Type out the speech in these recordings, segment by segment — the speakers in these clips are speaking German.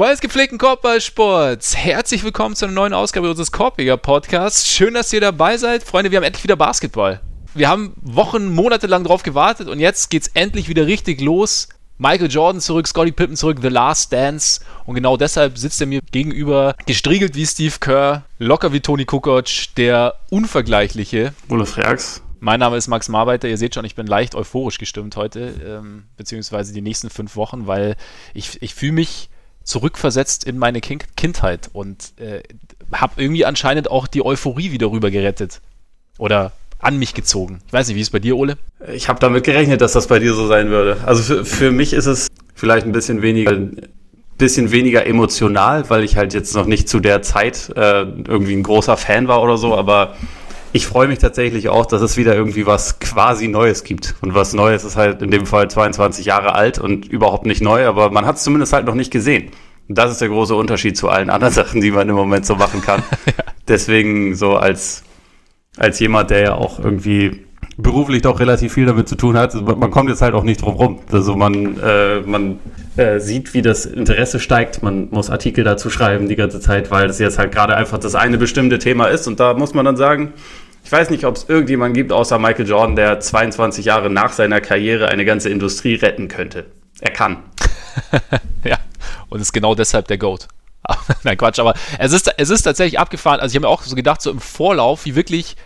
Freunde des gepflegten Korbballsports, herzlich willkommen zu einer neuen Ausgabe unseres Korbjäger Podcasts. Schön, dass ihr dabei seid. Freunde, wir haben endlich wieder Basketball. Wir haben Wochen, Monate lang drauf gewartet und jetzt geht's endlich wieder richtig los. Michael Jordan zurück, Scottie Pippen zurück, The Last Dance. Und genau deshalb sitzt er mir gegenüber, gestriegelt wie Steve Kerr, locker wie Tony Kukoc, der unvergleichliche. Olaf Reax. Mein Name ist Max Marbeiter. Ihr seht schon, ich bin leicht euphorisch gestimmt heute, ähm, beziehungsweise die nächsten fünf Wochen, weil ich, ich fühle mich zurückversetzt in meine kind Kindheit und äh, habe irgendwie anscheinend auch die Euphorie wieder rüber gerettet. Oder an mich gezogen. Ich weiß nicht, wie ist es bei dir, Ole? Ich habe damit gerechnet, dass das bei dir so sein würde. Also für, für mich ist es vielleicht ein bisschen weniger bisschen weniger emotional, weil ich halt jetzt noch nicht zu der Zeit äh, irgendwie ein großer Fan war oder so, aber ich freue mich tatsächlich auch, dass es wieder irgendwie was quasi Neues gibt. Und was Neues ist halt in dem Fall 22 Jahre alt und überhaupt nicht neu, aber man hat es zumindest halt noch nicht gesehen. Und das ist der große Unterschied zu allen anderen Sachen, die man im Moment so machen kann. Deswegen so als, als jemand, der ja auch irgendwie beruflich doch relativ viel damit zu tun hat, man kommt jetzt halt auch nicht drum rum. Also man, äh, man äh, sieht, wie das Interesse steigt. Man muss Artikel dazu schreiben die ganze Zeit, weil das jetzt halt gerade einfach das eine bestimmte Thema ist. Und da muss man dann sagen, ich weiß nicht, ob es irgendjemanden gibt außer Michael Jordan, der 22 Jahre nach seiner Karriere eine ganze Industrie retten könnte. Er kann. ja, und ist genau deshalb der GOAT. Nein, Quatsch, aber es ist, es ist tatsächlich abgefahren. Also ich habe mir auch so gedacht, so im Vorlauf, wie wirklich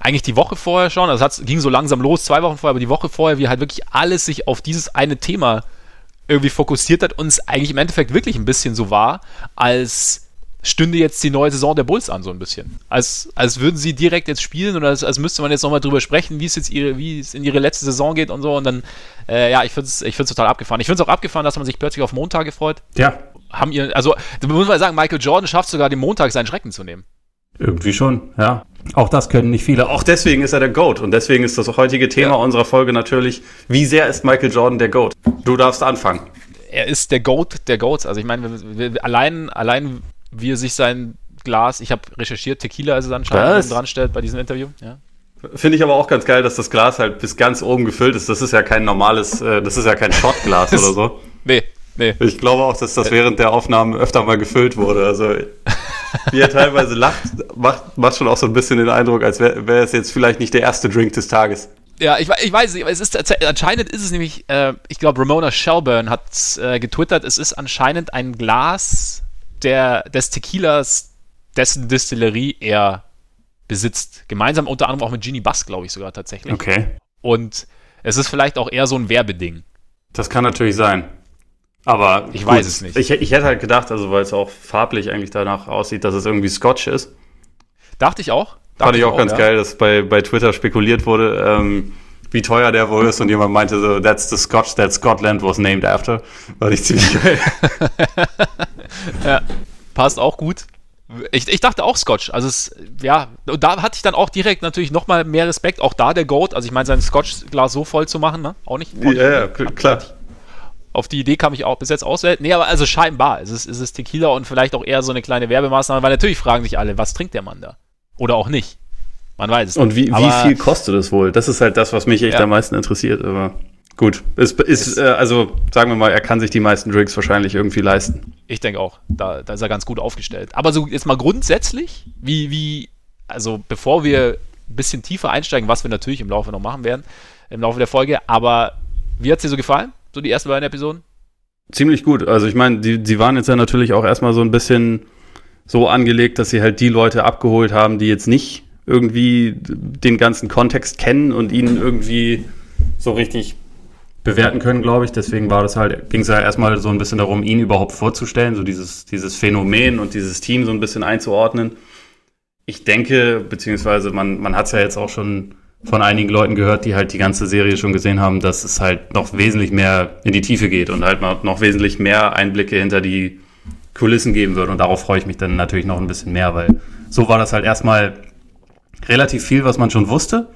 eigentlich die Woche vorher schon, also es ging so langsam los, zwei Wochen vorher, aber die Woche vorher, wie halt wirklich alles sich auf dieses eine Thema irgendwie fokussiert hat und es eigentlich im Endeffekt wirklich ein bisschen so war, als stünde jetzt die neue Saison der Bulls an, so ein bisschen. Als, als würden sie direkt jetzt spielen und als, als müsste man jetzt nochmal drüber sprechen, wie es jetzt ihre, wie es in ihre letzte Saison geht und so. Und dann, äh, ja, ich finde es ich total abgefahren. Ich finde es auch abgefahren, dass man sich plötzlich auf Montage freut. Ja. Haben ihr, also, da muss man sagen, Michael Jordan schafft sogar den Montag seinen Schrecken zu nehmen. Irgendwie schon, ja. Auch das können nicht viele. Auch deswegen ist er der GOAT. Und deswegen ist das heutige Thema ja. unserer Folge natürlich, wie sehr ist Michael Jordan der GOAT? Du darfst anfangen. Er ist der GOAT der GOATs. Also ich meine, allein, allein wie er sich sein Glas, ich habe recherchiert, Tequila ist es anscheinend dran stellt bei diesem Interview. Ja. Finde ich aber auch ganz geil, dass das Glas halt bis ganz oben gefüllt ist. Das ist ja kein normales, äh, das ist ja kein Shotglas oder so. Nee, nee. Ich glaube auch, dass das während der Aufnahmen öfter mal gefüllt wurde. Also wie er teilweise lacht, macht, macht schon auch so ein bisschen den Eindruck, als wäre wär es jetzt vielleicht nicht der erste Drink des Tages. Ja, ich, ich weiß nicht, aber es ist anscheinend ist es nämlich, äh, ich glaube, Ramona Shelburne hat äh, getwittert, es ist anscheinend ein Glas der, des Tequilas, dessen Distillerie er besitzt. Gemeinsam unter anderem auch mit Genie Bass, glaube ich sogar tatsächlich. Okay. Und es ist vielleicht auch eher so ein Werbeding. Das kann natürlich sein. Aber ich gut, weiß es nicht. Ich, ich hätte halt gedacht, also weil es auch farblich eigentlich danach aussieht, dass es irgendwie Scotch ist. Dachte ich auch. Dachte Fand ich auch, auch ganz ja. geil, dass bei, bei Twitter spekuliert wurde, ähm, wie teuer der wohl ist und jemand meinte so, that's the Scotch that Scotland was named after. War ich ziemlich geil. ja, passt auch gut. Ich, ich, dachte auch Scotch. Also es, ja, und da hatte ich dann auch direkt natürlich nochmal mehr Respekt. Auch da der Goat. Also ich meine, sein Scotch-Glas so voll zu machen, ne? Auch nicht. Ja, ja, klar. Auf die Idee kam ich auch bis jetzt auswählen. Nee, aber also scheinbar. Es ist, es ist Tequila und vielleicht auch eher so eine kleine Werbemaßnahme, weil natürlich fragen sich alle, was trinkt der Mann da? Oder auch nicht. Man weiß es Und wie, wie viel kostet es wohl? Das ist halt das, was mich echt ja. am meisten interessiert. Aber gut, es ist, äh, also sagen wir mal, er kann sich die meisten Drinks wahrscheinlich irgendwie leisten. Ich denke auch. Da, da ist er ganz gut aufgestellt. Aber so jetzt mal grundsätzlich, wie, wie, also bevor wir ein bisschen tiefer einsteigen, was wir natürlich im Laufe noch machen werden, im Laufe der Folge, aber wie hat es dir so gefallen? So die ersten beiden Episoden? Ziemlich gut. Also ich meine, die, die waren jetzt ja natürlich auch erstmal so ein bisschen so angelegt, dass sie halt die Leute abgeholt haben, die jetzt nicht irgendwie den ganzen Kontext kennen und ihn irgendwie so richtig bewerten können, glaube ich. Deswegen war das halt, ging es ja erstmal so ein bisschen darum, ihn überhaupt vorzustellen, so dieses, dieses Phänomen und dieses Team so ein bisschen einzuordnen. Ich denke, beziehungsweise man, man hat es ja jetzt auch schon von einigen Leuten gehört, die halt die ganze Serie schon gesehen haben, dass es halt noch wesentlich mehr in die Tiefe geht und halt noch wesentlich mehr Einblicke hinter die Kulissen geben wird. Und darauf freue ich mich dann natürlich noch ein bisschen mehr, weil so war das halt erstmal relativ viel, was man schon wusste,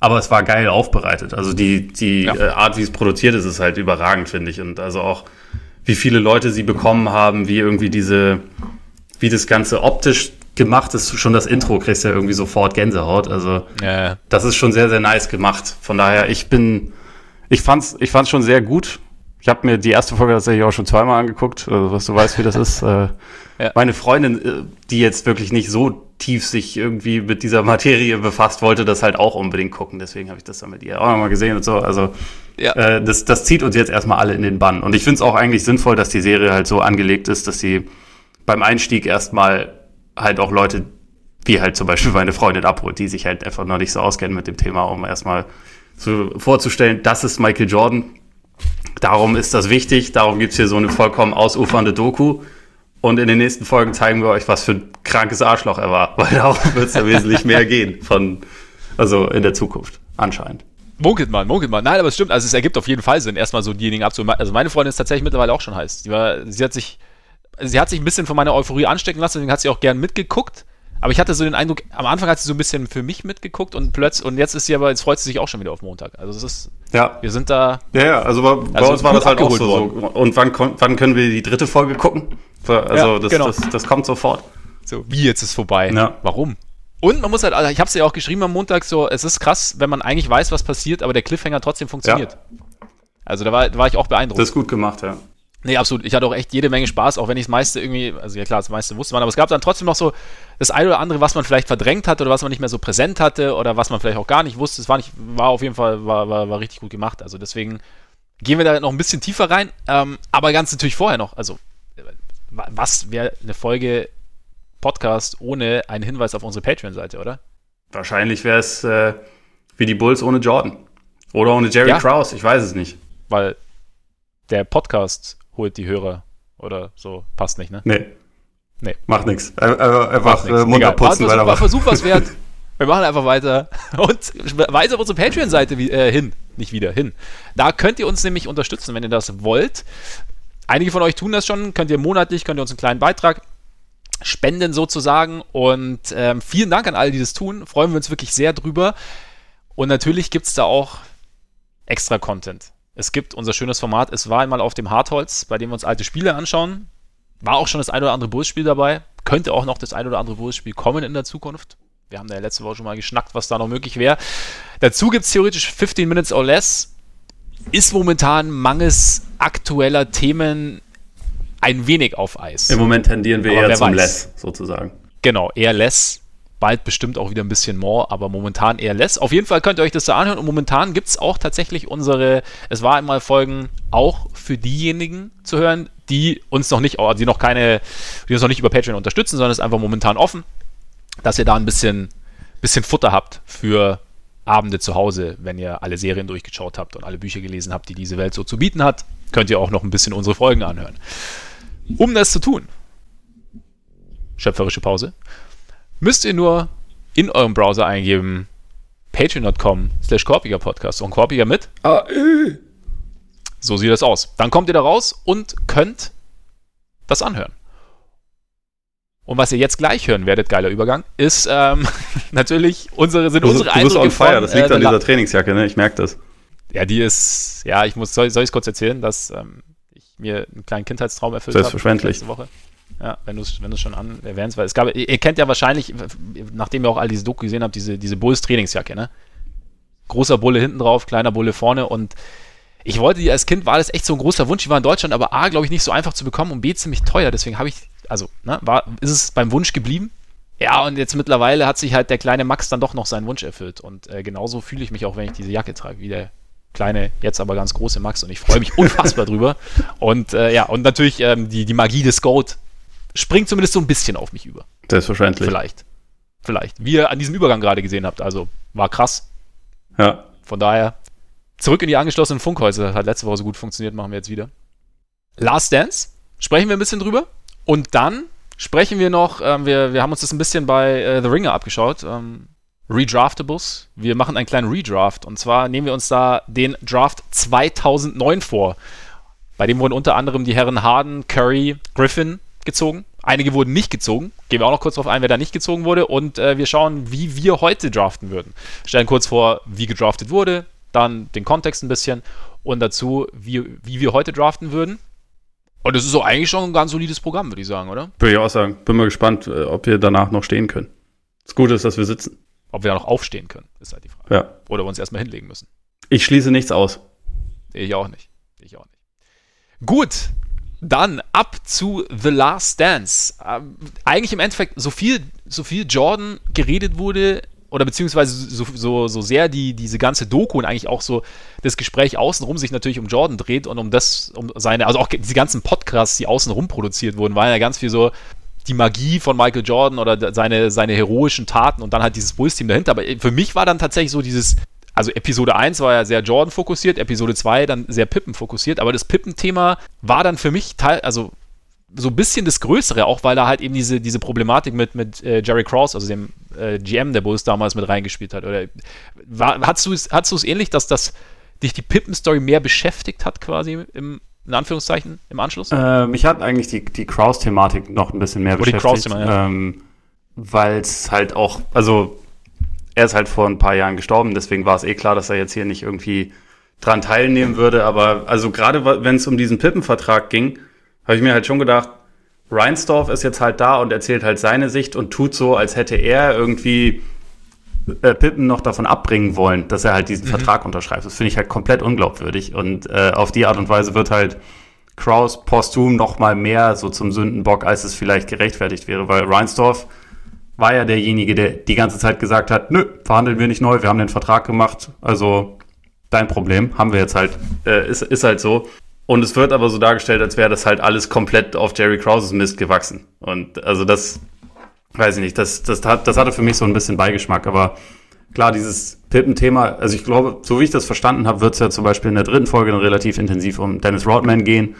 aber es war geil aufbereitet. Also die, die ja. Äh, Art, wie es produziert ist, ist halt überragend, finde ich. Und also auch, wie viele Leute sie bekommen haben, wie irgendwie diese, wie das Ganze optisch gemacht ist, schon das Intro, kriegst du ja irgendwie sofort Gänsehaut. Also ja. das ist schon sehr, sehr nice gemacht. Von daher, ich bin, ich fand's, ich fand's schon sehr gut. Ich habe mir die erste Folge tatsächlich auch schon zweimal angeguckt, also was du weißt, wie das ist. Äh, ja. Meine Freundin, äh, die jetzt wirklich nicht so tief sich irgendwie mit dieser Materie befasst, wollte das halt auch unbedingt gucken. Deswegen habe ich das dann mit ihr auch nochmal gesehen und so. Also ja. äh, das, das zieht uns jetzt erstmal alle in den Bann. Und ich finde es auch eigentlich sinnvoll, dass die Serie halt so angelegt ist, dass sie beim Einstieg erstmal halt auch Leute, wie halt zum Beispiel meine Freundin abholt, die sich halt einfach noch nicht so auskennen mit dem Thema, um erstmal zu, vorzustellen, das ist Michael Jordan. Darum ist das wichtig, darum gibt's hier so eine vollkommen ausufernde Doku. Und in den nächsten Folgen zeigen wir euch, was für ein krankes Arschloch er war, weil darum wird es ja wesentlich mehr gehen von, also in der Zukunft, anscheinend. Munkelt man, munkelt man. Nein, aber es stimmt, also es ergibt auf jeden Fall Sinn, erstmal so diejenigen abzuholen. Also meine Freundin ist tatsächlich mittlerweile auch schon heiß. Sie, war, sie hat sich, sie hat sich ein bisschen von meiner Euphorie anstecken lassen, deswegen hat sie auch gern mitgeguckt. Aber ich hatte so den Eindruck, am Anfang hat sie so ein bisschen für mich mitgeguckt und plötzlich, und jetzt ist sie aber, jetzt freut sie sich auch schon wieder auf Montag. Also es ist, ja. wir sind da. Ja, ja, also bei, bei also uns war das halt auch so. Worden. Und wann, wann können wir die dritte Folge gucken? Also ja, das, genau. das, das, kommt sofort. So, wie jetzt ist vorbei? Ja. Warum? Und man muss halt, also ich habe es ja auch geschrieben am Montag, so, es ist krass, wenn man eigentlich weiß, was passiert, aber der Cliffhanger trotzdem funktioniert. Ja. Also da war, da war ich auch beeindruckt. Das ist gut gemacht, ja. Nee, absolut. Ich hatte auch echt jede Menge Spaß, auch wenn ich das meiste irgendwie, also ja klar, das meiste wusste man, aber es gab dann trotzdem noch so das eine oder andere, was man vielleicht verdrängt hatte oder was man nicht mehr so präsent hatte oder was man vielleicht auch gar nicht wusste. Es war nicht, war auf jeden Fall, war, war, war richtig gut gemacht. Also deswegen gehen wir da noch ein bisschen tiefer rein. Ähm, aber ganz natürlich vorher noch, also was wäre eine Folge Podcast ohne einen Hinweis auf unsere Patreon-Seite, oder? Wahrscheinlich wäre es äh, wie die Bulls ohne Jordan. Oder ohne Jerry ja. Krause, ich weiß es nicht. Weil der Podcast holt die Hörer oder so. Passt nicht, ne? Nee. Nee. Macht nichts. Einfach äh, Mund abputzen. War, war Versuch was wert. Wir machen einfach weiter und weise auf unsere Patreon-Seite äh, hin. Nicht wieder, hin. Da könnt ihr uns nämlich unterstützen, wenn ihr das wollt. Einige von euch tun das schon. Könnt ihr monatlich, könnt ihr uns einen kleinen Beitrag spenden sozusagen. Und ähm, vielen Dank an alle, die das tun. Freuen wir uns wirklich sehr drüber. Und natürlich gibt es da auch extra Content. Es gibt unser schönes Format, es war einmal auf dem Hartholz, bei dem wir uns alte Spiele anschauen. War auch schon das ein oder andere Bulls-Spiel dabei. Könnte auch noch das ein oder andere Bulls-Spiel kommen in der Zukunft. Wir haben da ja letzte Woche schon mal geschnackt, was da noch möglich wäre. Dazu gibt es theoretisch 15 Minutes or Less. Ist momentan mangels aktueller Themen ein wenig auf Eis. Im Moment tendieren wir Aber eher zum weiß. Less, sozusagen. Genau, eher Less bald bestimmt auch wieder ein bisschen more, aber momentan eher less. Auf jeden Fall könnt ihr euch das da anhören und momentan gibt es auch tatsächlich unsere, es war einmal Folgen auch für diejenigen zu hören, die uns noch nicht, die noch keine, die uns noch nicht über Patreon unterstützen, sondern es ist einfach momentan offen, dass ihr da ein bisschen, bisschen Futter habt für Abende zu Hause, wenn ihr alle Serien durchgeschaut habt und alle Bücher gelesen habt, die diese Welt so zu bieten hat, könnt ihr auch noch ein bisschen unsere Folgen anhören. Um das zu tun, schöpferische Pause, müsst ihr nur in eurem Browser eingeben patreon.com slash Korpiger Podcast und Korpiger mit. Ah, äh. So sieht das aus. Dann kommt ihr da raus und könnt das anhören. Und was ihr jetzt gleich hören werdet, geiler Übergang, ist ähm, natürlich unsere, sind du, unsere du bist on fire, das liegt äh, an dieser Trainingsjacke, ne? Ich merke das. Ja, die ist, ja, ich muss, soll, soll ich es kurz erzählen, dass ähm, ich mir einen kleinen Kindheitstraum erfüllt habe letzte Woche. Ja, wenn du es wenn schon an erwähnst, weil es gab, ihr, kennt ja wahrscheinlich, nachdem ihr auch all diese Doku gesehen habt, diese, diese Bulls Trainingsjacke, ne? Großer Bulle hinten drauf, kleiner Bulle vorne und ich wollte die als Kind, war das echt so ein großer Wunsch, die war in Deutschland, aber A, glaube ich, nicht so einfach zu bekommen und B, ziemlich teuer, deswegen habe ich, also, ne, war, ist es beim Wunsch geblieben. Ja, und jetzt mittlerweile hat sich halt der kleine Max dann doch noch seinen Wunsch erfüllt und äh, genauso fühle ich mich auch, wenn ich diese Jacke trage, wie der kleine, jetzt aber ganz große Max und ich freue mich unfassbar drüber. Und äh, ja, und natürlich ähm, die, die Magie des Goat springt zumindest so ein bisschen auf mich über. Selbstverständlich. Vielleicht. Vielleicht. Wie ihr an diesem Übergang gerade gesehen habt. Also war krass. Ja. Von daher, zurück in die angeschlossenen Funkhäuser. Hat letzte Woche so gut funktioniert, machen wir jetzt wieder. Last Dance, sprechen wir ein bisschen drüber. Und dann sprechen wir noch, ähm, wir, wir haben uns das ein bisschen bei äh, The Ringer abgeschaut. Ähm, Redraftables. Wir machen einen kleinen Redraft. Und zwar nehmen wir uns da den Draft 2009 vor. Bei dem wurden unter anderem die Herren Harden, Curry, Griffin gezogen. Einige wurden nicht gezogen. Gehen wir auch noch kurz darauf ein, wer da nicht gezogen wurde. Und äh, wir schauen, wie wir heute draften würden. Stellen kurz vor, wie gedraftet wurde, dann den Kontext ein bisschen und dazu, wie, wie wir heute draften würden. Und das ist so eigentlich schon ein ganz solides Programm, würde ich sagen, oder? Würde ich auch sagen. Bin mal gespannt, äh, ob wir danach noch stehen können. Das Gute ist, dass wir sitzen. Ob wir da noch aufstehen können, ist halt die Frage. Ja. Oder wir uns erstmal hinlegen müssen. Ich schließe nichts aus. Ich auch nicht. Ich auch nicht. Gut, dann ab zu The Last Dance. Ähm, eigentlich im Endeffekt, so viel, so viel Jordan geredet wurde, oder beziehungsweise so, so, so sehr die, diese ganze Doku und eigentlich auch so das Gespräch außenrum sich natürlich um Jordan dreht und um das, um seine, also auch diese ganzen Podcasts, die außenrum produziert wurden, waren ja ganz viel so die Magie von Michael Jordan oder seine, seine heroischen Taten und dann halt dieses Bulls-Team dahinter. Aber für mich war dann tatsächlich so dieses, also Episode 1 war ja sehr Jordan fokussiert, Episode 2 dann sehr Pippen fokussiert, aber das Pippen-Thema war dann für mich Teil, also so ein bisschen das Größere, auch weil er halt eben diese, diese Problematik mit, mit äh, Jerry Krause, also dem äh, GM der Bulls damals mit reingespielt hat. Oder war, hast du es hast ähnlich, dass das dich die Pippen-Story mehr beschäftigt hat, quasi im, in Anführungszeichen, im Anschluss? Äh, mich hat eigentlich die, die Kraus-Thematik noch ein bisschen mehr Oder beschäftigt. Die ja. ähm, weil es halt auch, also er ist halt vor ein paar Jahren gestorben, deswegen war es eh klar, dass er jetzt hier nicht irgendwie dran teilnehmen würde. Aber also gerade wenn es um diesen Pippen-Vertrag ging, habe ich mir halt schon gedacht, Reinsdorf ist jetzt halt da und erzählt halt seine Sicht und tut so, als hätte er irgendwie äh, Pippen noch davon abbringen wollen, dass er halt diesen mhm. Vertrag unterschreibt. Das finde ich halt komplett unglaubwürdig. Und äh, auf die Art und Weise wird halt Kraus posthum noch mal mehr so zum Sündenbock, als es vielleicht gerechtfertigt wäre, weil Reinsdorf war ja derjenige, der die ganze Zeit gesagt hat, nö, verhandeln wir nicht neu, wir haben den Vertrag gemacht, also dein Problem, haben wir jetzt halt, äh, ist, ist halt so. Und es wird aber so dargestellt, als wäre das halt alles komplett auf Jerry Krauses Mist gewachsen. Und also das, weiß ich nicht, das, das, hat, das hatte für mich so ein bisschen Beigeschmack. Aber klar, dieses Pippen-Thema, also ich glaube, so wie ich das verstanden habe, wird es ja zum Beispiel in der dritten Folge dann relativ intensiv um Dennis Rodman gehen.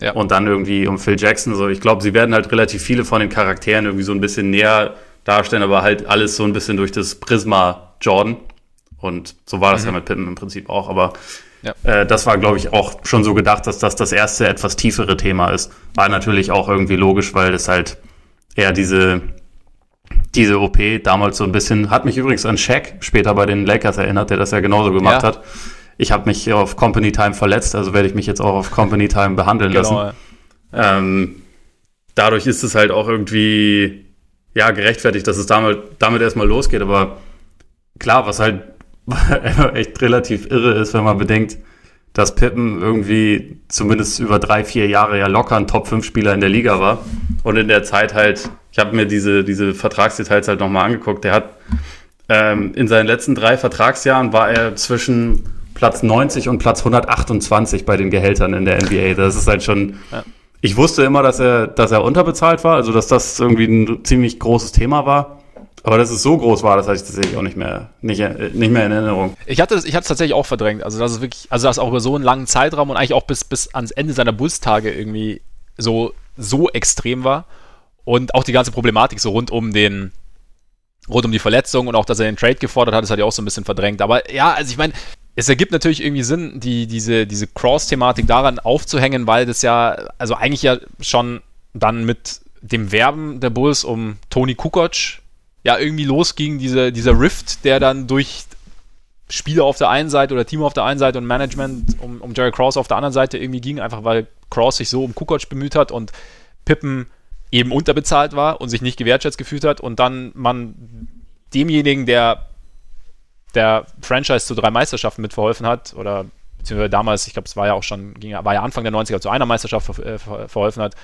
Ja. Und dann irgendwie um Phil Jackson. So, ich glaube, sie werden halt relativ viele von den Charakteren irgendwie so ein bisschen näher darstellen, aber halt alles so ein bisschen durch das Prisma Jordan. Und so war das mhm. ja mit Pippen im Prinzip auch. Aber ja. Äh, das war, glaube ich, auch schon so gedacht, dass das das erste etwas tiefere Thema ist. War natürlich auch irgendwie logisch, weil es halt eher diese, diese OP damals so ein bisschen, hat mich übrigens an Shaq später bei den Lakers erinnert, der das ja genauso gemacht ja. hat. Ich habe mich auf Company Time verletzt, also werde ich mich jetzt auch auf Company Time behandeln genau, lassen. Ja. Ähm, dadurch ist es halt auch irgendwie ja gerechtfertigt, dass es damit, damit erstmal losgeht. Aber klar, was halt echt relativ irre ist, wenn man bedenkt, dass Pippen irgendwie zumindest über drei, vier Jahre ja locker ein Top-5-Spieler in der Liga war. Und in der Zeit halt, ich habe mir diese, diese Vertragsdetails halt nochmal angeguckt, der hat ähm, in seinen letzten drei Vertragsjahren war er zwischen Platz 90 und Platz 128 bei den Gehältern in der NBA. Das ist halt schon. Ja. Ich wusste immer, dass er, dass er unterbezahlt war, also dass das irgendwie ein ziemlich großes Thema war. Aber dass es so groß war, das hatte ich tatsächlich auch nicht mehr, nicht, nicht mehr in Erinnerung. Ich hatte es ich hatte es tatsächlich auch verdrängt. Also, das ist wirklich, also das auch über so einen langen Zeitraum und eigentlich auch bis, bis ans Ende seiner Bulls-Tage irgendwie so, so extrem war. Und auch die ganze Problematik so rund um den, rund um die Verletzung und auch, dass er den Trade gefordert hat, das hat ja auch so ein bisschen verdrängt. Aber ja, also ich meine, es ergibt natürlich irgendwie Sinn, die, diese, diese Cross-Thematik daran aufzuhängen, weil das ja, also eigentlich ja schon dann mit dem Werben der Bulls um Tony Kukoc ja irgendwie losging, diese, dieser Rift, der dann durch Spieler auf der einen Seite oder Team auf der einen Seite und Management um, um Jerry Cross auf der anderen Seite irgendwie ging, einfach weil Cross sich so um Kukoc bemüht hat und Pippen eben unterbezahlt war und sich nicht gewertschätzt gefühlt hat und dann man demjenigen, der der Franchise zu drei Meisterschaften mitverholfen hat oder beziehungsweise damals, ich glaube, es war ja auch schon, ging, war ja Anfang der 90er zu einer Meisterschaft ver, äh, ver, verholfen hat,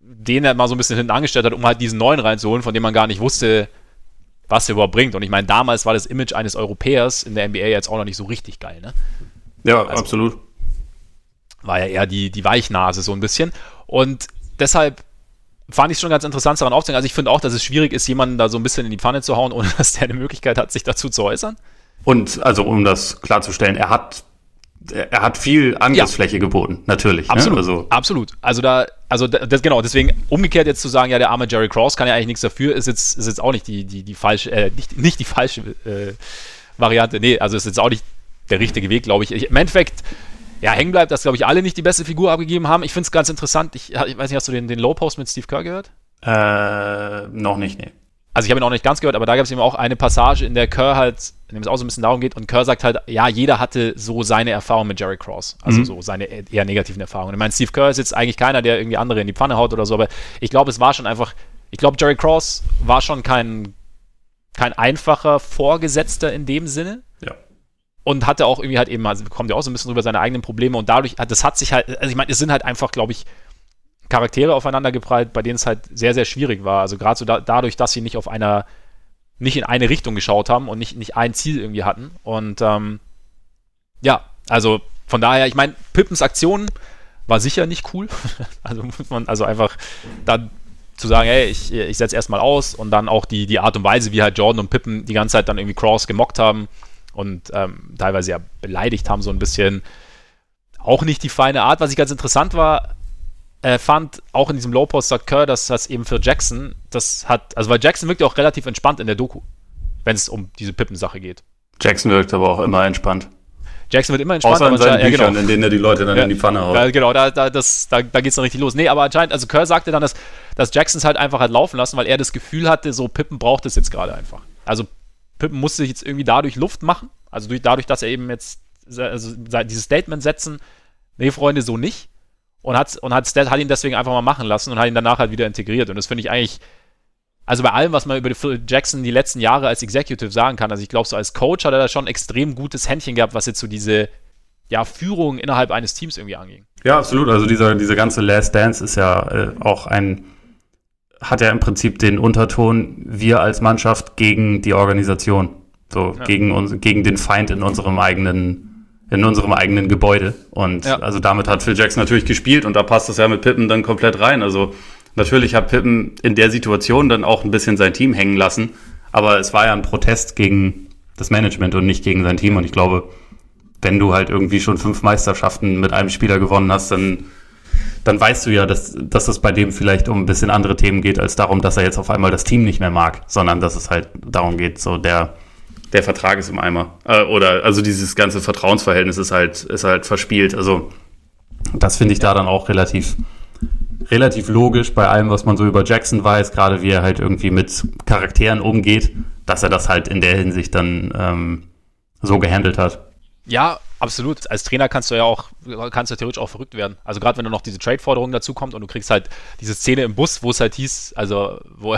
den er mal so ein bisschen hinten angestellt hat, um halt diesen neuen reinzuholen, von dem man gar nicht wusste, was er überhaupt bringt. Und ich meine, damals war das Image eines Europäers in der NBA jetzt auch noch nicht so richtig geil, ne? Ja, also, absolut. War ja eher die, die Weichnase so ein bisschen. Und deshalb fand ich schon ganz interessant daran aufzunehmen. Also ich finde auch, dass es schwierig ist, jemanden da so ein bisschen in die Pfanne zu hauen, ohne dass der eine Möglichkeit hat, sich dazu zu äußern. Und also um das klarzustellen, er hat er hat viel Angriffsfläche ja. geboten, natürlich. Ne? Absolut. Ne? Also. Absolut. Also da, also das, genau, deswegen umgekehrt jetzt zu sagen, ja, der arme Jerry Cross kann ja eigentlich nichts dafür, ist jetzt, ist jetzt auch nicht die, die, die falsche, äh, nicht, nicht die falsche äh, Variante. Nee, also ist jetzt auch nicht der richtige Weg, glaube ich. ich. Im Endeffekt, ja, hängen bleibt, dass, glaube ich, alle nicht die beste Figur abgegeben haben. Ich finde es ganz interessant. Ich, ich, weiß nicht, hast du den, den Low-Post mit Steve Kerr gehört? Äh, noch nicht, nee also ich habe ihn auch nicht ganz gehört, aber da gab es eben auch eine Passage, in der Kerr halt, in dem es auch so ein bisschen darum geht, und Kerr sagt halt, ja, jeder hatte so seine Erfahrung mit Jerry Cross, also mhm. so seine eher negativen Erfahrungen. Ich meine, Steve Kerr ist jetzt eigentlich keiner, der irgendwie andere in die Pfanne haut oder so, aber ich glaube, es war schon einfach, ich glaube, Jerry Cross war schon kein, kein einfacher Vorgesetzter in dem Sinne. Und hatte auch irgendwie halt eben, also kommt ja auch so ein bisschen über seine eigenen Probleme und dadurch, das hat sich halt, also ich meine, es sind halt einfach, glaube ich, Charaktere aufeinander geprallt, bei denen es halt sehr, sehr schwierig war. Also gerade so da, dadurch, dass sie nicht auf einer, nicht in eine Richtung geschaut haben und nicht, nicht ein Ziel irgendwie hatten. Und ähm, ja, also von daher, ich meine, Pippens Aktion war sicher nicht cool. also muss man, also einfach da zu sagen, hey, ich, ich setze erstmal aus und dann auch die, die Art und Weise, wie halt Jordan und Pippen die ganze Zeit dann irgendwie Cross gemockt haben und ähm, teilweise ja beleidigt haben, so ein bisschen. Auch nicht die feine Art. Was ich ganz interessant war, äh, fand, auch in diesem Low Post sagt Kerr, dass das eben für Jackson, das hat, also weil Jackson wirkt ja auch relativ entspannt in der Doku, wenn es um diese Pippen-Sache geht. Jackson wirkt aber auch immer entspannt. Jackson wird immer entspannt. Außer in seinen ja, Büchern, genau. in denen er die Leute dann ja, in die Pfanne haut. Ja, genau, da, da, das, da, da geht es dann richtig los. Nee, aber anscheinend, also Kerr sagte dann, dass, dass Jackson es halt einfach hat laufen lassen, weil er das Gefühl hatte, so Pippen braucht es jetzt gerade einfach. Also Pippen musste sich jetzt irgendwie dadurch Luft machen also durch, dadurch, dass er eben jetzt also dieses Statement setzen, nee, Freunde, so nicht. Und hat, und hat, hat ihn deswegen einfach mal machen lassen und hat ihn danach halt wieder integriert. Und das finde ich eigentlich, also bei allem, was man über Phil Jackson die letzten Jahre als Executive sagen kann, also ich glaube, so als Coach hat er da schon ein extrem gutes Händchen gehabt, was jetzt so diese ja, Führung innerhalb eines Teams irgendwie anging. Ja, absolut. Also dieser, dieser ganze Last Dance ist ja äh, auch ein, hat ja im Prinzip den Unterton, wir als Mannschaft gegen die Organisation. So ja. gegen uns, gegen den Feind in unserem eigenen, in unserem eigenen Gebäude. Und ja. also damit hat Phil Jackson natürlich gespielt und da passt das ja mit Pippen dann komplett rein. Also natürlich hat Pippen in der Situation dann auch ein bisschen sein Team hängen lassen, aber es war ja ein Protest gegen das Management und nicht gegen sein Team. Und ich glaube, wenn du halt irgendwie schon fünf Meisterschaften mit einem Spieler gewonnen hast, dann, dann weißt du ja, dass, dass es bei dem vielleicht um ein bisschen andere Themen geht, als darum, dass er jetzt auf einmal das Team nicht mehr mag, sondern dass es halt darum geht, so der, der Vertrag ist im Eimer. Äh, oder also dieses ganze Vertrauensverhältnis ist halt, ist halt verspielt. Also das finde ich da dann auch relativ, relativ logisch bei allem, was man so über Jackson weiß, gerade wie er halt irgendwie mit Charakteren umgeht, dass er das halt in der Hinsicht dann ähm, so gehandelt hat. Ja, absolut. Als Trainer kannst du ja auch, kannst du theoretisch auch verrückt werden. Also gerade wenn du noch diese Trade-Forderung dazu kommt und du kriegst halt diese Szene im Bus, wo es halt hieß, also wo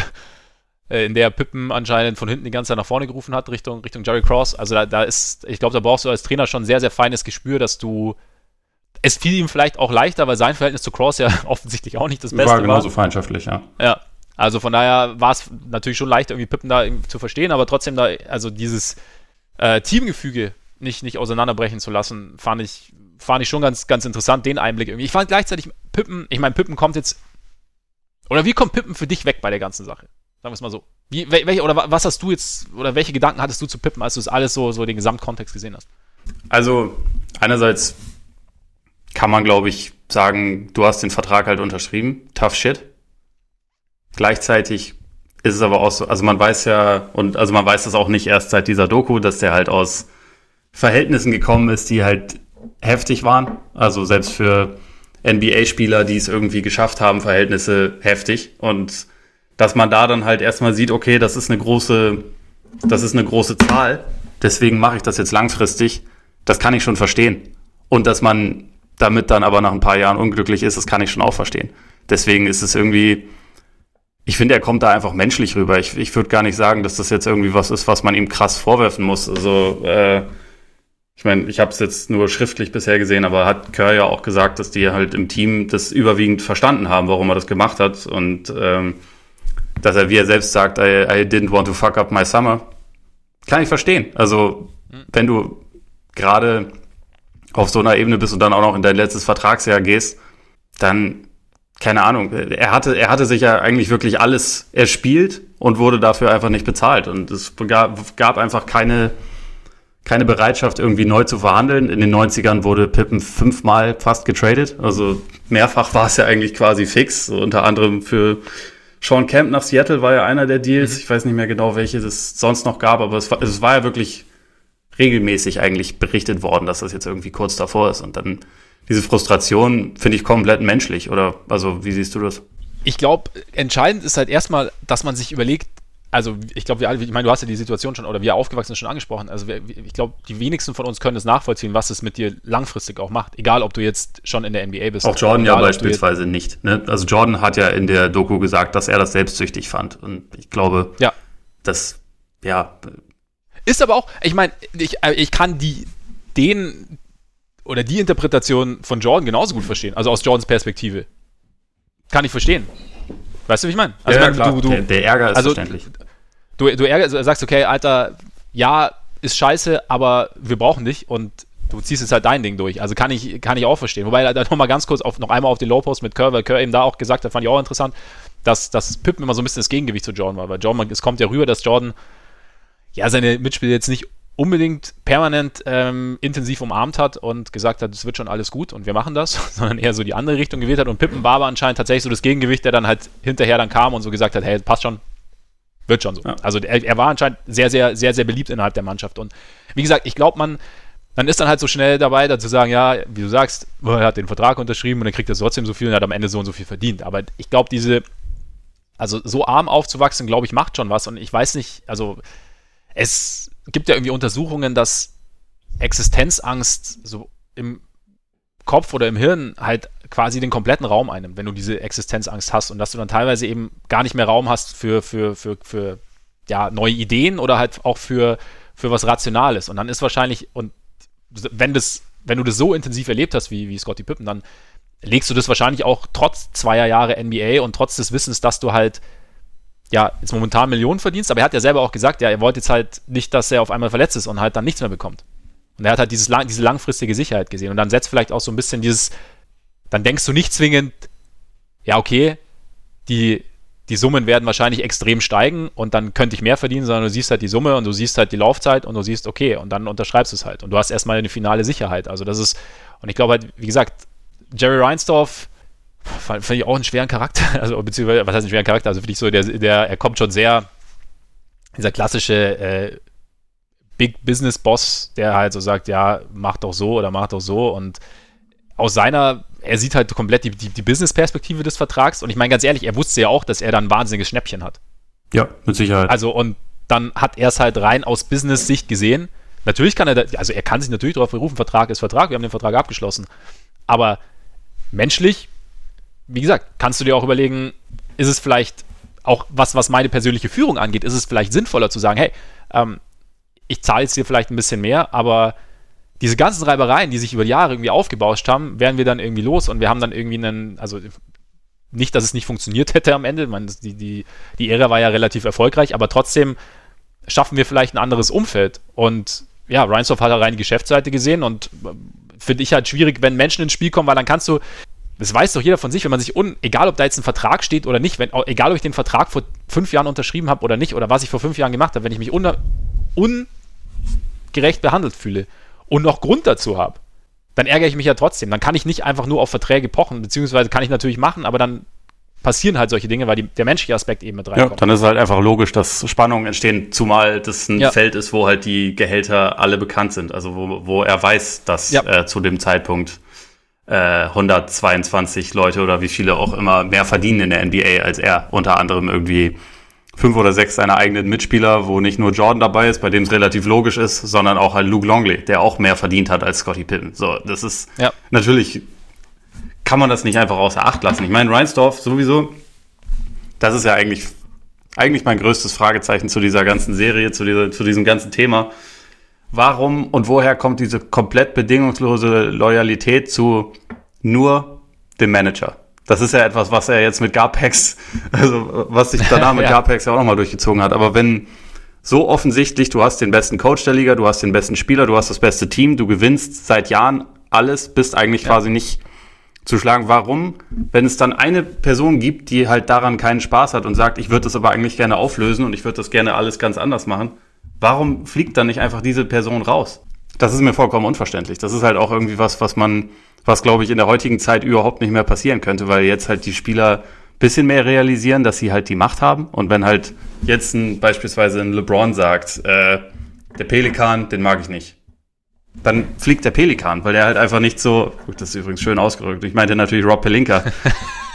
äh, in der Pippen anscheinend von hinten die ganze Zeit nach vorne gerufen hat, Richtung, Richtung Jerry Cross. Also da, da ist, ich glaube, da brauchst du als Trainer schon sehr, sehr feines Gespür, dass du. Es fiel ihm vielleicht auch leichter, weil sein Verhältnis zu Cross ja offensichtlich auch nicht das Beste war. genauso war. feindschaftlich, ja. Ja. Also von daher war es natürlich schon leichter, irgendwie Pippen da zu verstehen, aber trotzdem da, also dieses äh, Teamgefüge nicht, nicht auseinanderbrechen zu lassen, fand ich, fand ich schon ganz, ganz interessant, den Einblick irgendwie. Ich fand gleichzeitig Pippen, ich meine, Pippen kommt jetzt. Oder wie kommt Pippen für dich weg bei der ganzen Sache? Sagen wir es mal so. Wie, welche, oder was hast du jetzt, oder welche Gedanken hattest du zu Pippen, als du es alles so, so den Gesamtkontext gesehen hast? Also, einerseits kann man, glaube ich, sagen, du hast den Vertrag halt unterschrieben. Tough shit. Gleichzeitig ist es aber auch so, also man weiß ja, und also man weiß das auch nicht erst seit dieser Doku, dass der halt aus Verhältnissen gekommen ist, die halt heftig waren. Also selbst für NBA-Spieler, die es irgendwie geschafft haben, Verhältnisse heftig. Und dass man da dann halt erstmal sieht, okay, das ist eine große, das ist eine große Zahl, deswegen mache ich das jetzt langfristig, das kann ich schon verstehen. Und dass man damit dann aber nach ein paar Jahren unglücklich ist, das kann ich schon auch verstehen. Deswegen ist es irgendwie, ich finde, er kommt da einfach menschlich rüber. Ich, ich würde gar nicht sagen, dass das jetzt irgendwie was ist, was man ihm krass vorwerfen muss. Also, äh, ich meine, ich habe es jetzt nur schriftlich bisher gesehen, aber hat Kerr ja auch gesagt, dass die halt im Team das überwiegend verstanden haben, warum er das gemacht hat. Und ähm, dass er, wie er selbst sagt, I, I didn't want to fuck up my summer. Kann ich verstehen. Also, wenn du gerade auf so einer Ebene bist und dann auch noch in dein letztes Vertragsjahr gehst, dann, keine Ahnung, er hatte, er hatte sich ja eigentlich wirklich alles erspielt und wurde dafür einfach nicht bezahlt. Und es gab, gab einfach keine, keine Bereitschaft, irgendwie neu zu verhandeln. In den 90ern wurde Pippen fünfmal fast getradet. Also mehrfach war es ja eigentlich quasi fix, so unter anderem für Sean Camp nach Seattle war ja einer der Deals. Mhm. Ich weiß nicht mehr genau, welche es sonst noch gab, aber es war, es war ja wirklich regelmäßig eigentlich berichtet worden, dass das jetzt irgendwie kurz davor ist. Und dann diese Frustration finde ich komplett menschlich. Oder also, wie siehst du das? Ich glaube, entscheidend ist halt erstmal, dass man sich überlegt, also ich glaube, wir alle, ich meine, du hast ja die Situation schon oder wir aufgewachsen sind schon angesprochen. Also wir, ich glaube, die wenigsten von uns können es nachvollziehen, was es mit dir langfristig auch macht. Egal, ob du jetzt schon in der NBA bist. Auch Jordan ja beispielsweise nicht. Ne? Also Jordan hat ja in der Doku gesagt, dass er das selbstsüchtig fand. Und ich glaube, ja. das, ja. Ist aber auch, ich meine, ich, äh, ich kann die den oder die Interpretation von Jordan genauso gut verstehen, also aus Jordans Perspektive. Kann ich verstehen. Weißt du, wie ich meine? Also, ja, klar. Du, du, der, der, Ärger ist also, verständlich. Du, du ärgerst, also sagst, okay, Alter, ja, ist scheiße, aber wir brauchen dich und du ziehst jetzt halt dein Ding durch. Also kann ich, kann ich auch verstehen. Wobei, da nochmal ganz kurz auf, noch einmal auf den Low-Post mit Kerr, weil Kerr eben da auch gesagt hat, fand ich auch interessant, dass, dass Pippen immer so ein bisschen das Gegengewicht zu Jordan war. Weil Jordan, es kommt ja rüber, dass Jordan ja seine Mitspieler jetzt nicht unbedingt permanent ähm, intensiv umarmt hat und gesagt hat, es wird schon alles gut und wir machen das, sondern eher so die andere Richtung gewählt hat. Und Pippen war aber anscheinend tatsächlich so das Gegengewicht, der dann halt hinterher dann kam und so gesagt hat, hey, passt schon, wird schon so. Ja. Also er, er, war anscheinend sehr, sehr, sehr, sehr beliebt innerhalb der Mannschaft. Und wie gesagt, ich glaube, man, dann ist dann halt so schnell dabei, da zu sagen, ja, wie du sagst, er hat den Vertrag unterschrieben und dann kriegt er trotzdem so viel und hat am Ende so und so viel verdient. Aber ich glaube, diese, also so arm aufzuwachsen, glaube ich, macht schon was. Und ich weiß nicht, also es gibt ja irgendwie Untersuchungen, dass Existenzangst so im Kopf oder im Hirn halt quasi den kompletten Raum einnimmt, wenn du diese Existenzangst hast und dass du dann teilweise eben gar nicht mehr Raum hast für, für, für, für ja, neue Ideen oder halt auch für, für was Rationales. Und dann ist wahrscheinlich, und wenn das, wenn du das so intensiv erlebt hast wie, wie Scotty Pippen, dann legst du das wahrscheinlich auch trotz zweier Jahre NBA und trotz des Wissens, dass du halt ja, jetzt momentan Millionen verdienst, aber er hat ja selber auch gesagt, ja, er wollte jetzt halt nicht, dass er auf einmal verletzt ist und halt dann nichts mehr bekommt. Und er hat halt dieses, diese langfristige Sicherheit gesehen. Und dann setzt vielleicht auch so ein bisschen dieses, dann denkst du nicht zwingend, ja, okay, die, die Summen werden wahrscheinlich extrem steigen und dann könnte ich mehr verdienen, sondern du siehst halt die Summe und du siehst halt die Laufzeit und du siehst, okay, und dann unterschreibst du es halt. Und du hast erstmal eine finale Sicherheit. Also das ist, und ich glaube halt, wie gesagt, Jerry Reinsdorf, fand ich auch einen schweren Charakter. Also, beziehungsweise, was heißt einen schweren Charakter? Also, finde ich so, der, der, er kommt schon sehr, dieser klassische äh, Big Business Boss, der halt so sagt, ja, mach doch so oder mach doch so. Und aus seiner, er sieht halt komplett die, die, die Business-Perspektive des Vertrags. Und ich meine ganz ehrlich, er wusste ja auch, dass er dann ein wahnsinniges Schnäppchen hat. Ja, mit Sicherheit. Also, und dann hat er es halt rein aus Business-Sicht gesehen. Natürlich kann er, da, also er kann sich natürlich darauf berufen, Vertrag ist Vertrag, wir haben den Vertrag abgeschlossen. Aber menschlich wie gesagt, kannst du dir auch überlegen, ist es vielleicht auch was, was meine persönliche Führung angeht, ist es vielleicht sinnvoller zu sagen, hey, ähm, ich zahle jetzt hier vielleicht ein bisschen mehr, aber diese ganzen Reibereien, die sich über Jahre irgendwie aufgebauscht haben, werden wir dann irgendwie los und wir haben dann irgendwie einen, also nicht, dass es nicht funktioniert hätte am Ende, meine, die, die, die Ära war ja relativ erfolgreich, aber trotzdem schaffen wir vielleicht ein anderes Umfeld und ja, Reinsdorf hat da rein die Geschäftsseite gesehen und äh, finde ich halt schwierig, wenn Menschen ins Spiel kommen, weil dann kannst du, das weiß doch jeder von sich, wenn man sich, un, egal ob da jetzt ein Vertrag steht oder nicht, wenn, egal ob ich den Vertrag vor fünf Jahren unterschrieben habe oder nicht, oder was ich vor fünf Jahren gemacht habe, wenn ich mich un, ungerecht behandelt fühle und noch Grund dazu habe, dann ärgere ich mich ja trotzdem. Dann kann ich nicht einfach nur auf Verträge pochen, beziehungsweise kann ich natürlich machen, aber dann passieren halt solche Dinge, weil die, der menschliche Aspekt eben mit reinkommt. Ja, dann ist es halt einfach logisch, dass Spannungen entstehen, zumal das ein ja. Feld ist, wo halt die Gehälter alle bekannt sind, also wo, wo er weiß, dass ja. äh, zu dem Zeitpunkt 122 äh, Leute oder wie viele auch immer mehr verdienen in der NBA als er. Unter anderem irgendwie fünf oder sechs seiner eigenen Mitspieler, wo nicht nur Jordan dabei ist, bei dem es relativ logisch ist, sondern auch halt Luke Longley, der auch mehr verdient hat als Scotty Pippen. So, das ist ja. natürlich kann man das nicht einfach außer Acht lassen. Ich meine, Reinsdorf sowieso, das ist ja eigentlich, eigentlich mein größtes Fragezeichen zu dieser ganzen Serie, zu, dieser, zu diesem ganzen Thema. Warum und woher kommt diese komplett bedingungslose Loyalität zu nur dem Manager? Das ist ja etwas, was er jetzt mit Garpex, also was sich danach mit ja. Garpex ja auch nochmal durchgezogen hat. Aber wenn so offensichtlich, du hast den besten Coach der Liga, du hast den besten Spieler, du hast das beste Team, du gewinnst seit Jahren alles, bist eigentlich ja. quasi nicht zu schlagen. Warum, wenn es dann eine Person gibt, die halt daran keinen Spaß hat und sagt, ich würde das aber eigentlich gerne auflösen und ich würde das gerne alles ganz anders machen, Warum fliegt dann nicht einfach diese Person raus? Das ist mir vollkommen unverständlich. Das ist halt auch irgendwie was, was man, was glaube ich in der heutigen Zeit überhaupt nicht mehr passieren könnte, weil jetzt halt die Spieler bisschen mehr realisieren, dass sie halt die Macht haben. Und wenn halt jetzt ein, beispielsweise ein LeBron sagt, äh, der Pelikan, den mag ich nicht, dann fliegt der Pelikan, weil der halt einfach nicht so, gut, das ist übrigens schön ausgerückt. Ich meinte natürlich Rob Pelinka.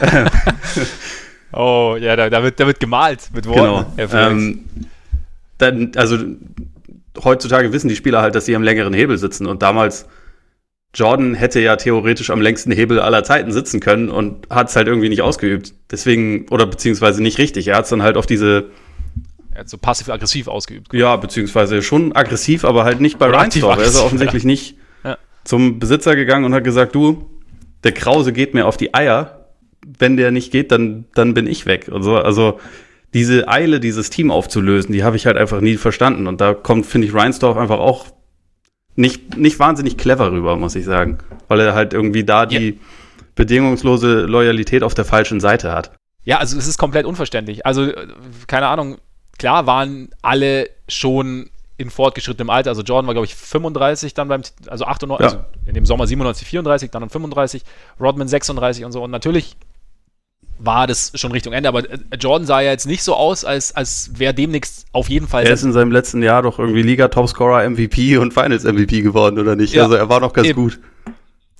oh, ja, da, da, wird, da wird gemalt mit Worten. Genau dann, also heutzutage wissen die Spieler halt, dass sie am längeren Hebel sitzen und damals Jordan hätte ja theoretisch am längsten Hebel aller Zeiten sitzen können und hat es halt irgendwie nicht ausgeübt. Deswegen, oder beziehungsweise nicht richtig. Er hat es dann halt auf diese. Er hat so passiv-aggressiv ausgeübt. Ja, beziehungsweise schon aggressiv, aber halt nicht bei Reinsdorf. Er ist offensichtlich ja. nicht, zum Besitzer gegangen und hat gesagt, du, der Krause geht mir auf die Eier. Wenn der nicht geht, dann, dann bin ich weg. Und so, also diese Eile, dieses Team aufzulösen, die habe ich halt einfach nie verstanden. Und da kommt, finde ich, Reinsdorf einfach auch nicht, nicht wahnsinnig clever rüber, muss ich sagen. Weil er halt irgendwie da die ja. bedingungslose Loyalität auf der falschen Seite hat. Ja, also es ist komplett unverständlich. Also, keine Ahnung, klar waren alle schon in fortgeschrittenem Alter. Also Jordan war, glaube ich, 35 dann beim, also 98, ja. also in dem Sommer 97, 34, dann 35, Rodman 36 und so. Und natürlich war das schon Richtung Ende, aber äh, Jordan sah ja jetzt nicht so aus, als, als wäre demnächst auf jeden Fall. Er ist in seinem letzten Jahr doch irgendwie Liga-Topscorer, MVP und Finals-MVP geworden, oder nicht? Ja, also er war noch ganz eben. gut.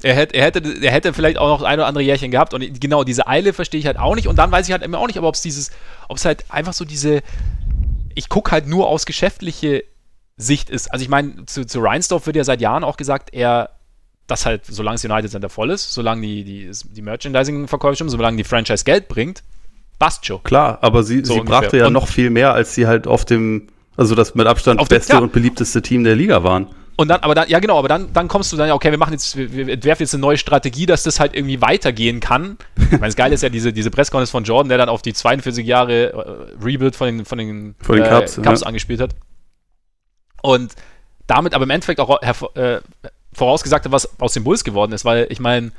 Er hätte, er, hätte, er hätte vielleicht auch noch ein oder andere Jährchen gehabt und genau diese Eile verstehe ich halt auch nicht und dann weiß ich halt immer auch nicht, ob es dieses, ob es halt einfach so diese, ich gucke halt nur aus geschäftliche Sicht ist. Also ich meine, zu, zu Reinsdorf wird ja seit Jahren auch gesagt, er, dass halt, solange das United Center voll ist, solange die, die, die Merchandising-Verkäufe stimmen, solange die Franchise Geld bringt, passt schon. Klar, aber sie, so sie brachte ja und noch viel mehr, als sie halt auf dem, also das mit Abstand auf beste dem, ja. und beliebteste Team der Liga waren. Und dann, aber dann, ja genau, aber dann, dann kommst du dann, ja, okay, wir machen jetzt, wir entwerfen jetzt eine neue Strategie, dass das halt irgendwie weitergehen kann. Ich meine, das Geile ist ja diese, diese Pressekonferenz von Jordan, der dann auf die 42 Jahre äh, Rebuild von den, von den, von den äh, Cups, Cups ja. angespielt hat. Und damit aber im Endeffekt auch äh, vorausgesagt hat, was aus den Bulls geworden ist, weil ich meine,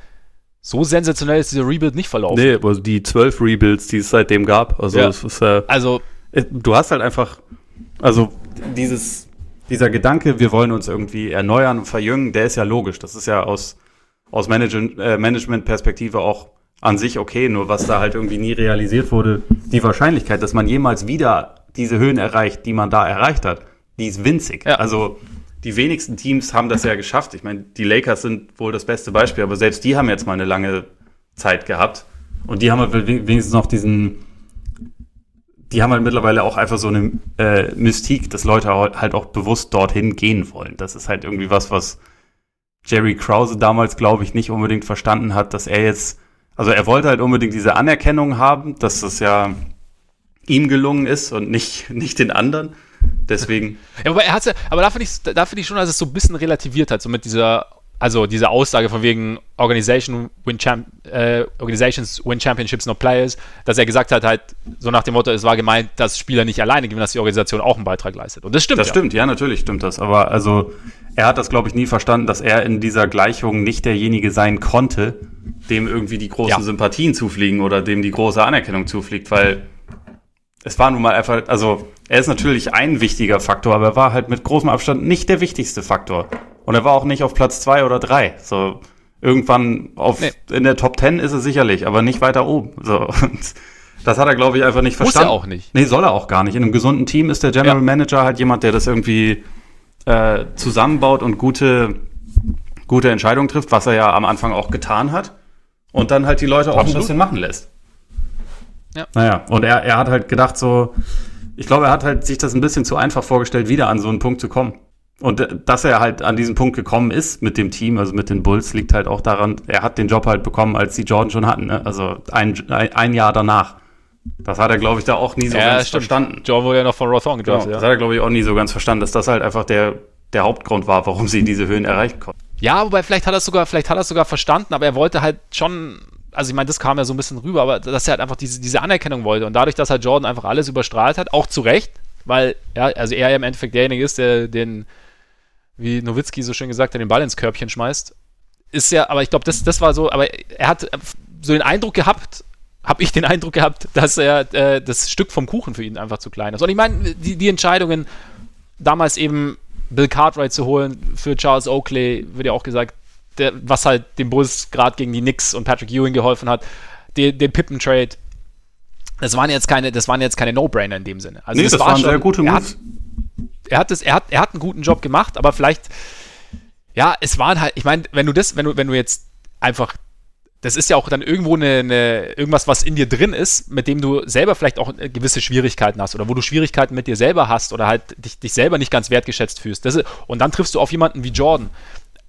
so sensationell ist dieser Rebuild nicht verlaufen. Nee, also die zwölf Rebuilds, die es seitdem gab. Also, ja. es ist, äh, also äh, du hast halt einfach, also dieses dieser Gedanke, wir wollen uns irgendwie erneuern und verjüngen, der ist ja logisch. Das ist ja aus, aus Management, äh, Management-Perspektive auch an sich okay, nur was da halt irgendwie nie realisiert wurde, die Wahrscheinlichkeit, dass man jemals wieder diese Höhen erreicht, die man da erreicht hat, die ist winzig. Ja. Also die wenigsten Teams haben das ja geschafft. Ich meine, die Lakers sind wohl das beste Beispiel, aber selbst die haben jetzt mal eine lange Zeit gehabt. Und die haben halt wenigstens noch diesen, die haben halt mittlerweile auch einfach so eine äh, Mystik, dass Leute halt auch bewusst dorthin gehen wollen. Das ist halt irgendwie was, was Jerry Krause damals, glaube ich, nicht unbedingt verstanden hat, dass er jetzt, also er wollte halt unbedingt diese Anerkennung haben, dass das ja ihm gelungen ist und nicht, nicht den anderen. Deswegen. Ja, aber er hat ja, aber da finde ich, da finde ich schon, dass es so ein bisschen relativiert hat, so mit dieser also diese Aussage von wegen Organization win Champ äh, Organizations win Championships, not Players, dass er gesagt hat, halt so nach dem Motto, es war gemeint, dass Spieler nicht alleine gewinnen, dass die Organisation auch einen Beitrag leistet. Und das stimmt. Das ja. stimmt, ja, natürlich stimmt das. Aber also er hat das, glaube ich, nie verstanden, dass er in dieser Gleichung nicht derjenige sein konnte, dem irgendwie die großen ja. Sympathien zufliegen oder dem die große Anerkennung zufliegt, weil es war nun mal einfach, also er ist natürlich ein wichtiger Faktor, aber er war halt mit großem Abstand nicht der wichtigste Faktor. Und er war auch nicht auf Platz zwei oder drei. So irgendwann auf nee. in der Top Ten ist er sicherlich, aber nicht weiter oben. So und das hat er glaube ich einfach nicht verstanden. Muss er auch nicht. Nee, soll er auch gar nicht. In einem gesunden Team ist der General ja. Manager halt jemand, der das irgendwie äh, zusammenbaut und gute gute Entscheidungen trifft, was er ja am Anfang auch getan hat und dann halt die Leute auch Absolut. ein bisschen machen lässt. Ja. Naja, und er, er hat halt gedacht so, ich glaube, er hat halt sich das ein bisschen zu einfach vorgestellt, wieder an so einen Punkt zu kommen. Und äh, dass er halt an diesen Punkt gekommen ist mit dem Team, also mit den Bulls, liegt halt auch daran, er hat den Job halt bekommen, als die Jordan schon hatten, ne? also ein, ein Jahr danach. Das hat er, glaube ich, da auch nie so ja, ganz stimmt. verstanden. Jordan wurde ja noch von Rothon gedraftet, genau, ja. Das hat er, glaube ich, auch nie so ganz verstanden, dass das halt einfach der, der Hauptgrund war, warum sie diese Höhen erreichen konnten. Ja, wobei vielleicht hat er es sogar, vielleicht hat er sogar verstanden, aber er wollte halt schon also ich meine, das kam ja so ein bisschen rüber, aber dass er halt einfach diese, diese Anerkennung wollte. Und dadurch, dass halt Jordan einfach alles überstrahlt hat, auch zu Recht, weil ja, also er ja im Endeffekt derjenige ist, der den, wie Nowitzki so schön gesagt hat, den Ball ins Körbchen schmeißt. Ist ja, aber ich glaube, das, das war so, aber er hat so den Eindruck gehabt, habe ich den Eindruck gehabt, dass er äh, das Stück vom Kuchen für ihn einfach zu klein ist. Und ich meine, die, die Entscheidungen, damals eben Bill Cartwright zu holen für Charles Oakley, wird ja auch gesagt, der, was halt dem Bulls gerade gegen die Knicks und Patrick Ewing geholfen hat, den, den Pippen-Trade. Das waren jetzt keine, das waren jetzt keine No-Brainer in dem Sinne. Also nee, das, das war waren schon, sehr gute Moves. Er hat, er, hat er, hat, er hat einen guten Job gemacht, aber vielleicht, ja, es waren halt, ich meine, wenn du das, wenn du, wenn du jetzt einfach das ist ja auch dann irgendwo eine, eine, irgendwas, was in dir drin ist, mit dem du selber vielleicht auch gewisse Schwierigkeiten hast oder wo du Schwierigkeiten mit dir selber hast oder halt dich, dich selber nicht ganz wertgeschätzt fühlst. Ist, und dann triffst du auf jemanden wie Jordan,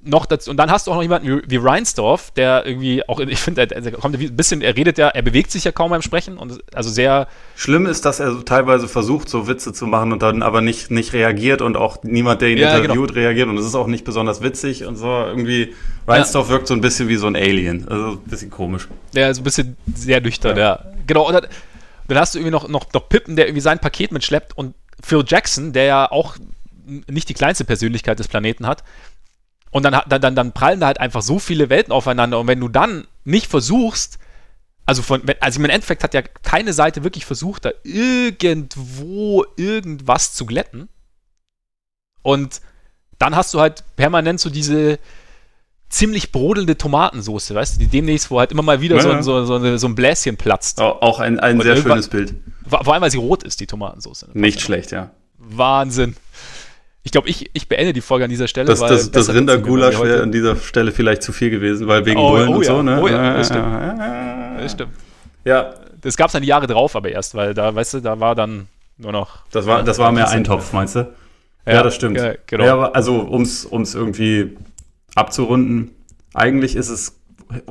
noch dazu, und dann hast du auch noch jemanden wie, wie Reinsdorf, der irgendwie auch, ich finde, er, kommt ein bisschen, er redet ja, er bewegt sich ja kaum beim Sprechen und also sehr. Schlimm ist, dass er so teilweise versucht, so Witze zu machen und dann aber nicht, nicht reagiert und auch niemand, der ihn Ja, interviewt, reagiert und es ist auch nicht besonders witzig und so. Irgendwie, Reinsdorf wirkt so ein bisschen wie so ein Alien. Also ein bisschen komisch. Der ist ein bisschen sehr nüchtern, ja. Ja. Genau, und dann, dann hast du irgendwie noch, noch, noch Pippen, der irgendwie sein Paket mitschleppt und Phil Jackson, der ja auch nicht die kleinste Persönlichkeit des Planeten hat. Und dann, dann, dann, prallen da halt einfach so viele Welten aufeinander. Und wenn du dann nicht versuchst, also von, also im Endeffekt hat ja keine Seite wirklich versucht, da irgendwo irgendwas zu glätten. Und dann hast du halt permanent so diese ziemlich brodelnde Tomatensoße, weißt du, die demnächst, wo halt immer mal wieder Ja, so, ein, so, so, so ein Bläschen platzt. Au- Auch ein, ein Und sehr schönes Bild. Vor vor allem, weil sie rot ist, die Tomatensoße. Nicht schlecht, ja. Wahnsinn. Ich glaube, ich, ich beende die Folge an dieser Stelle. Das, das, das Rindergulasch wäre an dieser Stelle vielleicht zu viel gewesen, weil wegen Oh, Bullen oh und ja, so, ne? oh ja, das stimmt. ja, Das stimmt. ja, Das gab es dann die Jahre drauf, aber erst, weil da, weißt du, da war dann nur noch. das war, das war mehr Eintopf, meinst du? Ja, das stimmt. Ja, genau. Ja, also, ums ums irgendwie abzurunden, eigentlich ist es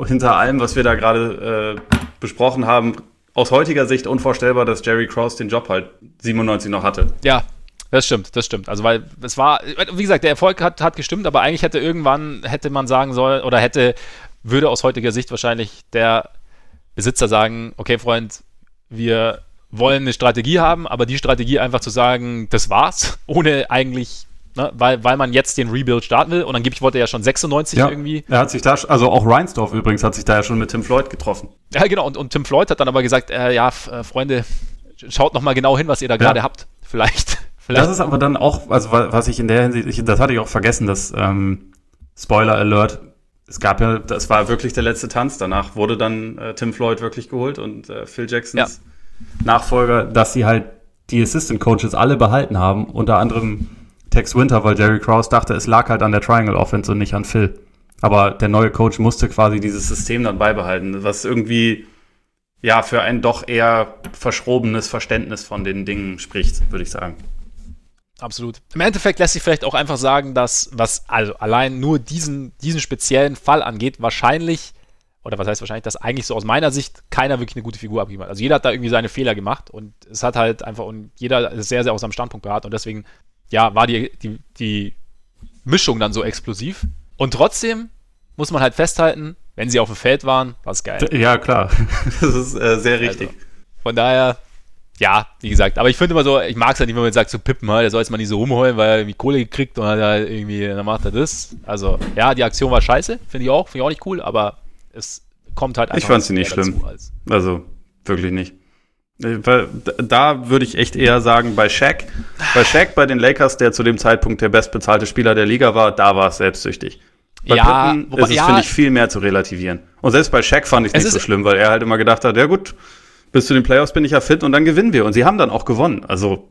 hinter allem, was wir da gerade äh, besprochen haben, aus heutiger Sicht unvorstellbar, dass Jerry Cross den Job halt 97 noch hatte. Ja, das stimmt, das stimmt. Also, weil es war, wie gesagt, der Erfolg hat, hat gestimmt, aber eigentlich hätte irgendwann, hätte man sagen sollen, oder hätte, würde aus heutiger Sicht wahrscheinlich der Besitzer sagen, okay, Freund, wir wollen eine Strategie haben, aber die Strategie einfach zu sagen, das war's, ohne eigentlich, ne, weil, weil man jetzt den Rebuild starten will und angeblich wollte er ja schon 96 irgendwie. Er hat sich da, also auch Reinsdorf übrigens hat sich da ja schon mit Tim Floyd getroffen. Ja, genau, und, und Tim Floyd hat dann aber gesagt, äh, ja, äh, Freunde, schaut noch mal genau hin, was ihr da gerade habt. Vielleicht, vielleicht. Das ist aber dann auch, also wa- was ich in der Hinsicht, ich, das hatte ich auch vergessen, dass ähm, Spoiler Alert, es gab ja, das war wirklich der letzte Tanz. Danach wurde dann äh, Tim Floyd wirklich geholt und äh, Phil Jacksons Nachfolger, dass sie halt die Assistant Coaches alle behalten haben, unter anderem Tex Winter, weil Jerry Krause dachte, es lag halt an der Triangle Offense und nicht an Phil. Aber der neue Coach musste quasi dieses System dann beibehalten, was irgendwie ja für ein doch eher verschrobenes Verständnis von den Dingen spricht, würde ich sagen. Absolut. Im Endeffekt lässt sich vielleicht auch einfach sagen, dass, was also allein nur diesen, diesen speziellen Fall angeht, wahrscheinlich, oder was heißt wahrscheinlich, dass eigentlich so aus meiner Sicht keiner wirklich eine gute Figur abgegeben hat. Also jeder hat da irgendwie seine Fehler gemacht und es hat halt einfach, und jeder ist sehr, sehr aus seinem Standpunkt beraten und deswegen, ja, war die, die, die Mischung dann so explosiv. Und trotzdem muss man halt festhalten, wenn sie auf dem Feld waren, war es geil. Ja, klar. Das ist äh, sehr richtig. Also, von daher, ja, wie gesagt, aber ich finde immer so, ich mag es ja nicht, wenn man sagt, so Pippen, der soll jetzt mal nicht so rumheulen, weil er irgendwie Kohle gekriegt und halt irgendwie, dann macht er das. Also, ja, die Aktion war scheiße, finde ich auch, finde ich auch nicht cool, aber es kommt halt einfach. Ich fand sie nicht schlimm. als- Also, wirklich nicht. Äh, Da würde ich echt eher sagen, bei Shaq, bei Shaq, bei den Lakers, der zu dem Zeitpunkt der bestbezahlte Spieler der Liga war, da war es selbstsüchtig. Bei Ja, Pippen wobei- ist es, ja. finde ich, viel mehr zu relativieren. Und selbst bei Shaq fand ich es nicht so ist- schlimm, weil er halt immer gedacht hat, ja gut, bis zu den Playoffs bin ich ja fit und dann gewinnen wir. Und sie haben dann auch gewonnen. Also,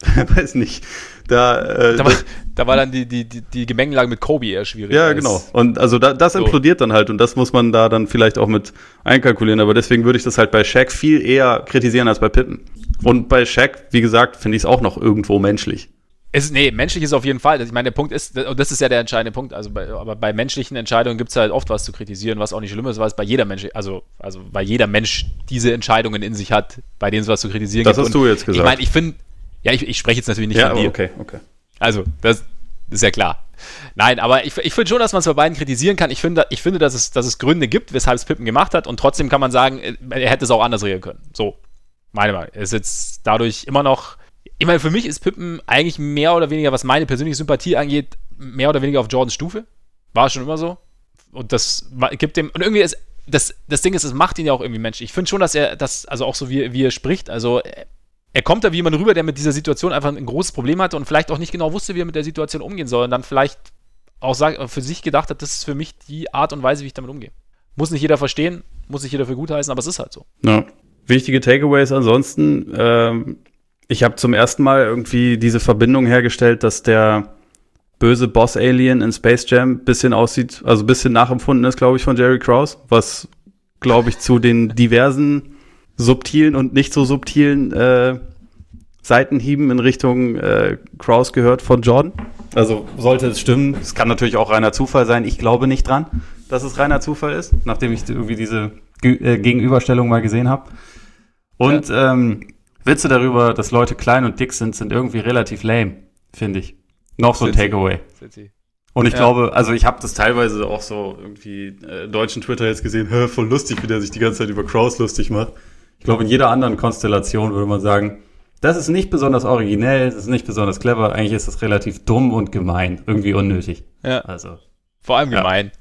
weiß nicht. Da, äh, Da war, da war dann die, die, die, Gemengelage mit Kobe eher schwierig. ja, genau. Und also da, das implodiert dann halt und das muss man da dann vielleicht auch mit einkalkulieren. Aber deswegen würde ich das halt bei Shaq viel eher kritisieren als bei Pippen. Und bei Shaq, wie gesagt, finde ich es auch noch irgendwo menschlich. Es, nee, menschlich ist auf jeden Fall. Ich meine, der Punkt ist, und das ist ja der entscheidende Punkt, also bei, aber bei menschlichen Entscheidungen gibt es halt oft was zu kritisieren, was auch nicht schlimm ist, weil es bei jeder Mensch, also, also weil jeder Mensch diese Entscheidungen in sich hat, bei denen es was zu kritisieren Das gibt. hast Und du jetzt gesagt. Ich meine, ich finde, ja, ich, ich spreche jetzt natürlich nicht ja, von dir. okay, okay. Also, das ist ja klar. Nein, aber ich, ich finde schon, dass man es bei beiden kritisieren kann. Ich finde, ich finde dass, es, dass es Gründe gibt, weshalb es Pippen gemacht hat und trotzdem kann man sagen, er hätte es auch anders regeln können. So, meine Meinung. Er ist jetzt dadurch immer noch. Ich meine, für mich ist Pippen eigentlich mehr oder weniger, was meine persönliche Sympathie angeht, mehr oder weniger auf Jordans Stufe. War schon immer so. Und das gibt dem. Und irgendwie ist. Das, das Ding ist, es macht ihn ja auch irgendwie Mensch. Ich finde schon, dass er das, also auch so wie, wie er spricht, also er- er kommt da wie jemand rüber, der mit dieser Situation einfach ein großes Problem hatte und vielleicht auch nicht genau wusste, wie er mit der Situation umgehen soll und dann vielleicht auch für sich gedacht hat, das ist für mich die Art und Weise, wie ich damit umgehe. Muss nicht jeder verstehen, muss nicht jeder für gut heißen, aber es ist halt so. Ja. Wichtige Takeaways ansonsten. Ähm, ich habe zum ersten Mal irgendwie diese Verbindung hergestellt, dass der böse Boss-Alien in Space Jam ein bisschen aussieht, also ein bisschen nachempfunden ist, glaube ich, von Jerry Krause, was, glaube ich, zu den diversen subtilen und nicht so subtilen äh, Seitenhieben in Richtung äh, Kraus gehört von Jordan. Also sollte es stimmen, es kann natürlich auch reiner Zufall sein. Ich glaube nicht dran, dass es reiner Zufall ist, nachdem ich irgendwie diese äh, Gegenüberstellung mal gesehen habe. Und ja. ähm, Witze darüber, dass Leute klein und dick sind, sind irgendwie relativ lame, finde ich. Noch so ein Takeaway. Und ich ja. glaube, also ich habe das teilweise auch so irgendwie äh, deutschen Twitter jetzt gesehen, hör, voll lustig, wie der sich die ganze Zeit über Kraus lustig macht. Ich glaube, in jeder anderen Konstellation würde man sagen, das ist nicht besonders originell, das ist nicht besonders clever, eigentlich ist das relativ dumm und gemein, irgendwie unnötig. Ja. Also. Vor allem gemein. Ja.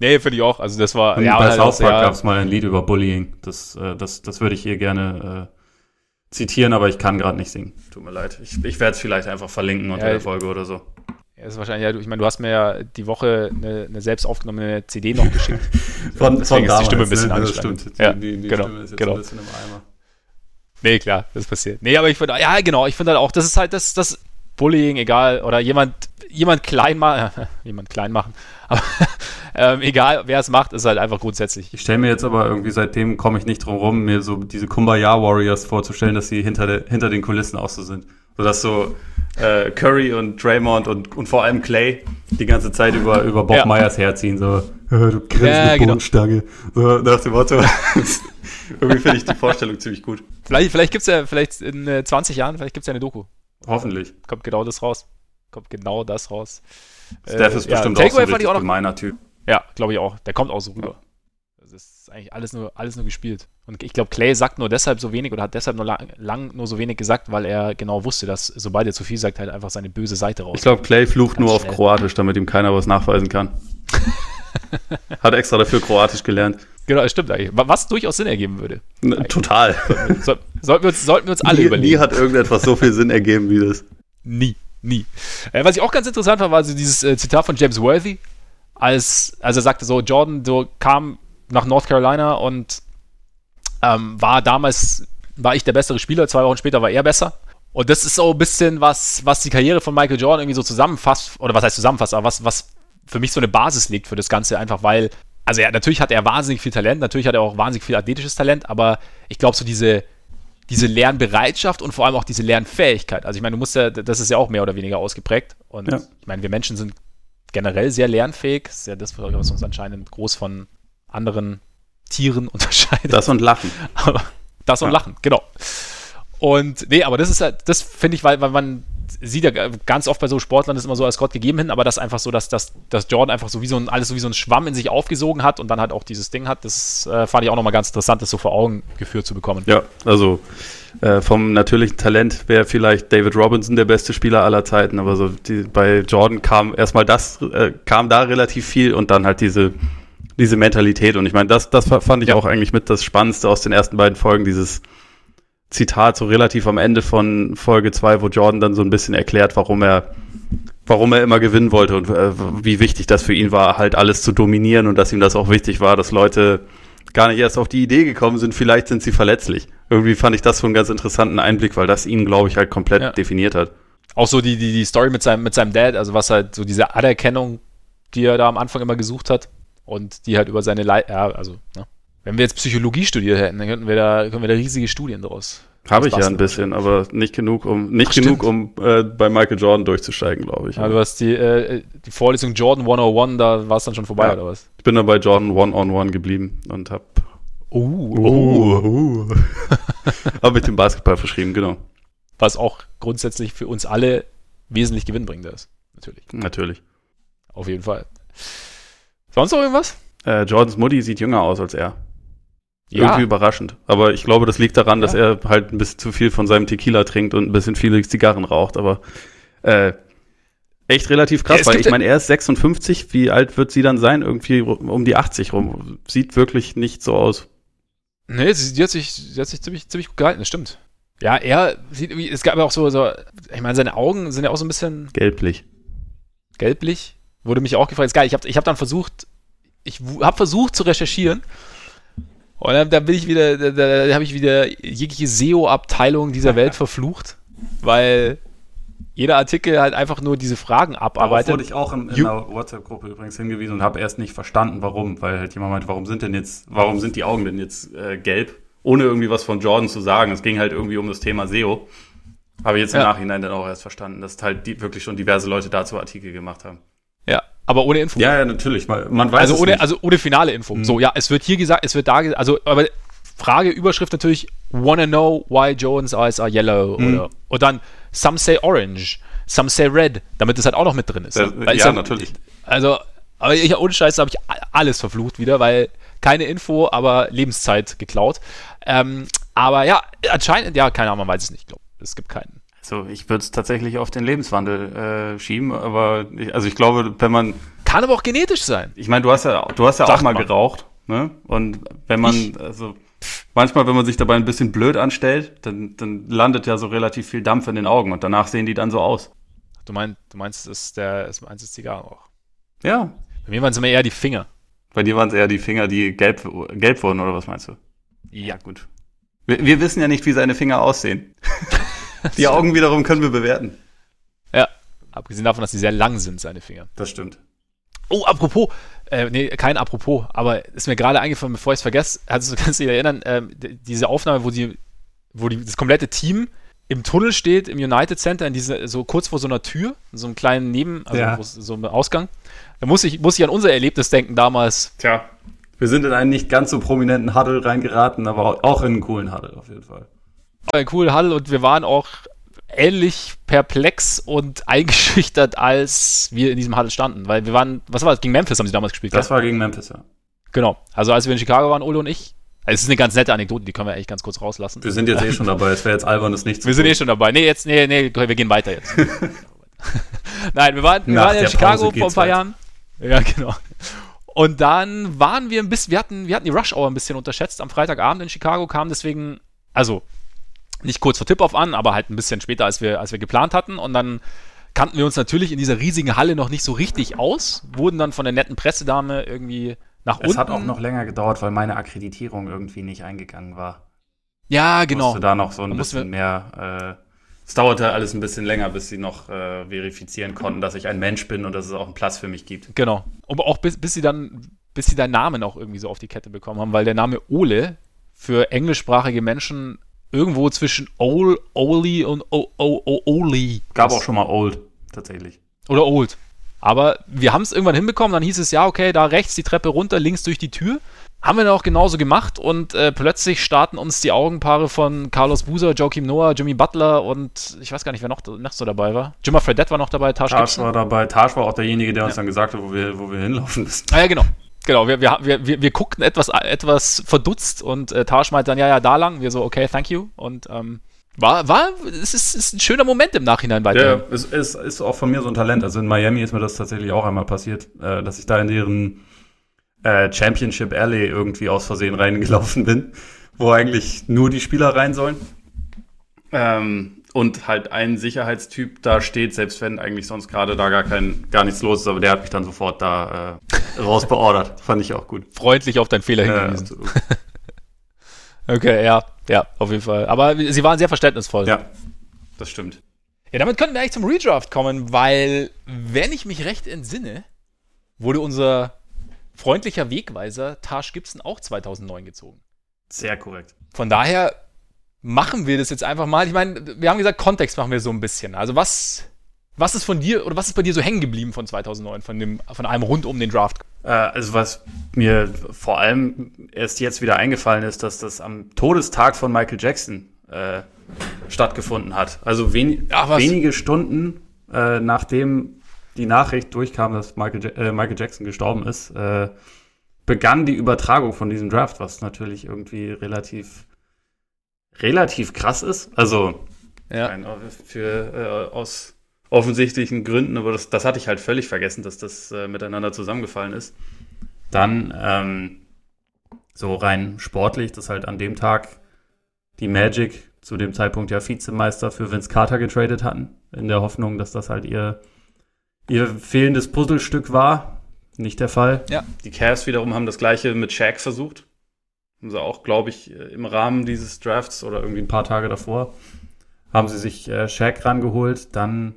Nee, finde ich auch. Also das war. ja, bei halt South Park gab es mal ein Lied über Bullying. Das, äh, das, das würde ich hier gerne äh, zitieren, aber ich kann gerade nicht singen. Tut mir leid. Ich, ich werde es vielleicht einfach verlinken unter ja, der Folge oder so. Ja, ist wahrscheinlich, ja, ich meine, du hast mir ja die Woche eine, eine selbst aufgenommene CD noch geschickt. von, von damals, ist die Stimme ein bisschen ne? Das stimmt. Ja, die, die genau, Stimme ist jetzt genau. ein bisschen im Eimer. Nee, klar, das passiert. Nee, aber ich finde, ja, genau, ich finde halt auch, das ist halt das, das Bullying, egal, oder jemand, jemand klein machen, jemand klein machen, aber ähm, egal, wer es macht, ist halt einfach grundsätzlich. Ich stelle mir jetzt aber irgendwie, seitdem komme ich nicht drum rum, mir so diese Kumbaya Warriors vorzustellen, dass sie hinter, der, hinter den Kulissen auch so sind. So dass so äh, Curry und Draymond und, und vor allem Clay die ganze Zeit über, über Bob ja. Myers herziehen, so, du grinst ja, mit Bodenstange. Genau. So nach dem Motto. Irgendwie finde ich die Vorstellung ziemlich gut. Vielleicht, vielleicht gibt es ja, vielleicht in äh, 20 Jahren, vielleicht gibt es ja eine Doku. Hoffentlich. Kommt genau das raus. Kommt genau das raus. Steph ist äh, bestimmt ja, auch so ein gemeiner Typ. Ja, glaube ich auch. Der kommt auch so rüber. Das ist eigentlich alles nur, alles nur gespielt. Und ich glaube, Clay sagt nur deshalb so wenig oder hat deshalb nur lang, lang, nur so wenig gesagt, weil er genau wusste, dass sobald er zu viel sagt, halt einfach seine böse Seite raus. Ich glaube, Clay flucht nur schnell. auf Kroatisch, damit ihm keiner was nachweisen kann. hat extra dafür Kroatisch gelernt. Genau, das stimmt eigentlich. Was durchaus Sinn ergeben würde. Total. Sollten wir, sollten wir, uns, sollten wir uns alle nie, überlegen. Nie hat irgendetwas so viel Sinn ergeben wie das. Nie, nie. Äh, was ich auch ganz interessant fand, war also dieses äh, Zitat von James Worthy, als, als er sagte, so, Jordan so kam nach North Carolina und ähm, war damals, war ich der bessere Spieler, zwei Wochen später war er besser. Und das ist so ein bisschen was, was die Karriere von Michael Jordan irgendwie so zusammenfasst, oder was heißt zusammenfasst, aber was, was für mich so eine Basis legt für das Ganze, einfach weil also ja, natürlich hat er wahnsinnig viel Talent, natürlich hat er auch wahnsinnig viel athletisches Talent, aber ich glaube, so diese, diese Lernbereitschaft und vor allem auch diese Lernfähigkeit. Also ich meine, du musst ja, das ist ja auch mehr oder weniger ausgeprägt. Und ja. ich meine, wir Menschen sind generell sehr lernfähig. Das ist ja das, was uns anscheinend groß von anderen Tieren unterscheidet. Das und Lachen. das und ja. Lachen, genau. Und nee, aber das ist halt, das finde ich, weil, weil man sieht ja ganz oft bei so Sportlern ist immer so als Gott gegeben hin, aber das einfach so, dass, dass, dass Jordan einfach so wie so ein, alles so wie so ein Schwamm in sich aufgesogen hat und dann halt auch dieses Ding hat, das äh, fand ich auch nochmal ganz interessant, das so vor Augen geführt zu bekommen. Ja, also äh, vom natürlichen Talent wäre vielleicht David Robinson der beste Spieler aller Zeiten, aber so die, bei Jordan kam erstmal das, äh, kam da relativ viel und dann halt diese, diese Mentalität und ich meine, das, das fand ich ja. auch eigentlich mit das Spannendste aus den ersten beiden Folgen, dieses Zitat so relativ am Ende von Folge 2, wo Jordan dann so ein bisschen erklärt, warum er, warum er immer gewinnen wollte und äh, wie wichtig das für ihn war, halt alles zu dominieren und dass ihm das auch wichtig war, dass Leute gar nicht erst auf die Idee gekommen sind, vielleicht sind sie verletzlich. Irgendwie fand ich das so einen ganz interessanten Einblick, weil das ihn, glaube ich, halt komplett ja. definiert hat. Auch so die, die, die Story mit seinem, mit seinem Dad, also was halt so diese Anerkennung, die er da am Anfang immer gesucht hat und die halt über seine Le ja, also, ne? Wenn wir jetzt Psychologie studiert hätten, dann könnten wir da, können wir da riesige Studien draus. Habe ich ja ein bisschen, aber nicht genug, um nicht Ach, genug, um äh, bei Michael Jordan durchzusteigen, glaube ich. Ja, du hast die, äh, die Vorlesung Jordan 101, da war es dann schon vorbei, ja. oder was? Ich bin dann bei Jordan One on One geblieben und habe uh, uh, uh. hab mich dem Basketball verschrieben, genau. Was auch grundsätzlich für uns alle wesentlich gewinnbringender ist. Natürlich. Natürlich. Auf jeden Fall. Sonst noch irgendwas? Äh, Jordans Mutti sieht jünger aus als er. Ja. Irgendwie überraschend. Aber ich glaube, das liegt daran, ja. dass er halt ein bisschen zu viel von seinem Tequila trinkt und ein bisschen viele Zigarren raucht. Aber äh, echt relativ krass, ja, weil ich meine, er ist 56. Wie alt wird sie dann sein? Irgendwie um die 80 rum. Sieht wirklich nicht so aus. Nee, sie, hat sich, sie hat sich ziemlich, ziemlich gut gehalten, das stimmt. Ja, er sieht irgendwie, es gab ja auch so, so, ich meine, seine Augen sind ja auch so ein bisschen. Gelblich. Gelblich? Wurde mich auch gefragt. Ist geil, ich habe ich hab dann versucht, ich habe versucht zu recherchieren und dann, dann bin ich wieder, da, da habe ich wieder jegliche SEO-Abteilung dieser Welt verflucht, weil jeder Artikel halt einfach nur diese Fragen abarbeitet. Darauf wurde ich auch in, in einer WhatsApp-Gruppe übrigens hingewiesen und habe erst nicht verstanden, warum, weil halt jemand meinte, warum sind denn jetzt, warum sind die Augen denn jetzt äh, gelb, ohne irgendwie was von Jordan zu sagen. Es ging halt irgendwie um das Thema SEO. Habe jetzt im Ja. Nachhinein dann auch erst verstanden, dass halt die, wirklich schon diverse Leute dazu Artikel gemacht haben. Ja, aber ohne Info. Ja, ja, natürlich. Man, man weiß also es ohne, nicht. also ohne finale Info. Mhm. So, ja, es wird hier gesagt, es wird da gesagt, also, aber Frage, Überschrift natürlich, wanna know why Jones eyes are yellow Mhm. oder, und dann some say orange, some say red, damit das halt auch noch mit drin ist. Das- es ja, natürlich. Also, aber ich, ohne Scheiß habe ich alles verflucht wieder, weil keine Info, aber Lebenszeit geklaut. Ähm, aber ja, anscheinend, ja, keine Ahnung, man weiß es nicht, ich glaube. Es gibt keinen. Also ich würde es tatsächlich auf den Lebenswandel äh, schieben, aber ich, also ich glaube, wenn man, Kann aber auch genetisch sein. ich meine, du hast ja, du hast ja Sagt auch mal man. geraucht, ne? Und wenn man, Ich? also manchmal, wenn man sich dabei ein bisschen blöd anstellt, dann, dann landet ja so relativ viel Dampf in den Augen und danach sehen die dann so aus. Du, mein, du meinst, es ist der, es meinst das Zigarrenrauch. Ja. Bei mir waren es immer eher die Finger. Bei dir waren es eher die Finger, die gelb, gelb wurden, oder was meinst du? Ja. gut. Wir, wir wissen ja nicht, wie seine Finger aussehen. die Augen wiederum können wir bewerten. Ja. Abgesehen davon, dass sie sehr lang sind, seine Finger. Das stimmt. Oh, apropos, äh, nee, kein Apropos, aber ist mir gerade eingefallen, bevor ich es vergesse, du, kannst du dich erinnern, d- diese Aufnahme, wo die, wo die, das komplette Team im Tunnel steht, im United Center, in diese, so kurz vor so einer Tür, in so einem kleinen Neben, also Ja. so einem Ausgang. Da muss ich, muss ich an unser Erlebnis denken damals. Tja. Wir sind in einen nicht ganz so prominenten Huddle reingeraten, aber auch in einen coolen Huddle auf jeden Fall. Ein cooler Huddle und wir waren auch ähnlich perplex und eingeschüchtert, als wir in diesem Huddle standen, weil wir waren, was war das, gegen Memphis haben sie damals gespielt, Das gell? war gegen Memphis, ja. Genau. Also als wir in Chicago waren, Ole und ich, also es ist eine ganz nette Anekdote, die können wir eigentlich ganz kurz rauslassen. Wir sind jetzt eh schon dabei. Es wäre jetzt albern, das nicht zu Wir sind eh schon dabei. Nee, jetzt, nee, nee, wir gehen weiter jetzt. Nein, wir waren, wir Nach waren ja in Chicago vor ein paar geht's Jahren. Ja, genau. Und dann waren wir ein bisschen, wir hatten, wir hatten die Rush Hour ein bisschen unterschätzt am Freitagabend in Chicago, kamen deswegen, also nicht kurz vor Tip-Off an, aber halt ein bisschen später, als wir, als wir geplant hatten. Und dann kannten wir uns natürlich in dieser riesigen Halle noch nicht so richtig aus, wurden dann von der netten Pressedame irgendwie nach Es unten. hat auch noch länger gedauert, weil meine Akkreditierung irgendwie nicht eingegangen war. ja, genau. Musste da noch so ein Da mussten bisschen mehr. Äh, es dauerte alles ein bisschen länger, bis sie noch äh, verifizieren konnten, dass ich ein Mensch bin und dass es auch einen Platz für mich gibt. Genau. Aber auch bis, bis sie dann, bis sie deinen Namen auch irgendwie so auf die Kette bekommen haben, weil der Name Ole für englischsprachige Menschen irgendwo zwischen Ol, Oli und o, o, o, Oli. Gab auch schon mal Old, tatsächlich. Oder Old. Aber wir haben es irgendwann hinbekommen, dann hieß es, ja, okay, da rechts die Treppe runter, links durch die Tür. Haben wir dann auch genauso gemacht und äh, plötzlich starten uns die Augenpaare von Carlos Buser, Joachim Noah, Jimmy Butler und ich weiß gar nicht, wer noch, noch so dabei war. Jimmer Fredette war noch dabei, Tash Tash war dabei. Tash war auch derjenige, der uns dann gesagt hat, wo wir, wo wir hinlaufen müssen. Ah, ja, genau. Genau, wir, wir, wir, wir, guckten etwas, etwas verdutzt und äh, Taj meinte dann, ja, ja, da lang. Wir so, okay, thank you. Und ähm, war, war, es ist, ist ein schöner Moment im Nachhinein Ja, weiter. es ist, ist auch von mir so ein Talent. Also in Miami ist mir das tatsächlich auch einmal passiert, äh, dass ich da in deren äh, Championship Alley irgendwie aus Versehen reingelaufen bin, wo eigentlich nur die Spieler rein sollen. Ähm, und halt ein Sicherheitstyp da steht, selbst wenn eigentlich sonst gerade da gar kein, gar nichts los ist, aber der hat mich dann sofort da äh, rausbeordert. Fand ich auch gut. Freundlich auf deinen Fehler hingewiesen. absolut. okay, ja, ja, auf jeden Fall. Aber sie waren sehr verständnisvoll. ja, das stimmt. Ja, damit könnten wir eigentlich zum Redraft kommen, weil, wenn ich mich recht entsinne, wurde unser freundlicher Wegweiser Taj Gibson auch 2009 gezogen. Sehr korrekt. Von daher machen wir das jetzt einfach mal. Ich meine, wir haben gesagt, Kontext machen wir so ein bisschen. Also was, was ist von dir oder was ist bei dir so hängen geblieben von 2009, von, dem, von einem rund um den Draft? Äh, also was mir vor allem erst jetzt wieder eingefallen ist, dass das am Todestag von Michael Jackson äh, stattgefunden hat. Also wen Ach, wenige Stunden äh, nachdem die Nachricht durchkam, dass Michael, ja äh, Michael Jackson gestorben ist, äh, begann die Übertragung von diesem Draft, was natürlich irgendwie relativ relativ krass ist. Also Ja. Nein, für, äh, aus offensichtlichen Gründen, aber das, das hatte ich halt völlig vergessen, dass das äh, miteinander zusammengefallen ist. Dann ähm, so rein sportlich, dass halt an dem Tag die Magic zu dem Zeitpunkt ja Vizemeister für Vince Carter getradet hatten, in der Hoffnung, dass das halt ihr, ihr fehlendes Puzzlestück war. Nicht der Fall. Ja. Die Cavs wiederum haben das gleiche mit Shaq versucht. Haben sie auch, glaube ich, im Rahmen dieses Drafts oder irgendwie ein paar Tage davor, haben sie sich äh, Shaq rangeholt. Dann,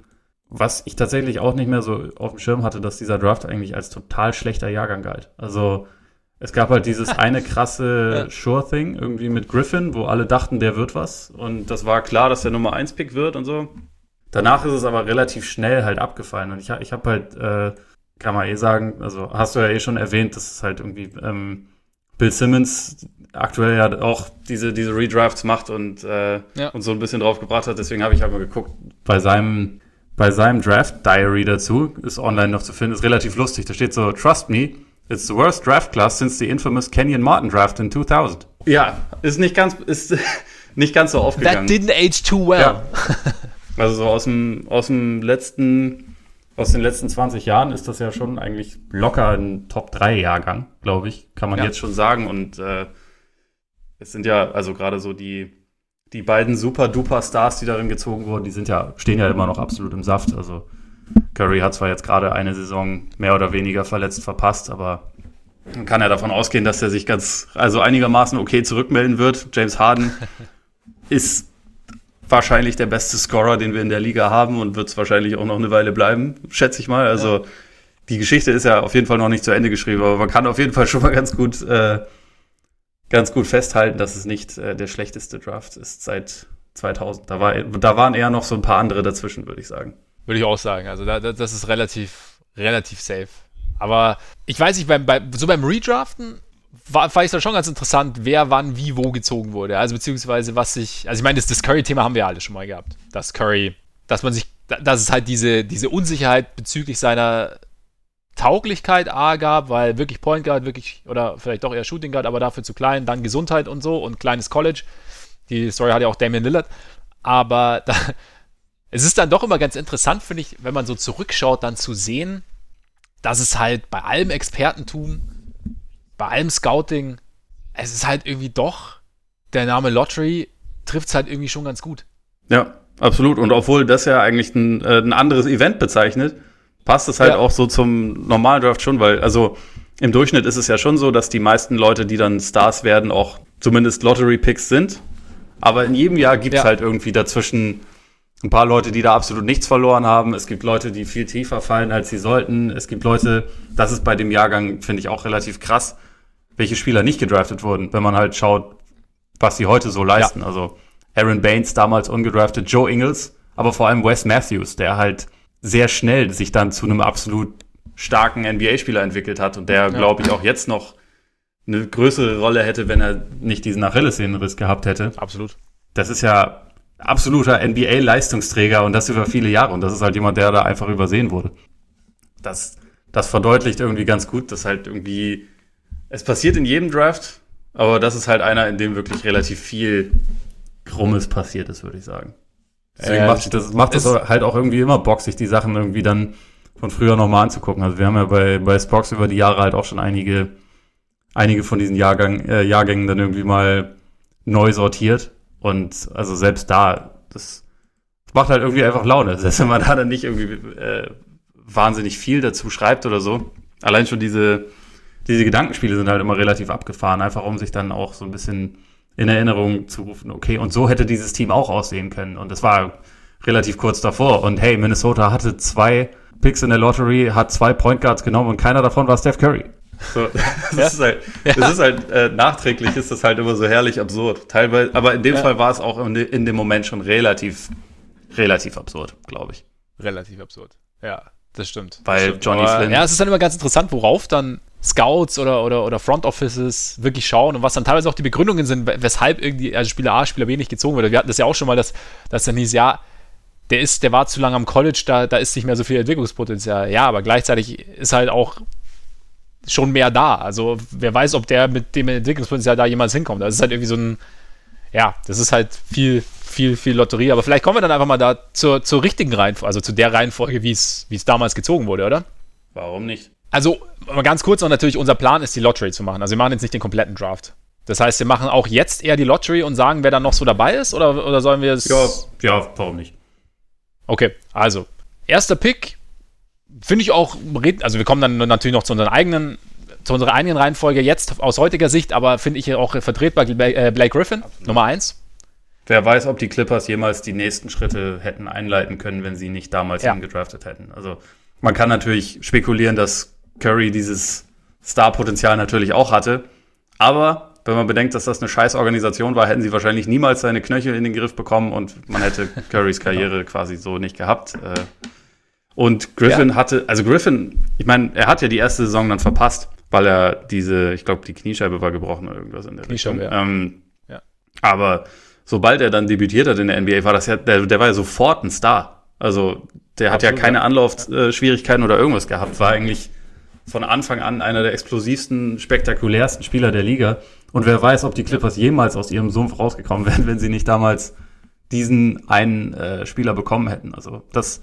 was ich tatsächlich auch nicht mehr so auf dem Schirm hatte, dass dieser Draft eigentlich als total schlechter Jahrgang galt. Also Es gab halt dieses eine krasse Sure-Thing irgendwie mit Griffin, wo alle dachten, der wird was. Und das war klar, dass der Nummer 1-Pick wird und so. Danach ist es aber relativ schnell halt abgefallen. Und ich, ich habe halt, äh, kann man eh sagen, also hast du ja eh schon erwähnt, dass es halt irgendwie ähm, Bill Simmons aktuell ja auch diese, diese Redrafts macht und, äh, ja. und so ein bisschen drauf gebracht hat. Deswegen habe ich halt mal geguckt. Bei seinem, bei seinem Draft Diary dazu ist online noch zu finden, ist relativ lustig. Da steht so, Trust me, It's the worst draft class since the infamous Kenyon Martin draft in 2000. Ja, ist nicht ganz, ist nicht ganz so aufgegangen. That didn't age too well. Ja. Also so aus dem, aus dem letzten, aus den letzten 20 Jahren ist das ja schon eigentlich locker ein Top-3-Jahrgang, glaube ich, kann man ja. jetzt schon sagen. Und äh, es sind ja, also gerade so die, die beiden super-duper-Stars, die darin gezogen wurden, die sind ja, stehen ja immer noch absolut im Saft. Also Curry hat zwar jetzt gerade eine Saison mehr oder weniger verletzt verpasst, aber man kann ja davon ausgehen, dass er sich ganz, also einigermaßen okay zurückmelden wird. James Harden ist wahrscheinlich der beste Scorer, den wir in der Liga haben und wird es wahrscheinlich auch noch eine Weile bleiben, schätze ich mal. Also ja. die Geschichte ist ja auf jeden Fall noch nicht zu Ende geschrieben, aber man kann auf jeden Fall schon mal ganz gut, äh, ganz gut festhalten, dass es nicht äh, der schlechteste Draft ist seit 2000. Da, war, da waren eher noch so ein paar andere dazwischen, würde ich sagen. Würde ich auch sagen. Also da, das ist relativ, relativ safe. Aber ich weiß nicht, beim, bei, so beim Redraften war, fand ich dann schon ganz interessant, wer wann wie wo gezogen wurde. Also beziehungsweise was sich, also ich meine, das, das Curry-Thema haben wir alle schon mal gehabt. Dass Curry, dass man sich, dass es halt diese, diese Unsicherheit bezüglich seiner Tauglichkeit A gab, weil wirklich Point Guard, wirklich, oder vielleicht doch eher Shooting Guard, aber dafür zu klein, dann Gesundheit und so und kleines College. Die Story hat ja auch Damian Lillard. Aber da, es ist dann doch immer ganz interessant, finde ich, wenn man so zurückschaut, dann zu sehen, dass es halt bei allem Expertentum, bei allem Scouting, es ist halt irgendwie doch, der Name Lottery trifft es halt irgendwie schon ganz gut. Ja, absolut. Und obwohl das ja eigentlich ein, äh, ein anderes Event bezeichnet, passt es halt ja. auch so zum normalen Draft schon, weil, also im Durchschnitt ist es ja schon so, dass die meisten Leute, die dann Stars werden, auch zumindest Lottery-Picks sind. Aber in jedem Jahr gibt es ja. halt irgendwie dazwischen ein paar Leute, die da absolut nichts verloren haben. Es gibt Leute, die viel tiefer fallen, als sie sollten. Es gibt Leute, das ist bei dem Jahrgang, finde ich, auch relativ krass, welche Spieler nicht gedraftet wurden, wenn man halt schaut, was sie heute so leisten. Ja. Also Aaron Baines damals ungedraftet, Joe Ingles, aber vor allem Wes Matthews, der halt sehr schnell sich dann zu einem absolut starken NBA-Spieler entwickelt hat und der, ja. glaube ich, auch jetzt noch eine größere Rolle hätte, wenn er nicht diesen Achillessehnenriss gehabt hätte. Absolut. Das ist ja absoluter NBA-Leistungsträger und das über viele Jahre. Und das ist halt jemand, der da einfach übersehen wurde. Das, das verdeutlicht irgendwie ganz gut, dass halt irgendwie, es passiert in jedem Draft, aber das ist halt einer, in dem wirklich relativ viel Krummes passiert ist, würde ich sagen. Deswegen äh, macht, das, macht das halt auch irgendwie immer Bock, sich die Sachen irgendwie dann von früher nochmal anzugucken. Also wir haben ja bei, bei Spox über die Jahre halt auch schon einige, einige von diesen Jahrgang, äh, Jahrgängen dann irgendwie mal neu sortiert und also selbst da, das macht halt irgendwie einfach Laune. Selbst wenn man da dann nicht irgendwie äh, wahnsinnig viel dazu schreibt oder so. Allein schon diese, diese Gedankenspiele sind halt immer relativ abgefahren, einfach um sich dann auch so ein bisschen in Erinnerung zu rufen, okay, und so hätte dieses Team auch aussehen können. Und das war relativ kurz davor. Und hey, Minnesota hatte zwei Picks in der Lottery, hat zwei Point Guards genommen und keiner davon war Steph Curry. So, das ja. ist halt, das ja. ist halt äh, nachträglich ist das halt immer so herrlich absurd. Teilweise, aber in dem ja. Fall war es auch in, in, dem Moment schon relativ, relativ absurd, glaube ich. Relativ absurd. Ja, das stimmt. Weil das stimmt. Johnny aber, Flynn. Ja, es ist dann immer ganz interessant, worauf dann Scouts oder, oder, oder Front Offices wirklich schauen und was dann teilweise auch die Begründungen sind, weshalb irgendwie, also Spieler A, Spieler B nicht gezogen wird. Wir hatten das ja auch schon mal, dass, dass dann hieß, ja, der ist, der war zu lange am College, da, da ist nicht mehr so viel Entwicklungspotenzial. Ja, aber gleichzeitig ist halt auch schon mehr da. Also wer weiß, ob der mit dem Entwicklungspotenzial da jemals hinkommt. Das ist halt irgendwie so ein, ja, das ist halt viel, viel, viel Lotterie. Aber vielleicht kommen wir dann einfach mal da zur, zur richtigen Reihenfolge, also zu der Reihenfolge, wie es damals gezogen wurde, oder? Warum nicht? Also, mal ganz kurz noch natürlich, unser Plan ist, die Lottery zu machen. Also wir machen jetzt nicht den kompletten Draft. Das heißt, wir machen auch jetzt eher die Lottery und sagen, wer dann noch so dabei ist? Oder, oder sollen wir es. Ja, ja, warum nicht? Okay, also, erster Pick, finde ich auch, also wir kommen dann natürlich noch zu unseren eigenen, zu unserer eigenen Reihenfolge jetzt aus heutiger Sicht, aber finde ich auch vertretbar äh, Blake Griffin, Absolut. Nummer 1. Wer weiß, ob die Clippers jemals die nächsten Schritte hätten einleiten können, wenn sie nicht damals ja. ihn gedraftet hätten. Also man kann natürlich spekulieren, dass Curry dieses Star-Potenzial natürlich auch hatte. Aber wenn man bedenkt, dass das eine scheiß Organisation war, hätten sie wahrscheinlich niemals seine Knöchel in den Griff bekommen und man hätte Currys Karriere genau. quasi so nicht gehabt. Äh. Und Griffin ja. hatte, also Griffin, ich meine, er hat ja die erste Saison dann verpasst, weil er diese, ich glaube, die Kniescheibe war gebrochen oder irgendwas in der Kniescheibe, Richtung. Ja. Ähm, ja. Aber sobald er dann debütiert hat in der NBA, war das ja, der, der war ja sofort ein Star. Also der hat Absolut, ja keine Anlaufschwierigkeiten oder irgendwas gehabt, war eigentlich von Anfang an einer der explosivsten, spektakulärsten Spieler der Liga. Und wer weiß, ob die Clippers jemals aus ihrem Sumpf rausgekommen wären, wenn sie nicht damals diesen einen äh, Spieler bekommen hätten. Also das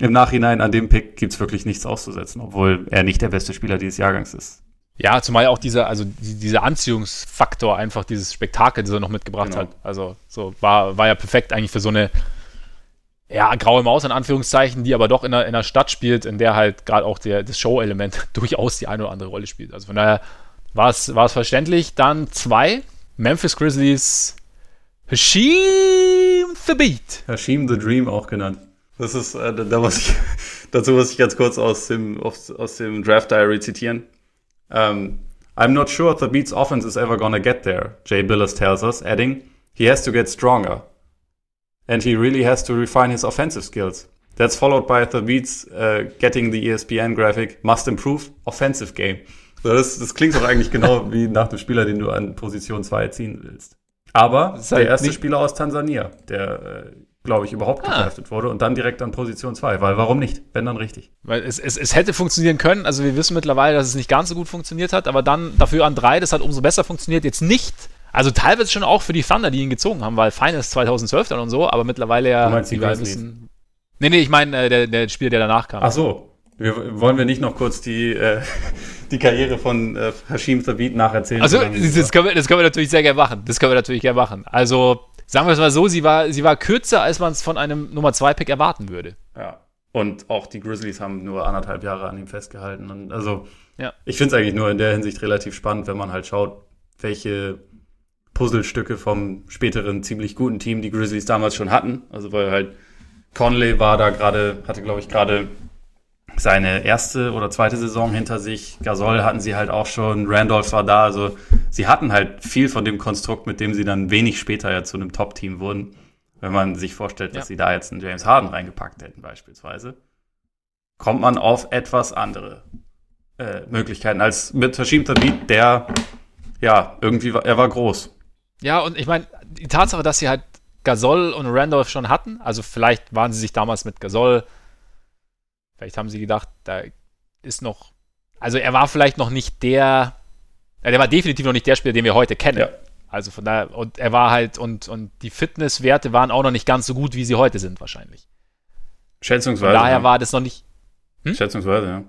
im Nachhinein an dem Pick gibt's wirklich nichts auszusetzen, obwohl er nicht der beste Spieler dieses Jahrgangs ist. Ja, zumal auch dieser, also dieser Anziehungsfaktor einfach dieses Spektakel, das er noch mitgebracht genau. hat. Also so war, war ja perfekt eigentlich für so eine ja, graue Maus in Anführungszeichen, die aber doch in einer, in einer Stadt spielt, in der halt gerade auch der, das Show-Element durchaus die eine oder andere Rolle spielt. Also von daher war es, verständlich. Dann zwei, Memphis Grizzlies, Hashim the Beat. Hashim the Dream auch genannt. Das ist, äh, da muss ich, dazu muss ich ganz kurz aus dem, aus, aus dem Draft Diary zitieren. Um, I'm not sure the Beats offense is ever gonna get there, Jay Billis tells us, adding, he has to get stronger. And he really has to refine his offensive skills. That's followed by the Beats uh, getting the ESPN graphic, must improve offensive game. So, das, das klingt doch eigentlich genau wie nach dem Spieler, den du an Position 2 ziehen willst. Aber halt der erste Spieler aus Tansania, der, äh, glaube ich, überhaupt ah. gedraftet wurde und dann direkt an Position 2. Weil warum nicht? Wenn dann richtig. Weil es, es, es hätte funktionieren können. Also wir wissen mittlerweile, dass es nicht ganz so gut funktioniert hat, aber dann dafür an 3, das hat umso besser funktioniert. Jetzt nicht. Also teilweise schon auch für die Thunder, die ihn gezogen haben, weil Finals 2012 dann und so, aber mittlerweile ja. Du meinst die wissen, Nee, nee, ich meine äh, der, der Spieler, der danach kam. Ach so. Wir, wollen wir nicht noch kurz die, äh, die Karriere von äh, Hashim Thabit nacherzählen? Also, das können, wir, das können wir natürlich sehr gerne machen. Das können wir natürlich gerne machen. Also, sagen wir es mal so, sie war, sie war kürzer, als man es von einem Nummer 2-Pick erwarten würde. Ja. Und auch die Grizzlies haben nur anderthalb Jahre an ihm festgehalten. Und also, ja. ich finde es eigentlich nur in der Hinsicht relativ spannend, wenn man halt schaut, welche Puzzlestücke vom späteren ziemlich guten Team die Grizzlies damals schon hatten. Also, weil halt Conley war da gerade, hatte glaube ich gerade seine erste oder zweite Saison hinter sich. Gasol hatten sie halt auch schon, Randolph war da. Also sie hatten halt viel von dem Konstrukt, mit dem sie dann wenig später ja zu einem Top-Team wurden. Wenn man sich vorstellt, dass ja. sie da jetzt einen James Harden reingepackt hätten beispielsweise, kommt man auf etwas andere äh, Möglichkeiten als mit Hashim Thabit, der ja irgendwie war, er war groß. Ja, und ich meine, die Tatsache, dass sie halt Gasol und Randolph schon hatten, also vielleicht waren sie sich damals mit Gasol Vielleicht haben sie gedacht, da ist noch. Also er war vielleicht noch nicht der. Der war definitiv noch nicht der Spieler, den wir heute kennen. Ja. Also von daher, und er war halt, und, und die Fitnesswerte waren auch noch nicht ganz so gut, wie sie heute sind, wahrscheinlich. Schätzungsweise. Von daher ja. war das noch nicht. Hm? Schätzungsweise, ja.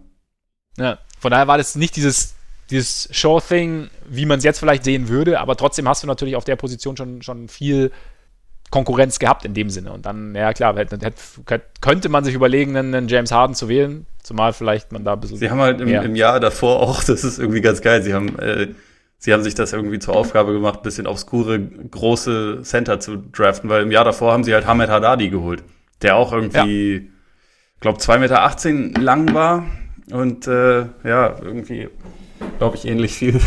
Ja, von daher war das nicht dieses, dieses Show-Thing, wie man es jetzt vielleicht sehen würde, aber trotzdem hast du natürlich auf der Position schon, schon viel Konkurrenz gehabt in dem Sinne. Und dann, ja klar, hätte, hätte, könnte man sich überlegen, einen James Harden zu wählen, zumal vielleicht man da ein bisschen. Sie haben halt im, im, Jahr davor auch, das ist irgendwie ganz geil, sie haben, äh, sie haben sich das irgendwie zur Aufgabe gemacht, ein bisschen obskure, große Center zu draften, weil im Jahr davor haben sie halt Hamed Haddadi geholt, der auch irgendwie, ja. glaube 2,18 Meter lang war und äh, ja, irgendwie glaube ich, ähnlich viel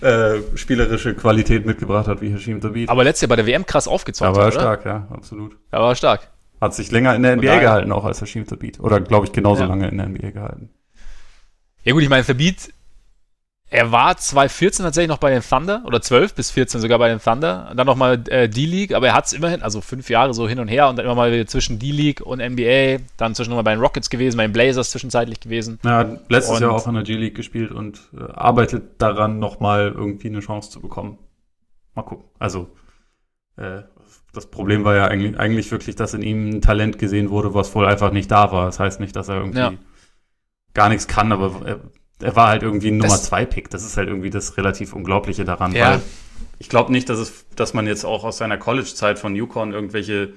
äh, spielerische Qualität mitgebracht hat wie Hashim David. Aber letztes Jahr bei der WM krass aufgezogen. Aber war stark, ja, absolut. Er war stark. Hat sich länger in der NBA gehalten, auch als Hashim David. Oder, glaube ich, genauso ja. lange in der NBA gehalten. Ja gut, ich meine, Verbiet er war 2014 tatsächlich noch bei den Thunder oder 12 bis 14 sogar bei den Thunder. Und dann nochmal äh, D-League, aber er hat es immerhin, also fünf Jahre so hin und her und dann immer mal zwischen D-League und NBA, dann zwischendurch bei den Rockets gewesen, bei den Blazers zwischenzeitlich gewesen. Ja, letztes und, Jahr auch in der G-League gespielt und äh, arbeitet daran, nochmal irgendwie eine Chance zu bekommen. Mal gucken. Also, äh, das Problem war ja eigentlich, eigentlich wirklich, dass in ihm ein Talent gesehen wurde, was wohl einfach nicht da war. Das heißt nicht, dass er irgendwie ja. gar nichts kann, aber er er war halt irgendwie ein Nummer zwei Pick. Das ist halt irgendwie das relativ Unglaubliche daran, ja. weil ich glaube nicht, dass es, dass man jetzt auch aus seiner College-Zeit von Yukon irgendwelche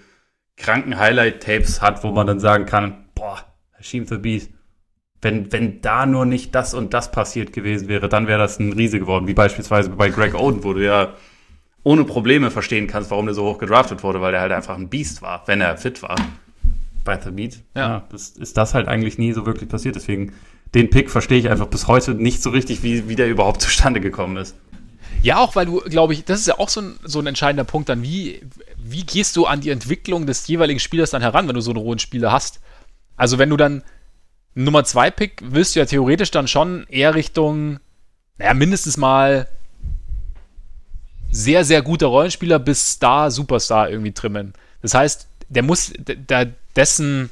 kranken Highlight-Tapes hat, wo man dann sagen kann, boah, Hashim Beast, wenn, wenn da nur nicht das und das passiert gewesen wäre, dann wäre das ein Riese geworden, wie beispielsweise bei Greg Oden, wo du ja ohne Probleme verstehen kannst, warum der so hoch gedraftet wurde, weil der halt einfach ein Beast war, wenn er fit war. Bei The Beat, ja. ja, das ist das halt eigentlich nie so wirklich passiert. Deswegen den Pick verstehe ich einfach bis heute nicht so richtig, wie, wie der überhaupt zustande gekommen ist. Ja, auch weil du, glaube ich, das ist ja auch so ein, so ein entscheidender Punkt dann, wie, wie gehst du an die Entwicklung des jeweiligen Spielers dann heran, wenn du so einen rohen Spieler hast? Also wenn du dann Nummer 2 Pick willst du ja theoretisch dann schon eher Richtung, naja, mindestens mal sehr, sehr guter Rollenspieler bis Star, Superstar irgendwie trimmen. Das heißt, der muss, der, dessen,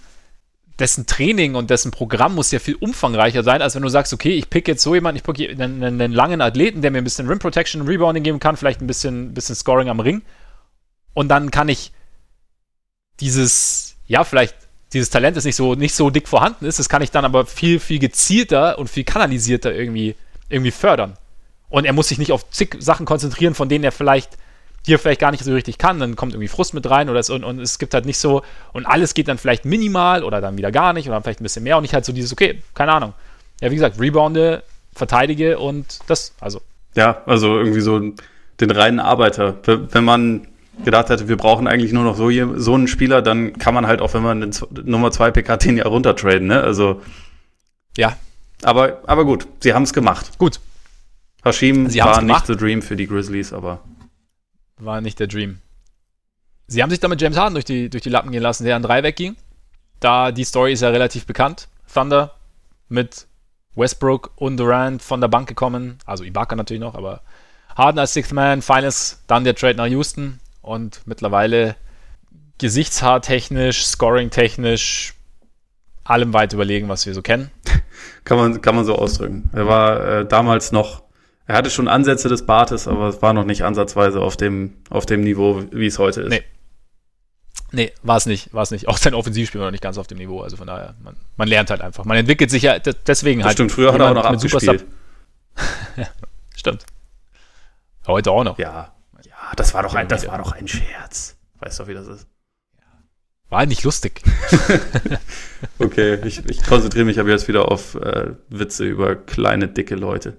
dessen Training und dessen Programm muss ja viel umfangreicher sein, als wenn du sagst, okay, ich pick jetzt so jemanden, ich pick einen, einen, langen Athleten, der mir ein bisschen Rim Protection und Rebounding geben kann, vielleicht ein bisschen, bisschen Scoring am Ring. Und dann kann ich dieses, ja, vielleicht dieses Talent, das nicht so, nicht so dick vorhanden ist, das kann ich dann aber viel, viel gezielter und viel kanalisierter irgendwie, irgendwie fördern. Und er muss sich nicht auf zig Sachen konzentrieren, von denen er vielleicht hier vielleicht gar nicht so richtig kann, dann kommt irgendwie Frust mit rein oder es, und, und, es gibt halt nicht so, und alles geht dann vielleicht minimal oder dann wieder gar nicht oder vielleicht ein bisschen mehr und nicht halt so dieses, okay, keine Ahnung. Ja, wie gesagt, rebounde, verteidige und das, also. Ja, also irgendwie so den reinen Arbeiter. Wenn man gedacht hätte, wir brauchen eigentlich nur noch so, so einen Spieler, dann kann man halt auch, wenn man den Nummer 2 PK den ja runtertraden, ne? Also. Ja. Aber, aber gut, sie haben es gemacht. Gut. Hashim sie war nicht the Dream für die Grizzlies, aber. War nicht der Dream. Sie haben sich damit James Harden durch die, durch die Lappen gehen lassen, der an drei wegging. Da die Story ist ja relativ bekannt. Thunder mit Westbrook und Durant von der Bank gekommen. Also Ibaka natürlich noch, aber Harden als Sixth Man, Finals, dann der Trade nach Houston und mittlerweile gesichtshaartechnisch, scoring-technisch, allem weit überlegen, was wir so kennen. kann, man, kann man so ausdrücken. Er war äh, damals noch, er hatte schon Ansätze des Bartes, aber es war noch nicht ansatzweise auf dem, auf dem Niveau, wie es heute ist. Nee. Nee, war es nicht, war es nicht. Auch sein Offensivspiel war noch nicht ganz auf dem Niveau. Also von daher, man, man lernt halt einfach. Man entwickelt sich ja deswegen das halt. Stimmt, früher hat er auch noch abgespielt. ja, stimmt. Heute auch noch. Ja, ja, das war doch ein, das war doch ein Scherz. Weißt du, wie das ist? War halt nicht lustig. okay, ich, ich konzentriere mich aber jetzt wieder auf äh, Witze über kleine, dicke Leute.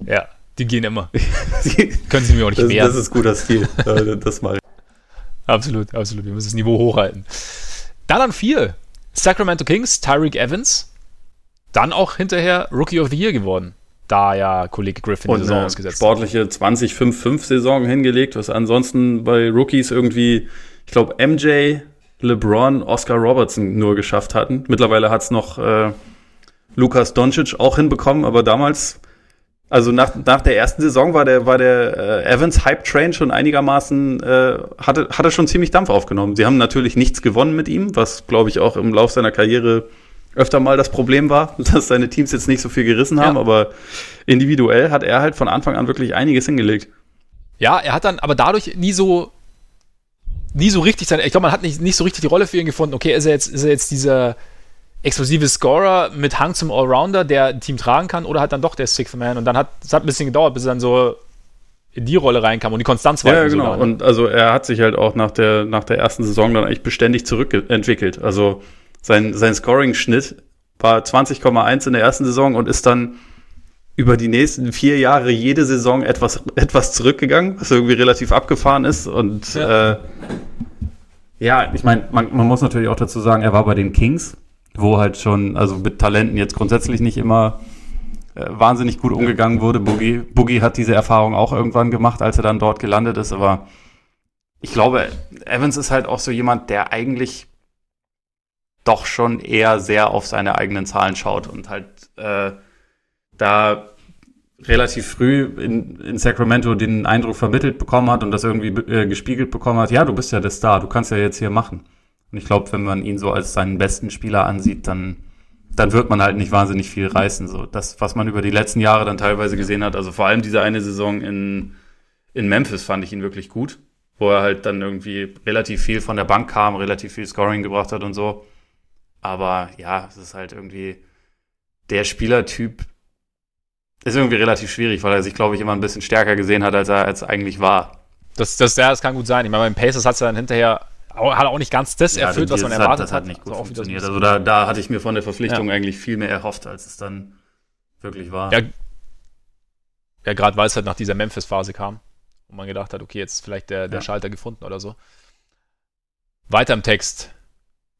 Ja, die gehen immer. Können sie mir auch nicht das, wehren. Das ist guter Stil. das mal. Absolut, absolut. Wir müssen das Niveau hochhalten. Dann an vier. Sacramento Kings, Tyreek Evans. Dann auch hinterher Rookie of the Year geworden da ja Kollege Griffin und die Saison ausgesetzt sportliche 20-5-5-Saison hingelegt, was ansonsten bei Rookies irgendwie, ich glaube, MJ, LeBron, Oscar Robertson nur geschafft hatten. Mittlerweile hat es noch äh, Lukas Doncic auch hinbekommen, aber damals, also nach, nach der ersten Saison war der, war der äh, Evans Hype Train schon einigermaßen, äh, hatte, hatte schon ziemlich Dampf aufgenommen. Sie haben natürlich nichts gewonnen mit ihm, was glaube ich auch im Lauf seiner Karriere öfter mal das Problem war, dass seine Teams jetzt nicht so viel gerissen haben, ja. aber individuell hat er halt von Anfang an wirklich einiges hingelegt. Ja, er hat dann aber dadurch nie so nie so richtig sein, ich glaube, man hat nicht, nicht so richtig die Rolle für ihn gefunden. Okay, ist er jetzt, ist er jetzt dieser explosive Scorer mit Hang zum Allrounder, der ein Team tragen kann, oder hat dann doch der Sixth Man? Und dann hat es hat ein bisschen gedauert, bis er dann so in die Rolle reinkam und die Konstanz war. Ja, genau. Sogar, ne? Und also er hat sich halt auch nach der, nach der ersten Saison dann eigentlich beständig zurückentwickelt. Also sein, sein Scoring-Schnitt war 20,1 in der ersten Saison und ist dann über die nächsten vier Jahre jede Saison etwas, etwas zurückgegangen, was irgendwie relativ abgefahren ist. Und ja, äh, ja ich meine, man, man muss natürlich auch dazu sagen, er war bei den Kings, wo halt schon, also mit Talenten jetzt grundsätzlich nicht immer äh, wahnsinnig gut umgegangen wurde. Boogie, Boogie hat diese Erfahrung auch irgendwann gemacht, als er dann dort gelandet ist. Aber ich glaube, Evans ist halt auch so jemand, der eigentlich doch schon eher sehr auf seine eigenen Zahlen schaut und halt äh, da relativ früh in, in Sacramento den Eindruck vermittelt bekommen hat und das irgendwie äh, gespiegelt bekommen hat, ja, du bist ja der Star, du kannst ja jetzt hier machen. Und ich glaube, wenn man ihn so als seinen besten Spieler ansieht, dann, dann wird man halt nicht wahnsinnig viel reißen. So das, was man über die letzten Jahre dann teilweise gesehen hat, also vor allem diese eine Saison in, in Memphis fand ich ihn wirklich gut, wo er halt dann irgendwie relativ viel von der Bank kam, relativ viel Scoring gebracht hat und so. Aber ja, es ist halt irgendwie der Spielertyp ist irgendwie relativ schwierig, weil er sich, glaube ich, immer ein bisschen stärker gesehen hat, als er als eigentlich war. Das, das, ja, das kann gut sein. Ich meine, beim Pacers hat es dann hinterher hat auch nicht ganz das ja, erfüllt, was man erwartet hat. Das hat nicht gut also funktioniert. Also da, da hatte ich mir von der Verpflichtung ja. eigentlich viel mehr erhofft, als es dann wirklich war. Ja, ja gerade weil es halt nach dieser Memphis-Phase kam und man gedacht hat, okay, jetzt vielleicht der, der ja. Schalter gefunden oder so. Weiter im Text.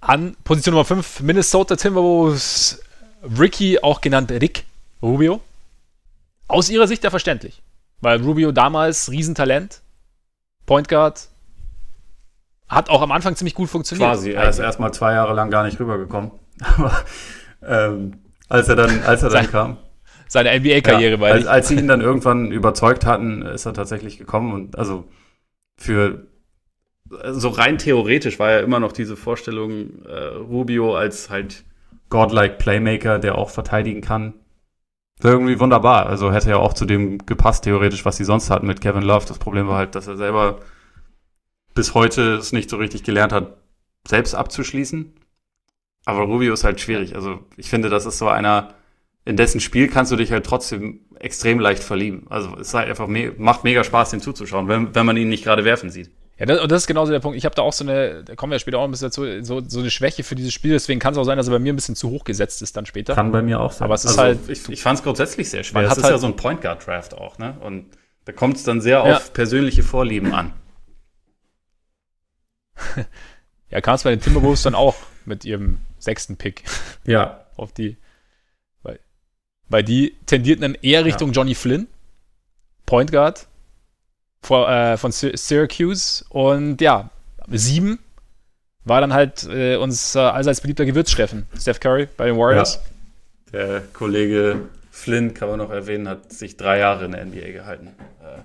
An Position Nummer 5 Minnesota Timberwolves Ricky, auch genannt Rick Rubio. Aus ihrer Sicht ja verständlich. Weil Rubio damals Riesentalent, Point Guard, hat auch am Anfang ziemlich gut funktioniert. Quasi, er ist erstmal zwei Jahre lang gar nicht rübergekommen. Aber ähm, als er dann, als er dann kam. Seine NBA-Karriere ja, als, als sie ihn dann irgendwann überzeugt hatten, ist er tatsächlich gekommen. Und also für so rein theoretisch war ja immer noch diese Vorstellung, äh, Rubio als halt godlike Playmaker, der auch verteidigen kann. irgendwie wunderbar. Also hätte ja auch zu dem gepasst, theoretisch, was sie sonst hatten mit Kevin Love. Das Problem war halt, dass er selber bis heute es nicht so richtig gelernt hat, selbst abzuschließen. Aber Rubio ist halt schwierig. Also ich finde, das ist so einer, in dessen Spiel kannst du dich halt trotzdem extrem leicht verlieben. Also es sei einfach me macht mega Spaß, dem zuzuschauen, wenn, wenn man ihn nicht gerade werfen sieht. Ja, das, und das ist genauso der Punkt. Ich habe da auch so eine, da kommen wir ja später auch ein bisschen dazu, so, so eine Schwäche für dieses Spiel. Deswegen kann es auch sein, dass er bei mir ein bisschen zu hoch gesetzt ist dann später. Kann bei mir auch sein. Aber es ist also, halt. Ich, ich fand es grundsätzlich sehr schwer. Es ist halt ja so ein Point Guard Draft auch, ne? Und da kommt es dann sehr ja. auf persönliche Vorlieben an. ja, kam es bei den Timberwolves dann auch mit ihrem sechsten Pick. Ja. auf die. Weil, weil die tendierten dann eher Richtung ja. Johnny Flynn. Point Guard vor, äh, von Syracuse. Und ja, sieben war dann halt äh, uns äh, allseits beliebter Gewürzstreffen. Steph Curry bei den Warriors. Ja. Der Kollege Flynn, kann man noch erwähnen, hat sich drei Jahre in der NBA gehalten. Äh,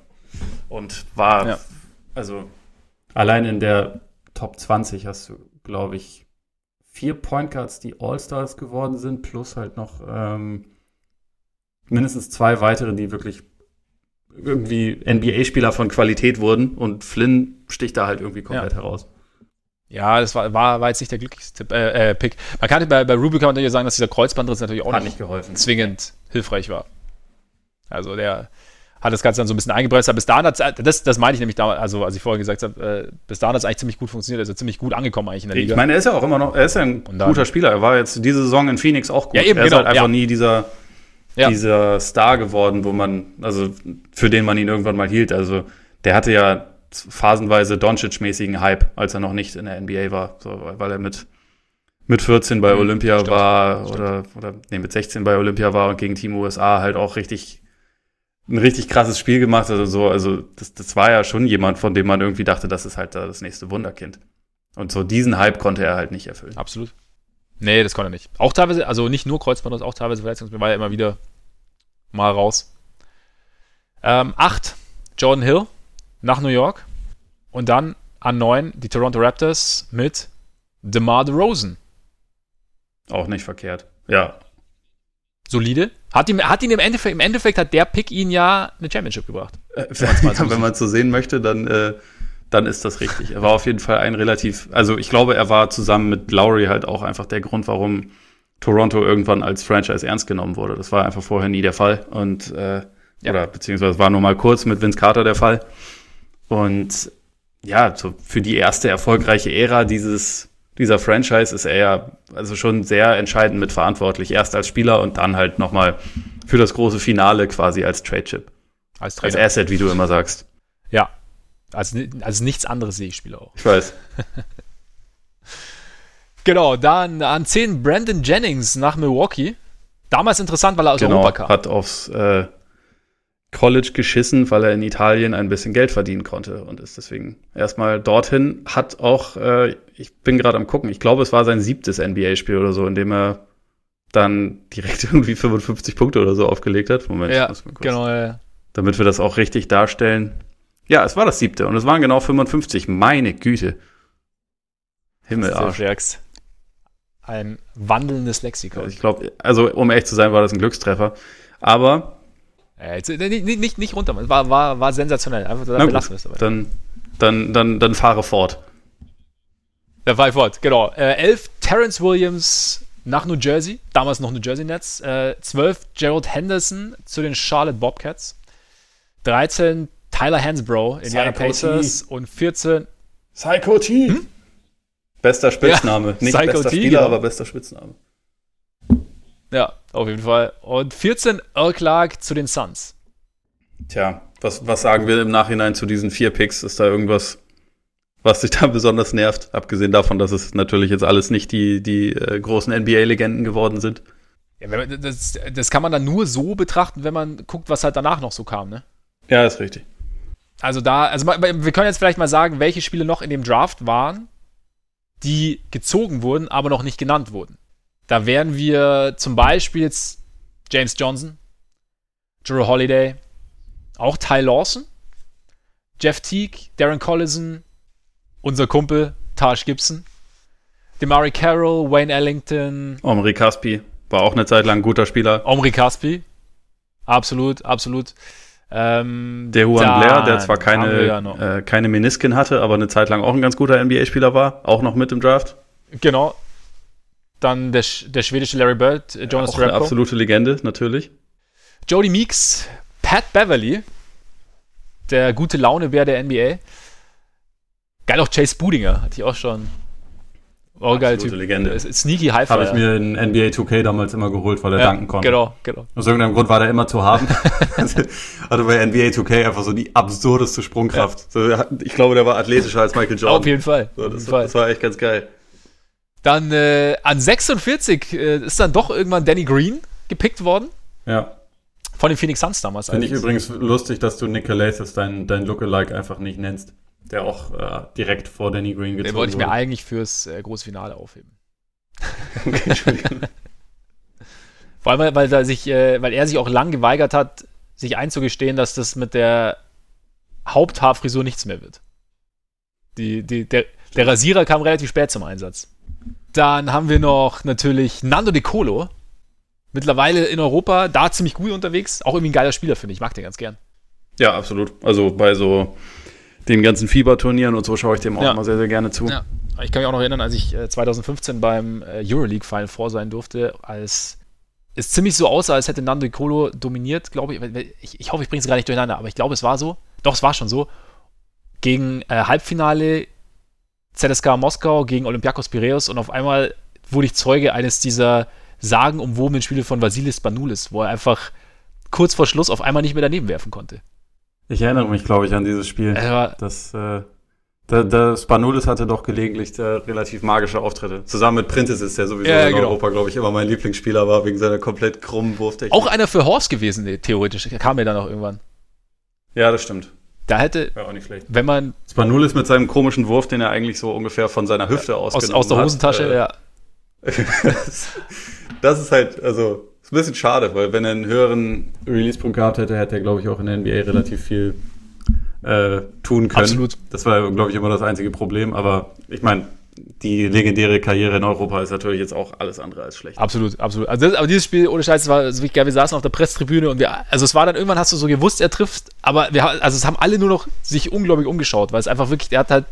und war, ja. also allein in der Top 20 hast du, glaube ich, vier Point Guards, die All-Stars geworden sind, plus halt noch ähm, mindestens zwei weitere, die wirklich irgendwie NBA-Spieler von Qualität wurden und Flynn sticht da halt irgendwie komplett ja. heraus. Ja, das war, war, war jetzt nicht der glücklichste äh, äh, Pick. Man kann bei, bei Ruby kann man natürlich sagen, dass dieser Kreuzbandriss natürlich auch hat nicht geholfen. zwingend hilfreich war. Also der hat das Ganze dann so ein bisschen eingebremst. Aber bis dahin hat das, das meine ich nämlich damals, also als ich vorhin gesagt habe, äh, bis dahin hat es eigentlich ziemlich gut funktioniert, also ziemlich gut angekommen eigentlich in der Liga. Ich meine, er ist ja auch immer noch, er ist ja ein guter Spieler. Er war jetzt diese Saison in Phoenix auch gut. Ja, eben, er ist genau, halt einfach ja. nie dieser ja. dieser Star geworden, wo man, also für den man ihn irgendwann mal hielt. Also der hatte ja phasenweise Doncic-mäßigen Hype, als er noch nicht in der NBA war, so, weil er mit mit 14 bei mhm, Olympia stimmt, war stimmt. oder oder nee, mit 16 bei Olympia war und gegen Team USA halt auch richtig ein richtig krasses Spiel gemacht also so also das, das war ja schon jemand von dem man irgendwie dachte das ist halt das nächste Wunderkind und so diesen Hype konnte er halt nicht erfüllen absolut Nee, das konnte er nicht. Auch teilweise, also nicht nur Kreuzband, auch teilweise Verletzungsmittel, war er immer wieder mal raus. Ähm, acht, Jordan Hill nach New York. Und dann an neun die Toronto Raptors mit DeMar DeRozan. Auch nicht verkehrt. Ja. Solide. Hat, ihm, hat ihn im Endeffekt, im Endeffekt hat der Pick ihn ja eine Championship gebracht. Äh, wenn man es so sehen möchte, dann äh, dann ist das richtig. Er war auf jeden Fall ein relativ, also ich glaube, er war zusammen mit Lowry halt auch einfach der Grund, warum Toronto irgendwann als Franchise ernst genommen wurde. Das war einfach vorher nie der Fall. Und äh, ja. oder beziehungsweise war nur mal kurz mit Vince Carter der Fall. Und ja, so für die erste erfolgreiche Ära dieses, dieser Franchise ist er ja also schon sehr entscheidend mit verantwortlich. Erst als Spieler und dann halt nochmal für das große Finale quasi als Trade-Chip. Als, als Asset, wie du immer sagst. Ja, als, als nichts anderes sehe ich Spiele auch. Ich weiß. genau, dann an 10 Brandon Jennings nach Milwaukee. Damals interessant, weil er aus genau, Europa kam. Hat aufs äh, College geschissen, weil er in Italien ein bisschen Geld verdienen konnte und ist deswegen erstmal dorthin. Hat auch, äh, ich bin gerade am gucken, ich glaube, es war sein siebtes NBA-Spiel oder so, in dem er dann direkt irgendwie 55 Punkte oder so aufgelegt hat. Moment, ja, genau. Ja. Damit wir das auch richtig darstellen. Ja, es war das siebte und es waren genau 55. Meine Güte. Himmelarsch. Ein wandelndes Lexikon. Ich glaube, also um echt zu sein, war das ein Glückstreffer. Aber. Jetzt, nicht, nicht, nicht runter, war, war, war sensationell. Einfach da belassen wir es Dann, dann, dann, dann fahre fort. Dann fahre ich fort, genau. Äh, elf, Terrence Williams nach New Jersey, damals noch New Jersey Nets. Äh, zwölf, Gerald Henderson zu den Charlotte Bobcats. 13, Tyler Hansbrough, Indiana Pacers und 14. Psycho T. Hm? Bester Spitzname. Ja, Nicht Psycho bester T, Spieler, genau. aber bester Spitzname. Ja, auf jeden Fall. Und 14 Earl Clark zu den Suns. Tja, was, was sagen wir im Nachhinein zu diesen vier Picks? Ist da irgendwas, was sich da besonders nervt? Abgesehen davon, dass es natürlich jetzt alles nicht die, die äh, großen NBA-Legenden geworden sind. Ja, das, das kann man dann nur so betrachten, wenn man guckt, was halt danach noch so kam, ne? Ja, ist richtig. Also da, also wir können jetzt vielleicht mal sagen, welche Spiele noch in dem Draft waren, die gezogen wurden, aber noch nicht genannt wurden. Da wären wir zum Beispiel jetzt James Johnson, Drew Holiday, auch Ty Lawson, Jeff Teague, Darren Collison, unser Kumpel Taj Gibson, Demari Carroll, Wayne Ellington, Omri Caspi war auch eine Zeit lang ein guter Spieler. Omri Caspi, absolut, absolut. Ähm, der Juan Blair, der zwar keine, ja äh, keine Menisken hatte, aber eine Zeit lang auch ein ganz guter NBA-Spieler war, auch noch mit im Draft. Genau. Dann der, der schwedische Larry Bird, äh, Jonas ja, auch Eine absolute Legende, natürlich. Jody Meeks, Pat Beverly, der gute Launebär der NBA. Geil auch Chase Budinger, hatte ich auch schon Oh, geil, Typ. Legende. Sneaky High Habe ich mir in NBA 2K damals immer geholt, weil er ja, danken konnte. Genau, genau. Aus irgendeinem Grund war der immer zu haben. Hatte bei NBA 2K einfach so die absurdeste Sprungkraft. Ja. So, ich glaube, der war athletischer als Michael Jordan. Auf jeden Fall. So, das, jeden Fall. das, war echt ganz geil. Dann äh, an 46 äh, ist dann doch irgendwann Danny Green gepickt worden. Ja. Von den Phoenix Suns damals. Finde ich übrigens lustig, dass du Nick Calathis dein, dein Lookalike einfach nicht nennst der auch äh, direkt vor Danny Green gezogen Den wollte ich mir eigentlich fürs äh, große Finale aufheben. okay, Entschuldigung. Vor allem, weil, er sich, äh, weil er sich auch lang geweigert hat, sich einzugestehen, dass das mit der Haupthaarfrisur nichts mehr wird. Die, die, der, der Rasierer kam relativ spät zum Einsatz. Dann haben wir noch natürlich Nando De Colo. Mittlerweile in Europa, da ziemlich gut unterwegs. Auch irgendwie ein geiler Spieler, finde ich. Mag den ganz gern. Ja, absolut. Also bei so den ganzen Fieberturnieren und so schaue ich dem auch ja. immer sehr, sehr gerne zu. Ja. Ich kann mich auch noch erinnern, als ich 2015 äh, beim äh, Euroleague Final vor sein durfte, als es ziemlich so aussah, als hätte Nando Colo dominiert, glaube ich. ich. ich. hoffe, ich bringe es gar nicht durcheinander, aber ich glaube, es war so. Doch, es war schon so. Gegen äh, Halbfinale ZSK Moskau gegen Olympiakos Piraeus und auf einmal wurde ich Zeuge eines dieser sagenumwobenen Spiele von Vasilis Spanoulis, wo er einfach kurz vor Schluss auf einmal nicht mehr daneben werfen konnte. Ich erinnere mich, glaube ich, an dieses Spiel. Ja. Das, äh, der, der Spanulis hatte doch gelegentlich äh, relativ magische Auftritte. Zusammen mit Prentice der sowieso ja, in genau. Europa, glaube ich, immer mein Lieblingsspieler war, wegen seiner komplett krummen Wurftechnik. Auch einer für Horst gewesen, nee, theoretisch. Kam mir dann auch irgendwann. Ja, das stimmt. Da hätte, ja, auch nicht schlecht. wenn man. Spanulis mit seinem komischen Wurf, den er eigentlich so ungefähr von seiner Hüfte aus aus, aus der Hosentasche, hat, äh, ja. das ist halt, also ist ein bisschen schade, weil wenn er einen höheren Release-Punkt gehabt hätte, hätte er, glaube ich, auch in der NBA relativ viel äh, tun können. Absolut. Das war, glaube ich, immer das einzige Problem. Aber ich meine, die legendäre Karriere in Europa ist natürlich jetzt auch alles andere als schlecht. Absolut, absolut. Also das, aber dieses Spiel, ohne Scheiß, war so wirklich geil. Wir saßen auf der Presstribüne und wir, also es war dann irgendwann, hast du so gewusst, er trifft, aber wir, also es haben alle nur noch sich unglaublich umgeschaut, weil es einfach wirklich, der hat halt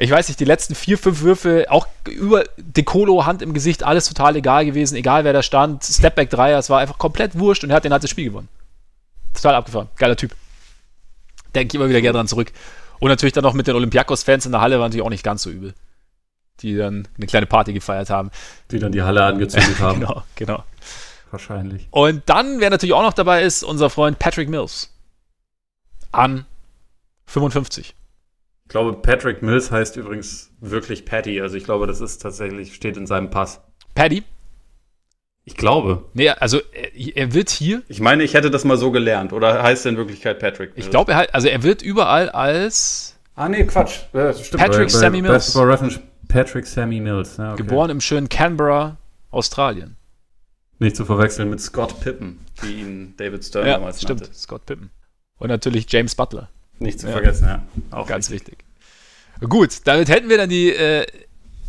ich weiß nicht, die letzten vier, fünf Würfe, auch über Decolo, Hand im Gesicht, alles total egal gewesen, egal wer da stand, Stepback Dreier, es war einfach komplett wurscht und er hat den halt das Spiel gewonnen. Total abgefahren, geiler Typ. Denke ich immer wieder gerne dran zurück. Und natürlich dann noch mit den Olympiakos-Fans in der Halle war natürlich auch nicht ganz so übel. Die dann eine kleine Party gefeiert haben. Die dann die Halle angezündet haben. genau, genau. Wahrscheinlich. Und dann, wer natürlich auch noch dabei ist, unser Freund Patrick Mills. An 55. Ich glaube, Patrick Mills heißt übrigens wirklich Patty. Also ich glaube, das ist tatsächlich, steht in seinem Pass. Patty? Ich glaube. Nee, also er, er, wird hier. Ich meine, ich hätte das mal so gelernt. Oder heißt er in Wirklichkeit Patrick Mills? Ich glaube, er, also er wird überall als. Ah, nee, Quatsch. Ja, stimmt. Patrick bei, Sammy Mills. Reference Patrick Sammy Mills. Ja, okay. Geboren im schönen Canberra, Australien. Nicht zu verwechseln mit Scott Pippen, wie ihn David Stern ja, damals stimmt. nannte. Scott Pippen. Und natürlich James Butler. Nicht zu ja. vergessen, ja. Auch ganz wichtig. wichtig. Gut, damit hätten wir dann die, äh,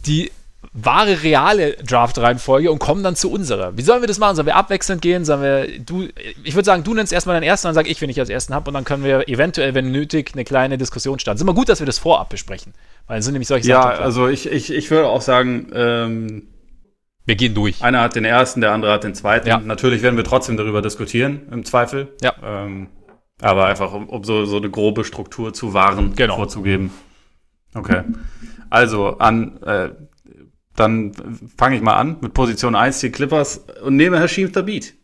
die wahre, reale Draft-Reihenfolge und kommen dann zu unserer. Wie sollen wir das machen? Sollen wir abwechselnd gehen? Sollen wir, du, ich würde sagen, du nennst erstmal deinen ersten, dann sage ich, wenn ich als ersten habe und dann können wir eventuell, wenn nötig, eine kleine Diskussion starten. Es ist immer gut, dass wir das vorab besprechen, weil dann sind nämlich solche ja, Sachen. Ja, also ich, ich, ich würde auch sagen, ähm, wir gehen durch. Einer hat den ersten, der andere hat den zweiten. Ja. Natürlich werden wir trotzdem darüber diskutieren, im Zweifel. Ja. Ähm, aber einfach, um, um so, so eine grobe Struktur zu wahren, genau. vorzugeben. Okay. Also, an, äh, dann fange ich mal an mit Position 1 die Clippers und nehme Hashim Tabit.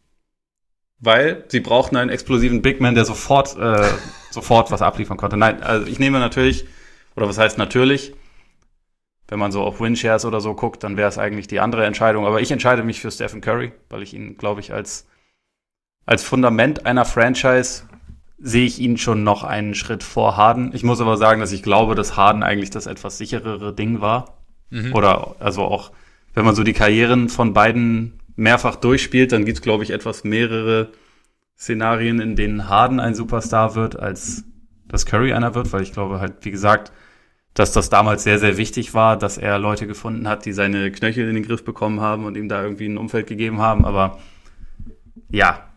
Weil sie brauchten einen explosiven Big Man, der sofort, äh, sofort was abliefern konnte. Nein, also ich nehme natürlich, oder was heißt natürlich, wenn man so auf Winshares oder so guckt, dann wäre es eigentlich die andere Entscheidung. Aber ich entscheide mich für Stephen Curry, weil ich ihn, glaube ich, als, als Fundament einer Franchise sehe ich ihn schon noch einen Schritt vor Harden. Ich muss aber sagen, dass ich glaube, dass Harden eigentlich das etwas sicherere Ding war. Mhm. Oder also auch, wenn man so die Karrieren von beiden mehrfach durchspielt, dann gibt es, glaube ich, etwas mehrere Szenarien, in denen Harden ein Superstar wird, als dass Curry einer wird, weil ich glaube halt, wie gesagt, dass das damals sehr, sehr wichtig war, dass er Leute gefunden hat, die seine Knöchel in den Griff bekommen haben und ihm da irgendwie ein Umfeld gegeben haben. Aber ja,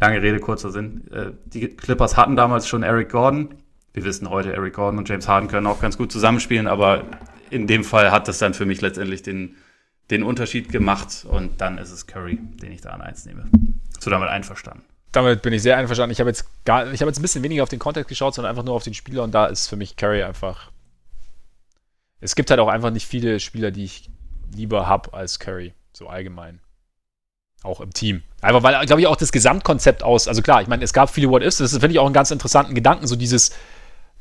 lange Rede, kurzer Sinn. Äh, die Clippers hatten damals schon Eric Gordon. Wir wissen heute, Eric Gordon und James Harden können auch ganz gut zusammenspielen, aber in dem Fall hat das dann für mich letztendlich den, den Unterschied gemacht und dann ist es Curry, den ich da an eins nehme. So damit einverstanden? Damit bin ich sehr einverstanden. Ich habe jetzt gar, ich habe jetzt ein bisschen weniger auf den Kontext geschaut, sondern einfach nur auf den Spieler und da ist für mich Curry einfach es gibt halt auch einfach nicht viele Spieler, die ich lieber habe als Curry, so allgemein. Auch im Team. Einfach weil, glaube ich, auch das Gesamtkonzept aus, also klar, ich meine, es gab viele What-Ifs, das finde ich auch einen ganz interessanten Gedanken, so dieses,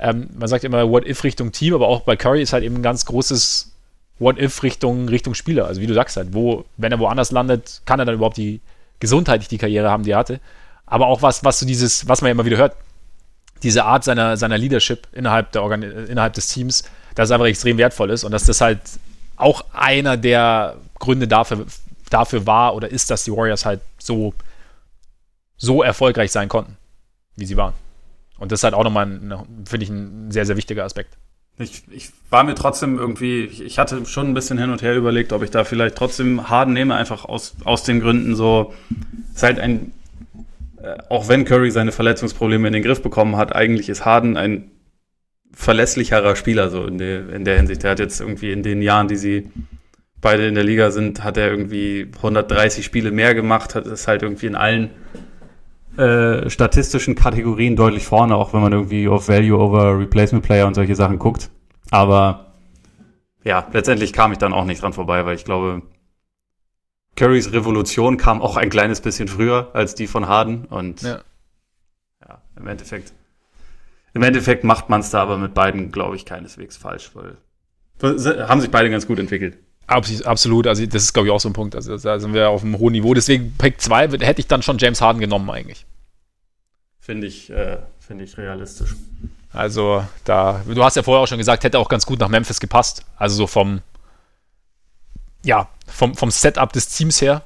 ähm, man sagt immer What-If Richtung Team, aber auch bei Curry ist halt eben ein ganz großes What-If Richtung, Richtung Spieler. Also wie du sagst halt, wo, wenn er woanders landet, kann er dann überhaupt die gesundheitlich die Karriere haben, die er hatte. Aber auch was, was so dieses, was man ja immer wieder hört, diese Art seiner, seiner Leadership innerhalb, der Organ innerhalb des Teams, dass es einfach extrem wertvoll ist und dass das halt auch einer der Gründe dafür, dafür war oder ist, dass die Warriors halt so, so erfolgreich sein konnten, wie sie waren. Und das ist halt auch nochmal, finde ich, ein sehr, sehr wichtiger Aspekt. Ich, ich war mir trotzdem irgendwie, ich hatte schon ein bisschen hin und her überlegt, ob ich da vielleicht trotzdem Harden nehme, einfach aus, aus den Gründen so, es ist halt ein, äh, auch wenn Curry seine Verletzungsprobleme in den Griff bekommen hat, eigentlich ist Harden ein verlässlicherer Spieler so in der, in der Hinsicht. Er hat jetzt irgendwie in den Jahren, die sie beide in der Liga sind, hat er irgendwie 130 Spiele mehr gemacht, hat es halt irgendwie in allen äh, statistischen Kategorien deutlich vorne, auch wenn man irgendwie auf Value over Replacement Player und solche Sachen guckt. Aber ja, letztendlich kam ich dann auch nicht dran vorbei, weil ich glaube, Currys Revolution kam auch ein kleines bisschen früher als die von Harden und ja, ja im Endeffekt im Endeffekt macht man es da aber mit beiden, glaube ich, keineswegs falsch, weil haben sich beide ganz gut entwickelt. Absolut, also das ist, glaube ich, auch so ein Punkt. Also da sind wir auf einem hohen Niveau. Deswegen Pick 2 hätte ich dann schon James Harden genommen, eigentlich. Finde ich, äh, finde ich realistisch. Also, da, du hast ja vorher auch schon gesagt, hätte auch ganz gut nach Memphis gepasst. Also so vom, ja, vom, vom Setup des Teams her.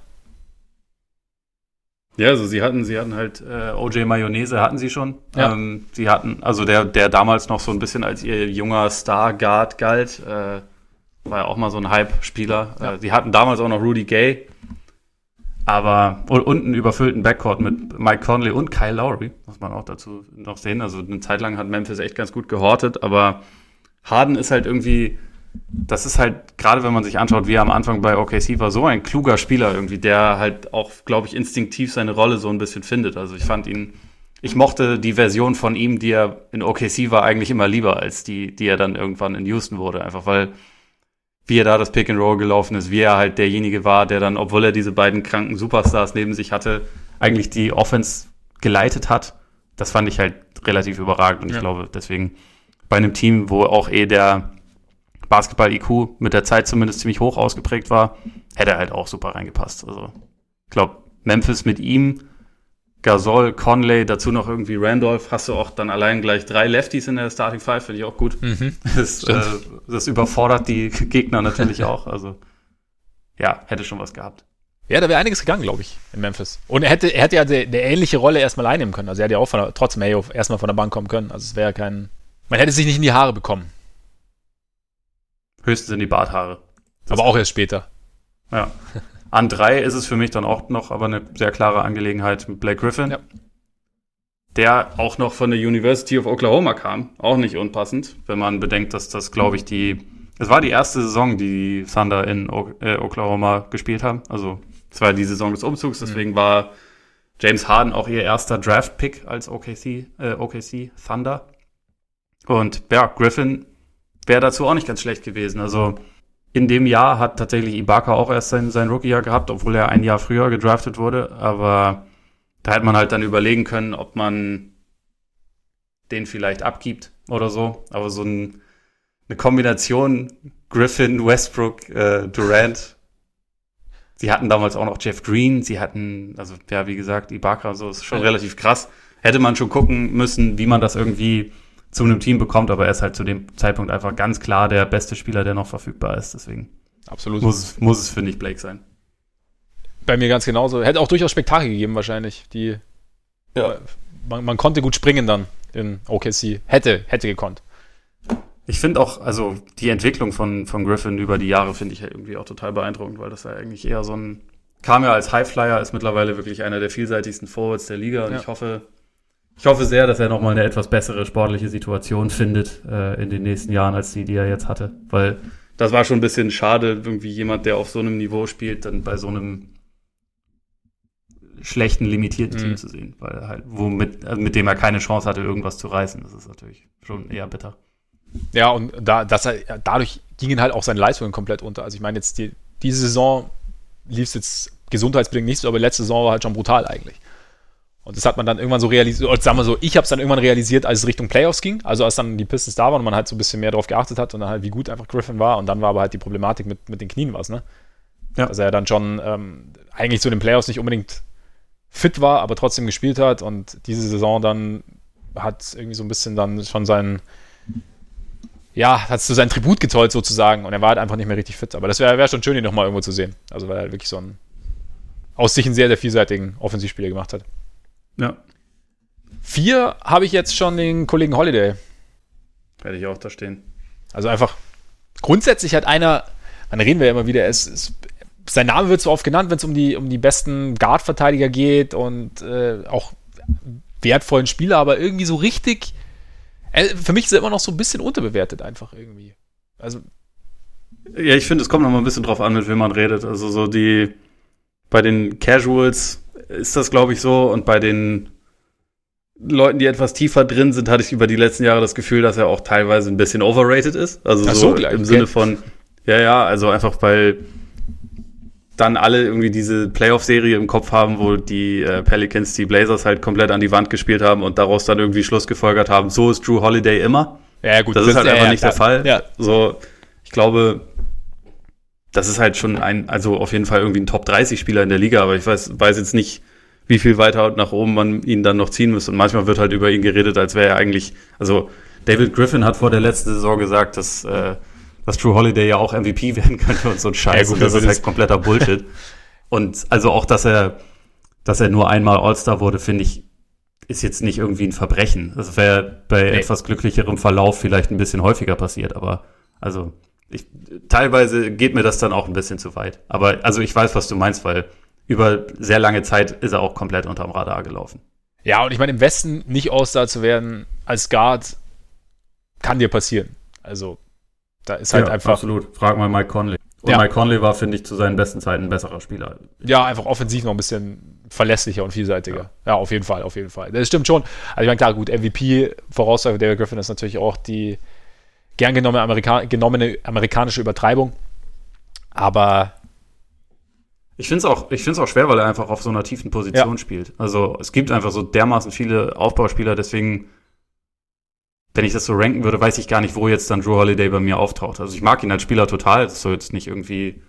Ja, also sie hatten, sie hatten halt äh, OJ Mayonnaise hatten sie schon. Ja. Ähm, sie hatten, also der, der damals noch so ein bisschen als ihr junger Star Guard galt, äh, war ja auch mal so ein Hype-Spieler. Ja. Äh, sie hatten damals auch noch Rudy Gay, aber und, einen überfüllten Backcourt mit Mike Conley und Kyle Lowry, muss man auch dazu noch sehen. Also eine Zeit lang hat Memphis echt ganz gut gehortet, aber Harden ist halt irgendwie das ist halt, gerade wenn man sich anschaut, wie er am Anfang bei OKC war, so ein kluger Spieler irgendwie, der halt auch, glaube ich, instinktiv seine Rolle so ein bisschen findet. Also ich fand ihn, ich mochte die Version von ihm, die er in OKC war, eigentlich immer lieber als die, die er dann irgendwann in Houston wurde. Einfach weil, wie er da das Pick and Roll gelaufen ist, wie er halt derjenige war, der dann, obwohl er diese beiden kranken Superstars neben sich hatte, eigentlich die Offense geleitet hat. Das fand ich halt relativ überragend und ja. ich glaube, deswegen bei einem Team, wo auch eh der, Basketball-IQ mit der Zeit zumindest ziemlich hoch ausgeprägt war, hätte er halt auch super reingepasst. Also, ich glaube, Memphis mit ihm, Gasol, Conley, dazu noch irgendwie Randolph, hast du auch dann allein gleich drei Lefties in der Starting Five, finde ich auch gut. Mhm. Das, äh, das überfordert die Gegner natürlich auch. Also, ja, hätte schon was gehabt. Ja, da wäre einiges gegangen, glaube ich, in Memphis. Und er hätte, er hätte ja eine ähnliche Rolle erstmal einnehmen können. Also er hätte ja auch von der, trotzdem erstmal von der Bank kommen können. Also es wäre kein. Man hätte sich nicht in die Haare bekommen. Höchstens in die Barthaare. Das aber auch erst später. Ja. An drei ist es für mich dann auch noch aber eine sehr klare Angelegenheit mit Blake Griffin. Ja. Der auch noch von der University of Oklahoma kam. Auch nicht unpassend, wenn man bedenkt, dass das, glaube ich, die. Es war die erste Saison, die die Thunder in äh, Oklahoma gespielt haben. Also, es war die Saison des Umzugs, deswegen mhm. war James Harden auch ihr erster Draft-Pick als OKC, äh, OKC Thunder. Und ja, Griffin wäre dazu auch nicht ganz schlecht gewesen. Also in dem Jahr hat tatsächlich Ibaka auch erst sein, sein Rookie-Jahr gehabt, obwohl er ein Jahr früher gedraftet wurde. Aber da hätte man halt dann überlegen können, ob man den vielleicht abgibt oder so. Aber so ein, eine Kombination Griffin, Westbrook, äh, Durant. Sie hatten damals auch noch Jeff Green, sie hatten, also ja, wie gesagt, Ibaka, so ist schon relativ krass. Hätte man schon gucken müssen, wie man das irgendwie zu einem Team bekommt, aber er ist halt zu dem Zeitpunkt einfach ganz klar der beste Spieler, der noch verfügbar ist. Deswegen Absolut. muss, muss es, finde ich, Blake sein. Bei mir ganz genauso. Hätte auch durchaus Spektakel gegeben, wahrscheinlich. Die, Ja. man, man konnte gut springen dann in OKC. Hätte, hätte gekonnt. Ich finde auch, also die Entwicklung von, von Griffin über die Jahre finde ich ja irgendwie auch total beeindruckend, weil das ja eigentlich eher so ein, kam ja als Highflyer, ist mittlerweile wirklich einer der vielseitigsten Forwards der Liga und Ja. ich hoffe, ich hoffe sehr, dass er nochmal eine etwas bessere sportliche Situation findet äh, in den nächsten Jahren als die, die er jetzt hatte, weil das war schon ein bisschen schade, irgendwie jemand, der auf so einem Niveau spielt, dann bei so einem schlechten, limitierten Mhm. Team zu sehen, weil er halt, womit, also mit dem er keine Chance hatte, irgendwas zu reißen. Das ist natürlich schon eher bitter. Ja, und da, dass er, ja, dadurch gingen halt auch seine Leistungen komplett unter. Also ich meine jetzt, die, diese Saison lief es jetzt gesundheitsbedingt nicht so, aber letzte Saison war halt schon brutal eigentlich. Und das hat man dann irgendwann so realisiert, oder sagen wir so, ich habe es dann irgendwann realisiert, als es Richtung Playoffs ging, also als dann die Pistons da waren und man halt so ein bisschen mehr darauf geachtet hat und dann halt, wie gut einfach Griffin war und dann war aber halt die Problematik mit, mit den Knien was, ne? Ja. Dass er dann schon ähm, eigentlich zu den Playoffs nicht unbedingt fit war, aber trotzdem gespielt hat und diese Saison dann hat irgendwie so ein bisschen dann schon seinen, ja, hat zu seinen Tribut getollt sozusagen und er war halt einfach nicht mehr richtig fit. Aber das wäre wär schon schön, ihn nochmal irgendwo zu sehen. Also weil er wirklich so einen aus sich einen sehr, sehr vielseitigen Offensivspieler gemacht hat. Ja, Vier habe ich jetzt schon den Kollegen Holiday. werde ich auch da stehen. Also einfach grundsätzlich hat einer, dann reden wir ja immer wieder, es, es, sein Name wird so oft genannt, wenn es um die, um die besten Guard-Verteidiger geht und äh, auch wertvollen Spieler, aber irgendwie so richtig, äh, für mich ist er immer noch so ein bisschen unterbewertet einfach irgendwie. Also Ja, ich finde, es kommt noch mal ein bisschen drauf an, mit wem man redet. Also so die bei den Casuals ist das, glaube ich, so. Und bei den Leuten, die etwas tiefer drin sind, hatte ich über die letzten Jahre das Gefühl, dass er auch teilweise ein bisschen overrated ist. Also so, so, im. Sinne von, ja, ja, also einfach weil dann alle irgendwie diese Playoff-Serie im Kopf haben, wo die äh, Pelicans die Blazers halt komplett an die Wand gespielt haben und daraus dann irgendwie Schluss gefolgert haben, so ist Drew Holiday immer. Ja, gut. Das, ist halt ja, einfach ja, nicht klar. der Fall. Ja. So, ich glaube, das ist halt schon ein, also auf jeden Fall irgendwie ein Top 30 Spieler in der Liga, aber ich weiß, weiß jetzt nicht, wie viel weiter nach oben man ihn dann noch ziehen muss. Und manchmal wird halt über ihn geredet, als wäre er eigentlich, also David Griffin hat vor der letzten Saison gesagt, dass, äh, dass Drew Holiday ja auch MVP werden könnte und so ein Scheiß. Ja, gut, und das ist- halt kompletter Bullshit. und also auch, dass er, dass er nur einmal All-Star wurde, finde ich, ist jetzt nicht irgendwie ein Verbrechen. Das wäre bei Nee. etwas glücklicherem Verlauf vielleicht ein bisschen häufiger passiert, aber also ich, teilweise geht mir das dann auch ein bisschen zu weit. Aber also ich weiß, was du meinst, weil über sehr lange Zeit ist er auch komplett unterm Radar gelaufen. Ja, und ich meine, im Westen nicht All-Star zu werden als Guard kann dir passieren. Also, da ist halt einfach, absolut. Frag mal Mike Conley. Und Ja. Mike Conley war, finde ich, zu seinen besten Zeiten ein besserer Spieler. ja, einfach offensiv noch ein bisschen verlässlicher und vielseitiger. Ja. auf jeden Fall, auf jeden Fall. Das stimmt schon. Also, ich meine, klar, gut, MVP, Voraussager David Griffin ist natürlich auch die gern genommene, Amerika genommene amerikanische Übertreibung. Aber Ich finde es auch, ich find's auch schwer, weil er einfach auf so einer tiefen Position Ja. spielt. Also es gibt einfach so dermaßen viele Aufbauspieler, deswegen, wenn ich das so ranken würde, weiß ich gar nicht, wo jetzt dann Drew Holiday bei mir auftaucht. Also ich mag ihn als Spieler total, das soll jetzt nicht irgendwie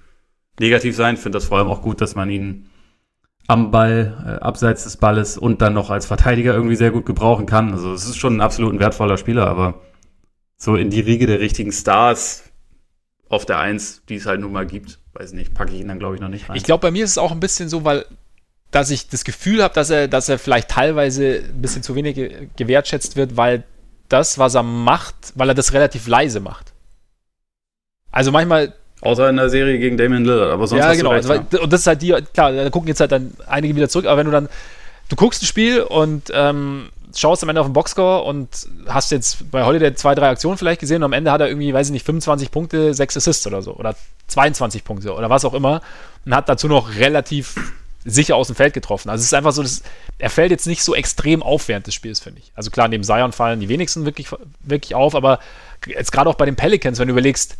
negativ sein. Ich finde das vor allem auch gut, dass man ihn am Ball, äh, abseits des Balles und dann noch als Verteidiger irgendwie sehr gut gebrauchen kann. Also es ist schon ein absolut wertvoller Spieler, aber so in die Riege der richtigen Stars auf der Eins, die es halt nun mal gibt, weiß nicht, packe ich ihn dann glaube ich noch nicht rein. Ich glaube, bei mir ist es auch ein bisschen so, weil dass ich das Gefühl habe, dass er, dass er vielleicht teilweise ein bisschen zu wenig ge- gewertschätzt wird, weil das, was er macht, weil er das relativ leise macht. Also manchmal, Außer in der Serie gegen Damian Lillard, aber sonst ja genau, recht. also, und das ist halt die, klar, da gucken jetzt halt dann einige wieder zurück, aber wenn du dann, du guckst ein Spiel und ähm, schaust am Ende auf den Boxscore und hast jetzt bei Holiday zwei, drei Aktionen vielleicht gesehen und am Ende hat er irgendwie, weiß ich nicht, 25 Punkte, 6 Assists oder so oder 22 Punkte oder was auch immer und hat dazu noch relativ sicher aus dem Feld getroffen. Also es ist einfach so, dass, er fällt jetzt nicht so extrem auf während des Spiels, finde ich. Also klar, neben Zion fallen die wenigsten wirklich, wirklich auf, aber jetzt gerade auch bei den Pelicans, wenn du überlegst,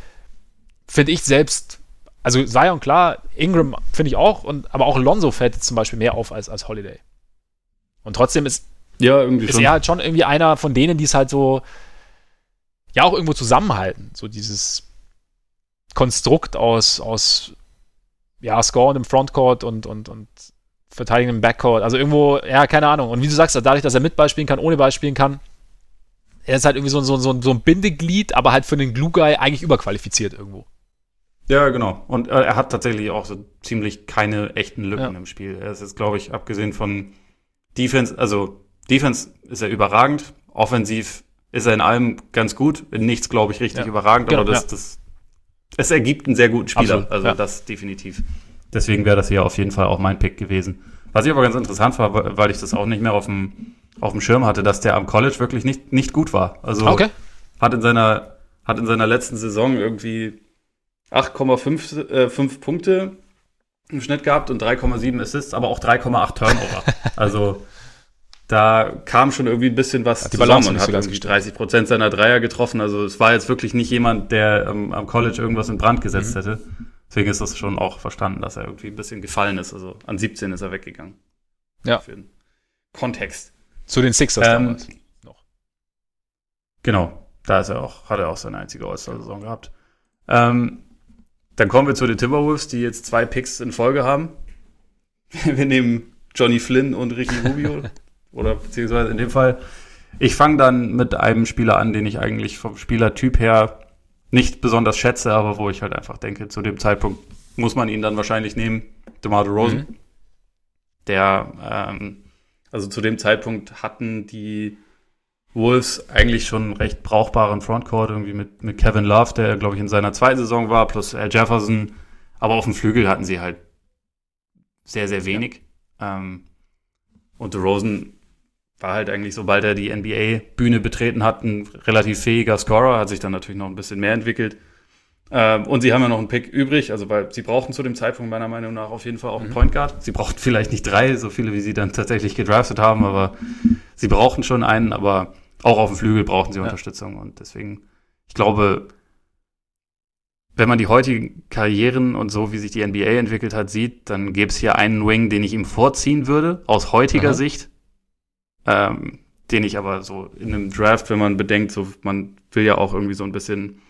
finde ich selbst, also Zion klar, Ingram finde ich auch, und, aber auch Lonzo fällt jetzt zum Beispiel mehr auf als, als Holiday. Und trotzdem ist, ja, irgendwie ist schon. er halt schon irgendwie einer von denen, die es halt so, ja auch irgendwo zusammenhalten. So dieses Konstrukt aus, aus ja, Scoren im Frontcourt und, und, und Verteidigen im Backcourt. Also irgendwo, ja, keine Ahnung. Und wie du sagst, dadurch, dass er mit Ball spielen kann, ohne Ball spielen kann, er ist halt irgendwie so, so, so, so ein Bindeglied, aber halt für den Glue-Guy eigentlich überqualifiziert irgendwo. Ja, genau. Und äh, er hat tatsächlich auch so ziemlich keine echten Lücken ja. im Spiel. Er ist jetzt, glaube ich, abgesehen von Defense, also Defense ist er überragend. Offensiv ist er in allem ganz gut. In nichts, glaube ich, richtig ja. überragend. Genau, aber das, ja. das, es ergibt einen sehr guten Spieler. Absolut, also das definitiv. Deswegen wäre das hier auf jeden Fall auch mein Pick gewesen. Was ich aber ganz interessant war, weil ich das auch nicht mehr auf dem, auf dem Schirm hatte, dass der am College wirklich nicht, nicht gut war. Also okay. hat in seiner, hat in seiner letzten Saison irgendwie 8,5 äh, 5 Punkte im Schnitt gehabt und 3,7 Assists, aber auch 3,8 Turnover. also da kam schon irgendwie ein bisschen was hat die zusammen und hat irgendwie 30 Prozent seiner Dreier getroffen. Also es war jetzt wirklich nicht jemand, der ähm, am College irgendwas in Brand gesetzt mhm. hätte. Deswegen ist das schon auch verstanden, dass er irgendwie ein bisschen gefallen ist. Also an 17 ist er weggegangen. Ja. Für den Kontext. Zu den Sixers ähm, damals noch. Genau. Da ist er auch, hat er auch seine einzige All-Star-Saison gehabt. Ähm, dann kommen wir zu den Timberwolves, die jetzt zwei Picks in Folge haben. wir nehmen Johnny Flynn und Ricky Rubio. oder beziehungsweise in dem Fall. Ich fange dann mit einem Spieler an, den ich eigentlich vom Spielertyp her nicht besonders schätze, aber wo ich halt einfach denke, zu dem Zeitpunkt muss man ihn dann wahrscheinlich nehmen, DeMar Rosen. Mhm. Der, ähm, also zu dem Zeitpunkt hatten die Wolves eigentlich schon einen recht brauchbaren Frontcourt, irgendwie mit, mit Kevin Love, der, glaube ich, in seiner zweiten Saison war, plus Al Jefferson. Aber auf dem Flügel hatten sie halt sehr, sehr wenig. Ja. Ähm, und Rosen war halt eigentlich, sobald er die NBA-Bühne betreten hat, ein relativ fähiger Scorer, hat sich dann natürlich noch ein bisschen mehr entwickelt. Ähm, und sie haben ja noch einen Pick übrig, also weil sie brauchten zu dem Zeitpunkt meiner Meinung nach auf jeden Fall auch einen mhm. Point Guard. Sie brauchten vielleicht nicht drei, so viele wie sie dann tatsächlich gedraftet haben, aber sie brauchten schon einen, aber auch auf dem Flügel brauchten sie ja. Unterstützung. Und deswegen, ich glaube, wenn man die heutigen Karrieren und so, wie sich die NBA entwickelt hat, sieht, dann gäbe es hier einen Wing, den ich ihm vorziehen würde, aus heutiger Aha. Sicht ähm, den ich aber so in einem Draft, wenn man bedenkt, so man will ja auch irgendwie so ein bisschen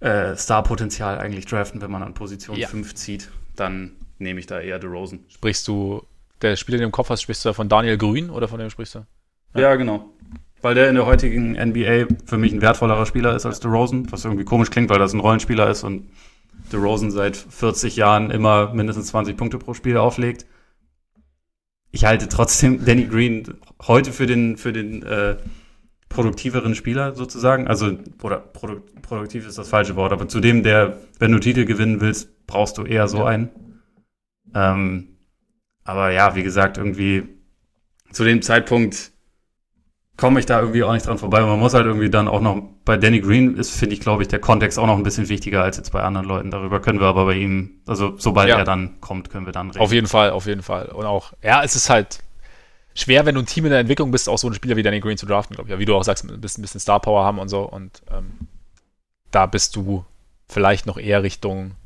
äh, Star-Potenzial eigentlich draften, wenn man an Position ja. 5 zieht, dann nehme ich da eher DeRozan. Sprichst du, der Spieler, den du im Kopf hast, sprichst du von Daniel Grün oder von dem sprichst du? Ja. ja, genau. Weil der in der heutigen NBA für mich ein wertvollerer Spieler ist als DeRozan, was irgendwie komisch klingt, weil das ein Rollenspieler ist und DeRozan seit 40 Jahren immer mindestens 20 Punkte pro Spiel auflegt ich halte trotzdem Danny Green heute für den, für den äh, produktiveren Spieler sozusagen. Also, oder produ produktiv ist das falsche Wort, aber zu dem, der, wenn du Titel gewinnen willst, brauchst du eher so ja. einen. Ähm, aber ja, wie gesagt, irgendwie zu dem Zeitpunkt komme ich da irgendwie auch nicht dran vorbei. man muss halt irgendwie dann auch noch, bei Danny Green ist, finde ich, glaube ich, der Kontext auch noch ein bisschen wichtiger als jetzt bei anderen Leuten. Darüber können wir aber bei ihm, also sobald ja. er dann kommt, können wir dann reden. Auf jeden Fall, auf jeden Fall. Und auch, ja, es ist halt schwer, wenn du ein Team in der Entwicklung bist, auch so einen Spieler wie Danny Green zu draften, glaube ich. Ja, wie du auch sagst, ein bisschen, ein bisschen Star Power haben und so. Und ähm, da bist du vielleicht noch eher Richtung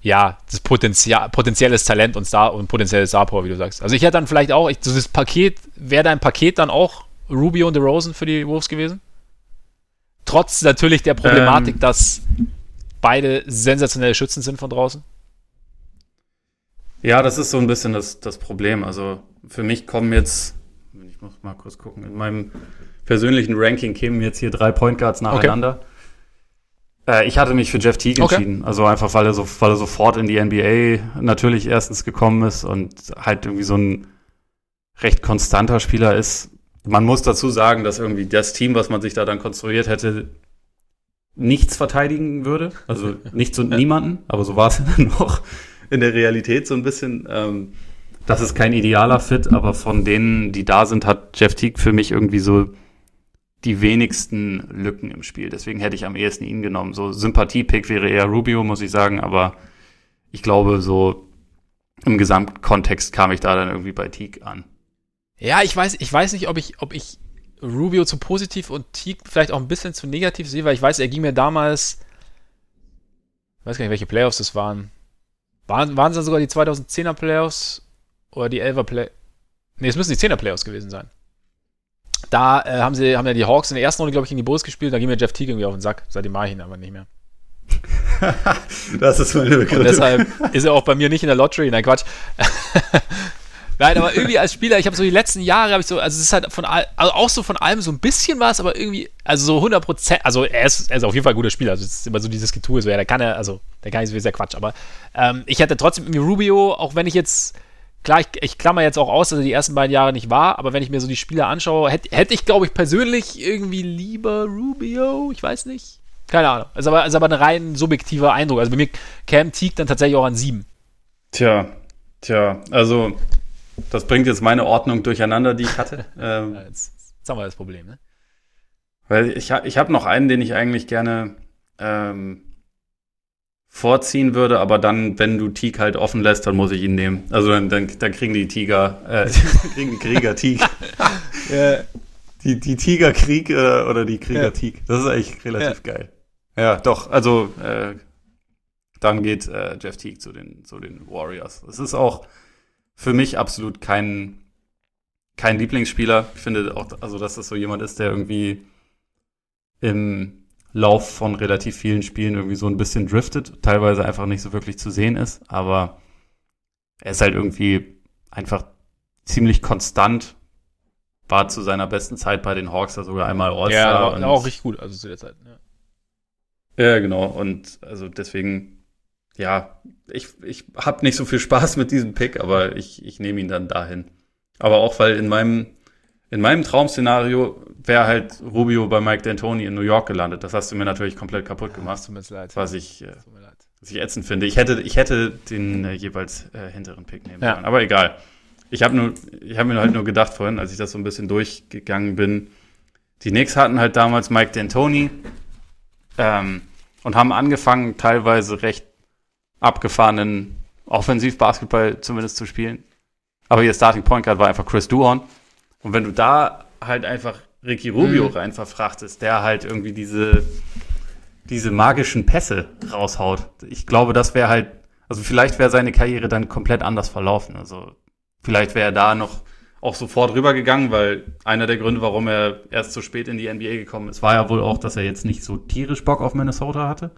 ja, das Potenzial, potenzielles Talent und Star und potenzielles Star Power, wie du sagst. Also ich hätte dann vielleicht auch, ich, so das Paket, wäre dein Paket dann auch Rubio und DeRozan für die Wolves gewesen? Trotz natürlich der Problematik, ähm, dass beide sensationelle Schützen sind von draußen? Ja, das ist so ein bisschen das, das Problem. Also für mich kommen jetzt, ich muss mal kurz gucken, in meinem persönlichen Ranking kämen jetzt hier drei Point Guards nacheinander. Okay. Äh, ich hatte mich für Jeff Teague okay. entschieden. Also einfach, weil er, so, weil er sofort in die NBA natürlich erstens gekommen ist und halt irgendwie so ein recht konstanter Spieler ist, man muss dazu sagen, dass irgendwie das Team, was man sich da dann konstruiert hätte, nichts verteidigen würde. Also nichts und niemanden, aber so war es dann noch in der Realität so ein bisschen. Ähm, das ist kein idealer Fit, aber von denen, die da sind, hat Jeff Teague für mich irgendwie so die wenigsten Lücken im Spiel. Deswegen hätte ich am ehesten ihn genommen. So Sympathie-Pick wäre eher Rubio, muss ich sagen, aber ich glaube, so im Gesamtkontext kam ich da dann irgendwie bei Teague an. Ja, ich weiß, ich weiß nicht, ob ich, ob ich Rubio zu positiv und Teague vielleicht auch ein bisschen zu negativ sehe, weil ich weiß, er ging mir damals, ich weiß gar nicht, welche Playoffs das waren. Waren, waren es dann sogar die 2010er Playoffs oder die 11er Play? Ne, es müssen die 10er Playoffs gewesen sein. Da äh, haben sie haben ja die Hawks in der ersten Runde, glaube ich, in die Bulls gespielt. Da ging mir Jeff Teague irgendwie auf den Sack. Seitdem mache ich ihn aber nicht mehr. das ist meine Begründung. Und deshalb ist er auch bei mir nicht in der Lottery. Nein, Quatsch. Nein, aber irgendwie als Spieler, ich habe so die letzten Jahre, habe ich so, also es ist halt von all, also auch so von allem so ein bisschen was, aber irgendwie, also so 100 Prozent, also er ist, er ist auf jeden Fall ein guter Spieler, also es ist immer so dieses Getue, so ja, der kann er, also der kann nicht so sehr Quatsch, aber ähm, ich hatte trotzdem irgendwie Rubio, auch wenn ich jetzt, klar, ich, ich klammer jetzt auch aus, dass er die ersten beiden Jahre nicht war, aber wenn ich mir so die Spieler anschaue, hätte hätt ich, glaube ich, persönlich irgendwie lieber Rubio, ich weiß nicht. Keine Ahnung. Ist aber, ist aber ein rein subjektiver Eindruck. Also bei mir Cam Teague dann tatsächlich auch an sieben. Tja, tja, also das bringt jetzt meine Ordnung durcheinander, die ich hatte. ähm, Ja, jetzt, jetzt haben wir das Problem, ne? Weil ich, ich habe noch einen, den ich eigentlich gerne ähm, vorziehen würde, aber dann, wenn du Teague halt offen lässt, dann muss ich ihn nehmen. Also dann, dann, dann kriegen die Tiger, äh, kriegen die Krieger Teague. Die, die Tiger-Krieg äh, oder die Krieger-Teague. Das ist eigentlich relativ geil. Ja, doch, also äh, dann geht äh, Jeff Teague zu den, zu den Warriors. Es ist auch für mich absolut kein, kein Lieblingsspieler. Ich finde auch, also dass das so jemand ist, der irgendwie im Lauf von relativ vielen Spielen irgendwie so ein bisschen driftet, teilweise einfach nicht so wirklich zu sehen ist, aber er ist halt irgendwie einfach ziemlich konstant, war zu seiner besten Zeit bei den Hawks ja sogar einmal All-Star. Ja, war, war auch richtig gut, also zu der Zeit. Ja. ja, genau. Und also deswegen, ja, ich, ich habe nicht so viel Spaß mit diesem Pick, aber ich, ich nehme ihn dann dahin. Aber auch, weil in meinem, in meinem Traum-Szenario wäre halt Rubio bei Mike D'Antoni in New York gelandet. Das hast du mir natürlich komplett kaputt gemacht, tut mir leid. was ich, äh, leid. was ich ätzend finde. Ich hätte, ich hätte den äh, jeweils äh, hinteren Pick nehmen Ja. sollen. Aber egal. Ich habe nur, ich habe mir halt nur gedacht vorhin, als ich das so ein bisschen durchgegangen bin, die Knicks hatten halt damals Mike D'Antoni ähm, und haben angefangen, teilweise recht abgefahrenen Offensivbasketball zumindest zu spielen. Aber ihr Starting Point Guard war einfach Chris Duhon. Und wenn du da halt einfach Ricky Rubio Mhm. rein verfrachtest, der halt irgendwie diese, diese magischen Pässe raushaut. Ich glaube, das wäre halt, also vielleicht wäre seine Karriere dann komplett anders verlaufen. Also vielleicht wäre er da noch auch sofort rübergegangen, weil einer der Gründe, warum er erst so spät in die NBA gekommen ist, war ja wohl auch, dass er jetzt nicht so tierisch Bock auf Minnesota hatte.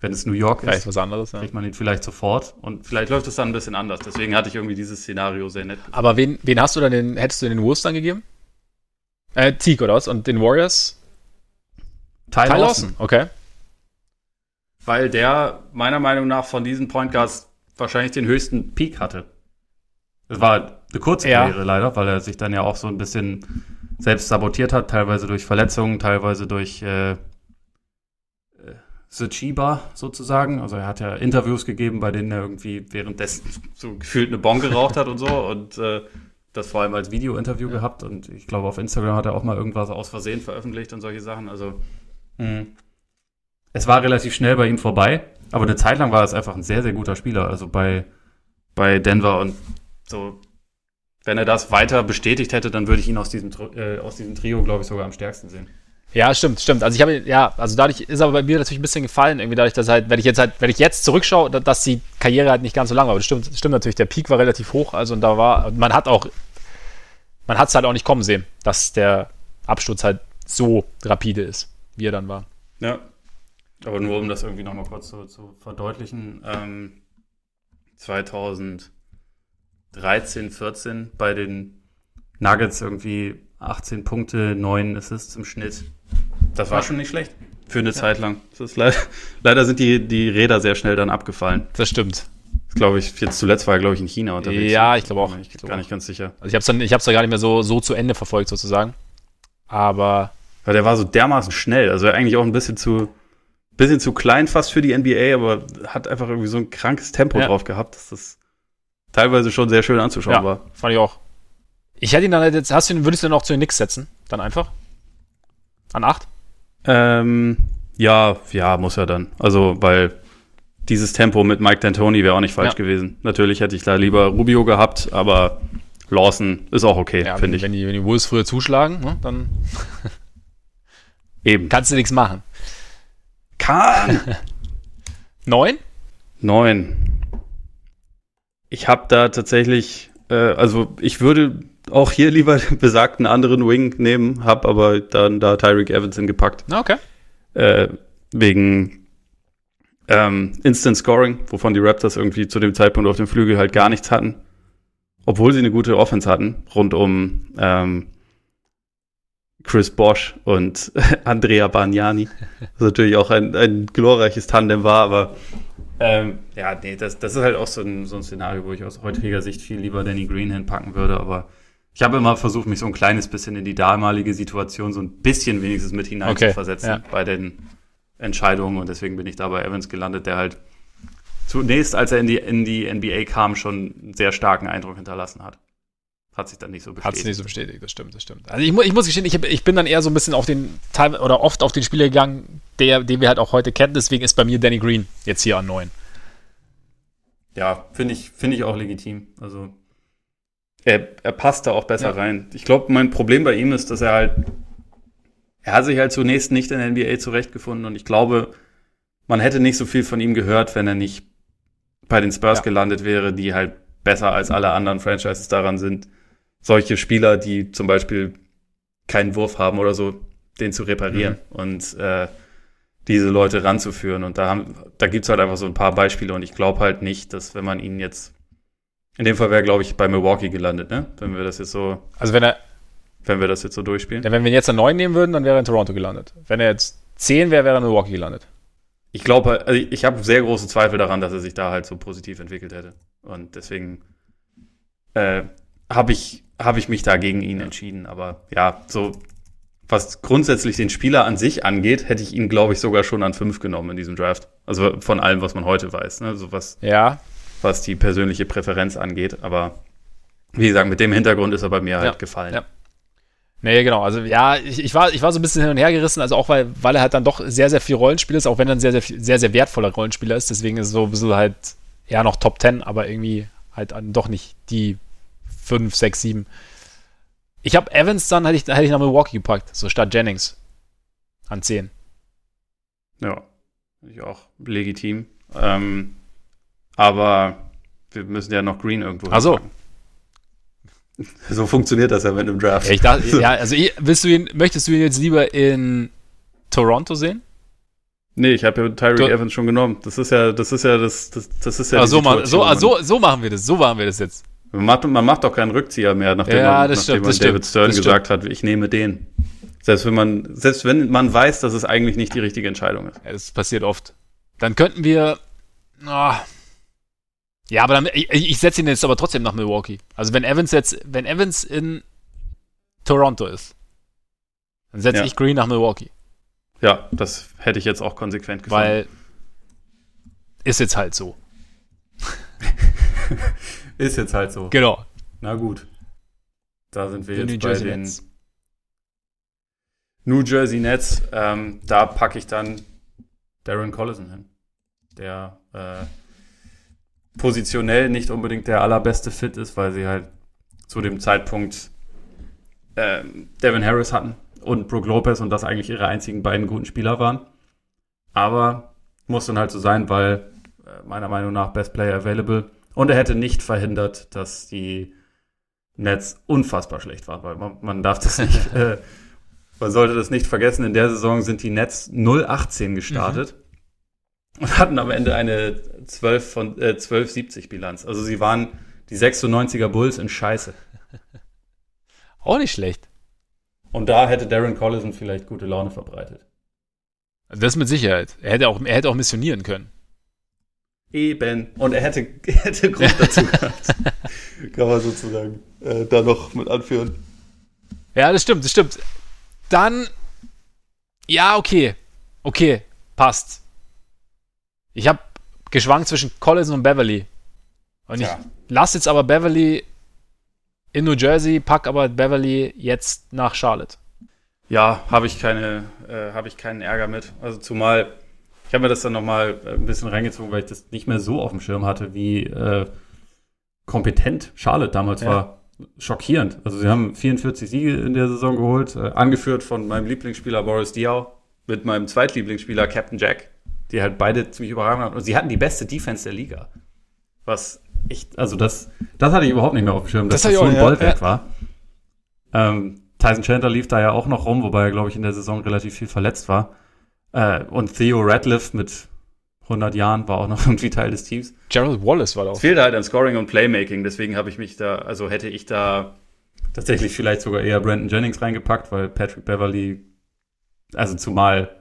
Wenn es New York Vielleicht ist, was anderes, ja. kriegt man ihn vielleicht sofort und vielleicht läuft es dann ein bisschen anders. Deswegen hatte ich irgendwie dieses Szenario sehr nett. Aber wen, wen hast du dann den, hättest du den Wolves dann gegeben? Äh, Teague oder was? Und den Warriors? Ty Ty Lawson. Lawson, okay. Weil der meiner Meinung nach von diesen Point Guards wahrscheinlich den höchsten Peak hatte. Das war eine kurze Ja. Karriere leider, weil er sich dann ja auch so ein bisschen selbst sabotiert hat, teilweise durch Verletzungen, teilweise durch äh, äh, Chiba sozusagen. Also er hat ja Interviews gegeben, bei denen er irgendwie währenddessen so gefühlt eine Bon geraucht hat und so und äh, das vor allem als Video-Interview gehabt und ich glaube auf Instagram hat er auch mal irgendwas aus Versehen veröffentlicht und solche Sachen. Also mh. es war relativ schnell bei ihm vorbei, aber eine Zeit lang war es einfach ein sehr, sehr guter Spieler. Also bei, bei Denver und so, wenn er das weiter bestätigt hätte, dann würde ich ihn aus diesem, äh, aus diesem Trio, glaube ich, sogar am stärksten sehen. Ja, stimmt, stimmt. Also ich habe, ja, also dadurch ist aber bei mir natürlich ein bisschen gefallen, irgendwie dadurch, dass halt, wenn ich jetzt halt, wenn ich jetzt zurückschaue, da- dass die Karriere halt nicht ganz so lang war. Aber das stimmt, das stimmt natürlich, der Peak war relativ hoch, also und da war, man hat auch, man hat es halt auch nicht kommen sehen, dass der Absturz halt so rapide ist, wie er dann war. Ja. Aber nur um das irgendwie nochmal kurz zu, zu verdeutlichen, ähm, 2013, 14 bei den Nuggets irgendwie 18 Punkte, 9 Assists im Schnitt. Das war schon nicht schlecht. Für eine Zeit lang. Ist leider, sind die, die Räder sehr schnell dann abgefallen. Das stimmt. Das glaube ich, jetzt zuletzt war er, glaube ich, in China unterwegs. Ja, ich glaube auch. Ich bin gar nicht ganz sicher. Also ich habe es dann, ich hab's dann gar nicht mehr so, so zu Ende verfolgt sozusagen. Aber Weil der war so dermaßen schnell. Also eigentlich auch ein bisschen zu, bisschen zu klein fast für die NBA, aber hat einfach irgendwie so ein krankes Tempo Ja. drauf gehabt, dass das teilweise schon sehr schön anzuschauen ja, war. fand ich auch. Ich hätte ihn dann jetzt, hast du ihn, würdest du ihn auch zu den Knicks setzen? Dann einfach? An 8? Ähm, ja, ja, muss er dann. Also, weil dieses Tempo mit Mike D'Antoni wäre auch nicht falsch Ja. gewesen. Natürlich hätte ich da lieber Rubio gehabt, aber Lawson ist auch okay, Ja, finde ich. wenn, die, wenn die Wolves früher zuschlagen, ne, dann Eben. kannst du nichts machen. Kahn! 9? Neun. Ich habe da tatsächlich, äh, also ich würde auch hier lieber besagten anderen Wing nehmen, habe aber dann da Tyreek Evans hingepackt. Okay. Äh, wegen ähm, Instant Scoring, wovon die Raptors irgendwie zu dem Zeitpunkt auf dem Flügel halt gar nichts hatten. Obwohl sie eine gute Offense hatten, rund um ähm, Chris Bosch und Andrea Bagnani. Was natürlich auch ein, ein glorreiches Tandem war, aber ähm, ja, nee, das, das ist halt auch so ein, so ein Szenario, wo ich aus heutiger Sicht viel lieber Danny Green hinpacken würde, aber ich habe immer versucht, mich so ein kleines bisschen in die damalige Situation so ein bisschen wenigstens mit hinein Okay, zu versetzen ja. bei den Entscheidungen und deswegen bin ich da bei Evans gelandet, der halt zunächst, als er in die, in die NBA kam, schon einen sehr starken Eindruck hinterlassen hat. Hat sich dann nicht so Hat es bestätigt. nicht so bestätigt, das stimmt, das stimmt. Also ich, mu ich muss gestehen, ich, hab, ich bin dann eher so ein bisschen auf den Teil oder oft auf den Spieler gegangen, der, den wir halt auch heute kennen. Deswegen ist bei mir Danny Green jetzt hier an 9. Ja, finde ich, finde ich auch legitim. Also er, er passt da auch besser Ja. rein. Ich glaube, mein Problem bei ihm ist, dass er halt, er hat sich halt zunächst nicht in der NBA zurechtgefunden und ich glaube, man hätte nicht so viel von ihm gehört, wenn er nicht bei den Spurs Ja. gelandet wäre, die halt besser als alle anderen Franchises daran sind, solche Spieler, die zum Beispiel keinen Wurf haben oder so, den zu reparieren und äh, diese Leute ranzuführen. Und da, haben, da gibt's halt einfach so ein paar Beispiele und ich glaube halt nicht, dass wenn man ihn jetzt, in dem Fall wäre, glaube ich, bei Milwaukee gelandet, ne? Wenn wir das jetzt so, Also wenn er, wenn wir das jetzt so durchspielen. wenn wir ihn jetzt an 9 nehmen würden, dann wäre er in Toronto gelandet. Wenn er jetzt 10 wäre, wäre er in Milwaukee gelandet. Ich glaube, also ich habe sehr große Zweifel daran, dass er sich da halt so positiv entwickelt hätte. Und deswegen äh, habe ich, hab ich mich da gegen ihn entschieden. Aber ja, so was grundsätzlich den Spieler an sich angeht, hätte ich ihn, glaube ich, sogar schon an fünf genommen in diesem Draft. Also von allem, was man heute weiß. Ne? So was, Ja, was die persönliche Präferenz angeht. Aber wie gesagt, mit dem Hintergrund ist er bei mir halt Ja, gefallen. ja. Nee, genau. Also ja, ich, ich, war, ich war so ein bisschen hin und her gerissen, also auch weil, weil er halt dann doch sehr, sehr viel Rollenspieler ist, auch wenn er ein sehr, sehr, sehr, sehr wertvoller Rollenspieler ist. Deswegen ist es so ein bisschen halt, ja, noch Top 10, aber irgendwie halt an- doch nicht die 5, 6, 7. Ich habe Evans dann, hätte ich, hätte ich nach Milwaukee gepackt, so statt Jennings. An 10. Ja, ich auch legitim. Ähm, aber wir müssen ja noch Green irgendwo Ach so. hinpacken. So funktioniert das ja mit einem Draft. Ja, ich dachte, ja, also willst du ihn, möchtest du ihn jetzt lieber in Toronto sehen? Nee, ich habe ja Tyreek Du- Evans schon genommen. Das ist ja, das ist ja das, das, das ist ja Ah, so, ma- so, ah, so, so machen wir das, so machen wir das jetzt. Man macht, man macht doch keinen Rückzieher mehr, nachdem Ja, man, nachdem stimmt, man David stimmt, Stern gesagt hat, ich nehme den. Selbst wenn man, selbst wenn man weiß, dass es eigentlich nicht die richtige Entscheidung ist. Ja, das passiert oft. Dann könnten wir. ah. Ja, aber dann, ich, ich setze ihn jetzt aber trotzdem nach Milwaukee. Also wenn Evans jetzt, wenn Evans in Toronto ist, dann setze Ja. ich Green nach Milwaukee. Ja, das hätte ich jetzt auch konsequent gefunden. Weil ist jetzt halt so. ist jetzt halt so. Genau. Na gut. Da sind wir Die jetzt New Jersey bei den Nets. New Jersey Nets. Ähm, da packe ich dann Darren Collison hin. Der äh, positionell nicht unbedingt der allerbeste Fit ist, weil sie halt zu dem Zeitpunkt ähm, Devin Harris hatten und Brook Lopez und das eigentlich ihre einzigen beiden guten Spieler waren. Aber muss dann halt so sein, weil äh, meiner Meinung nach Best Player Available. Und er hätte nicht verhindert, dass die Nets unfassbar schlecht waren, weil man, man darf das nicht, äh, man sollte das nicht vergessen. In der Saison sind die Nets 0-18 gestartet und hatten am Ende eine 12 von äh, 12-70 Bilanz. Also sie waren die 96er Bulls in Scheiße. Auch nicht schlecht. Und da hätte Darren Collison vielleicht gute Laune verbreitet. Das mit Sicherheit. Er hätte auch, er hätte auch missionieren können. Eben. Und er hätte, er hätte Grund dazu gehabt. Kann man sozusagen äh, da noch mit anführen. Ja, das stimmt, das stimmt. Dann, ja, okay. Okay, passt. Ich habe geschwankt zwischen Collins und Beverly. Und Ja. ich lasse jetzt aber Beverly in New Jersey, pack aber Beverly jetzt nach Charlotte. Ja, habe ich keine, äh, habe ich keinen Ärger mit. Also zumal, ich habe mir das dann nochmal ein bisschen reingezogen, weil ich das nicht mehr so auf dem Schirm hatte, wie äh, kompetent Charlotte damals Ja. war. Schockierend. Also sie haben 44 Siege in der Saison geholt, äh, angeführt von meinem Lieblingsspieler Boris Diaw mit meinem Zweitlieblingsspieler Captain Jack, die halt beide ziemlich überragend waren. Und sie hatten die beste Defense der Liga. Was echt, also das, das hatte ich überhaupt nicht mehr auf dem Schirm, dass Das das, so ich ein ja, Bollwerk ja. war. Ähm, Tyson Chandler lief da ja auch noch rum, wobei er, glaube ich, in der Saison relativ viel verletzt war. Äh, und Theo Radcliffe mit 100 Jahren war auch noch irgendwie Teil des Teams. Gerald Wallace war da auch. Es fehlte halt an Scoring und Playmaking, deswegen habe ich mich da, also hätte ich da tatsächlich vielleicht sogar eher Brandon Jennings reingepackt, weil Patrick Beverly, also zumal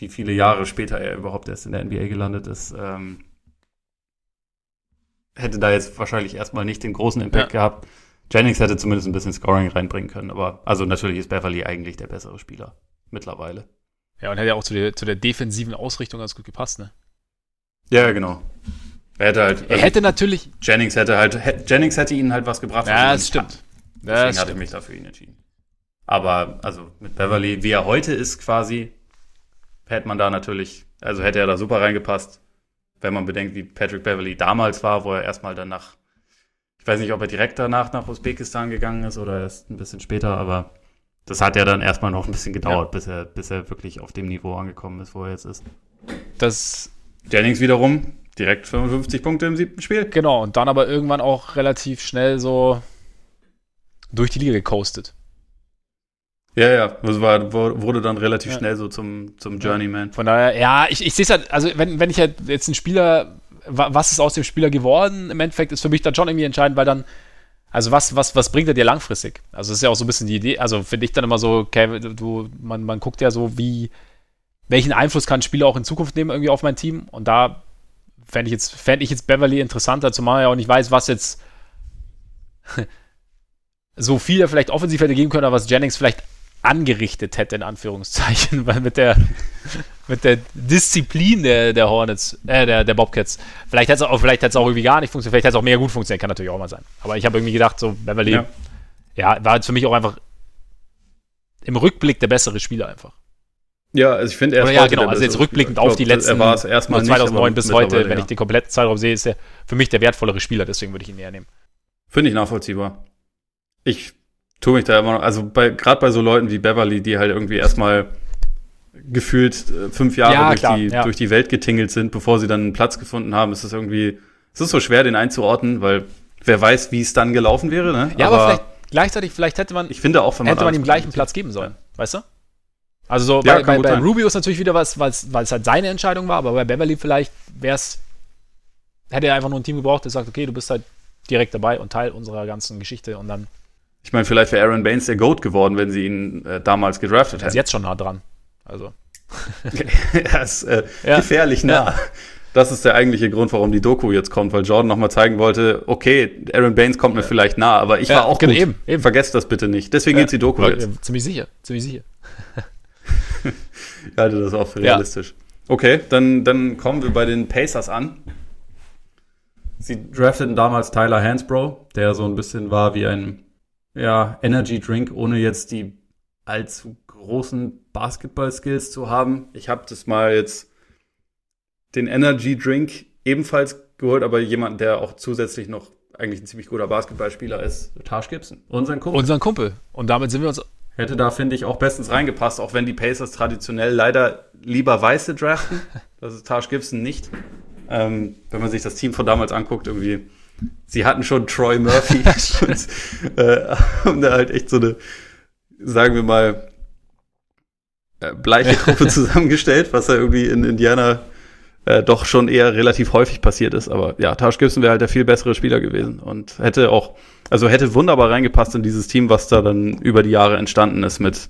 wie viele Jahre später er überhaupt erst in der NBA gelandet ist, ähm, hätte da jetzt wahrscheinlich erstmal nicht den großen Impact ja. gehabt. Jennings hätte zumindest ein bisschen Scoring reinbringen können, aber also natürlich ist Beverly eigentlich der bessere Spieler mittlerweile. Ja, und hätte ja auch zu der, zu der defensiven Ausrichtung ganz gut gepasst, ne? Ja, genau. Er hätte halt. Also er hätte natürlich. Jennings hätte halt. Jennings hätte ihnen halt was gebracht. Ja, das stimmt. Deswegen das hatte ich mich dafür ihn entschieden. Aber, also mit Beverly, wie er heute ist quasi, hätte man da natürlich, also hätte er da super reingepasst, wenn man bedenkt, wie Patrick Beverly damals war, wo er erstmal danach, ich weiß nicht, ob er direkt danach nach Usbekistan gegangen ist oder erst ein bisschen später, aber das hat ja dann erstmal noch ein bisschen gedauert, ja. bis, er, bis er wirklich auf dem Niveau angekommen ist, wo er jetzt ist. Das Jennings wiederum direkt 55 Punkte im siebten Spiel. Genau, und dann aber irgendwann auch relativ schnell so durch die Liga gecoastet. Ja, ja, das war, wurde dann relativ ja. schnell so zum, zum Journeyman. Von daher, ja, ich, ich sehe es halt, also wenn, wenn ich halt jetzt einen Spieler, was ist aus dem Spieler geworden, im Endeffekt ist für mich dann schon irgendwie entscheidend, weil dann, also was, was, was bringt er dir langfristig? Also das ist ja auch so ein bisschen die Idee, also finde ich dann immer so, okay, du, man, man guckt ja so, wie, welchen Einfluss kann ein Spieler auch in Zukunft nehmen irgendwie auf mein Team und da fände ich jetzt, fände ich jetzt Beverly interessanter, zumal er ja auch nicht weiß, was jetzt so viel er vielleicht offensiv hätte geben können, aber was Jennings vielleicht angerichtet hätte, in Anführungszeichen, weil mit der, mit der Disziplin der, der Hornets, äh, der, der Bobcats, vielleicht hätte es auch, vielleicht auch irgendwie gar nicht funktioniert, vielleicht hätte es auch mega gut funktioniert, kann natürlich auch mal sein. Aber ich habe irgendwie gedacht, so Beverly, ja. ja, war jetzt für mich auch einfach im Rückblick der bessere Spieler einfach. Ja, also ich finde er ist Ja, genau, also jetzt rückblickend glaub, auf die letzten er erstmal 2009 nicht, bis heute, wenn ja. ich den kompletten Zeitraum sehe, ist er für mich der wertvollere Spieler, deswegen würde ich ihn eher nehmen. Finde ich nachvollziehbar. Ich tue mich da immer noch, also bei, gerade bei so Leuten wie Beverly, die halt irgendwie erstmal gefühlt äh, fünf Jahre ja, durch, klar, die, ja. durch die Welt getingelt sind, bevor sie dann einen Platz gefunden haben, ist es irgendwie, es ist so schwer, den einzuordnen, weil wer weiß, wie es dann gelaufen wäre, ne? Ja, aber, aber vielleicht gleichzeitig, vielleicht hätte man, ich finde auch, hätte man ihm gleichen Platz geben sollen, weißt du? Also so, ja, bei, bei, bei Rubio ist natürlich wieder was, weil es halt seine Entscheidung war, aber bei Beverly vielleicht wäre es, hätte er einfach nur ein Team gebraucht, der sagt, okay, du bist halt direkt dabei und Teil unserer ganzen Geschichte und dann ich meine, vielleicht wäre Aaron Baines der GOAT geworden, wenn sie ihn äh, damals gedraftet hätten. Ist jetzt schon nah dran. Also. er ist äh, ja. gefährlich nah. Ja. Das ist der eigentliche Grund, warum die Doku jetzt kommt, weil Jordan nochmal zeigen wollte, okay, Aaron Baines kommt mir vielleicht nah, aber ich war auch genau, gut. Eben, eben. Vergesst das bitte nicht. Deswegen ja, geht die Doku jetzt. Ziemlich sicher, ziemlich sicher. ich halte das auch für realistisch. Okay, dann, dann kommen wir bei den Pacers an. Sie drafteten damals Tyler Hansbrough, der so ein bisschen war wie ein ja, Energy Drink, ohne jetzt die allzu großen Basketball-Skills zu haben. Ich habe das mal jetzt den Energy Drink ebenfalls geholt, aber jemand, der auch zusätzlich noch eigentlich ein ziemlich guter Basketballspieler ist, Taj Gibson. Unseren Kumpel. Unseren Kumpel. Und damit sind wir uns. Hätte da, finde ich, auch bestens reingepasst, auch wenn die Pacers traditionell leider lieber Weiße draften. Das ist Taj Gibson nicht. Ähm, wenn man sich das Team von damals anguckt, irgendwie sie hatten schon Troy Murphy und äh, haben da halt echt so eine, sagen wir mal, äh, bleiche Truppe zusammengestellt, was ja irgendwie in Indiana äh, doch schon eher relativ häufig passiert ist. Aber ja, Taj Gibson wäre halt der viel bessere Spieler gewesen und hätte auch, also hätte wunderbar reingepasst in dieses Team, was da dann über die Jahre entstanden ist mit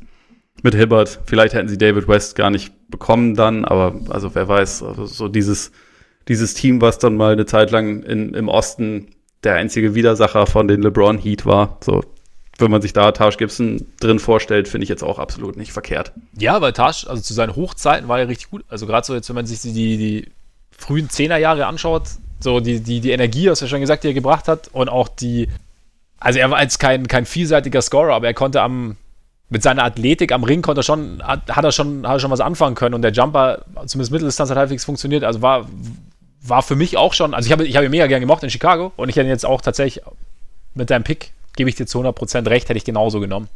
mit Hibbert. Vielleicht hätten sie David West gar nicht bekommen dann, aber also wer weiß, also so dieses dieses Team, was dann mal eine Zeit lang in, im Osten der einzige Widersacher von den LeBron Heat war. So, wenn man sich da Taj Gibson drin vorstellt, finde ich jetzt auch absolut nicht verkehrt. Ja, weil Taj, also zu seinen Hochzeiten war er richtig gut. Also gerade so jetzt, wenn man sich die, die frühen Zehnerjahre anschaut, so die, die, die Energie, hast du ja schon gesagt, die er gebracht hat und auch die, also er war jetzt kein, kein vielseitiger Scorer, aber er konnte am, mit seiner Athletik am Ring konnte er schon, hat, hat er schon, hat er schon was anfangen können und der Jumper, zumindest Mitteldistanz hat halbwegs funktioniert, also war, war für mich auch schon, also ich habe ich hab ihn mega gern gemocht in Chicago und ich hätte jetzt auch tatsächlich mit deinem Pick, gebe ich dir zu 100% recht, hätte ich genauso genommen.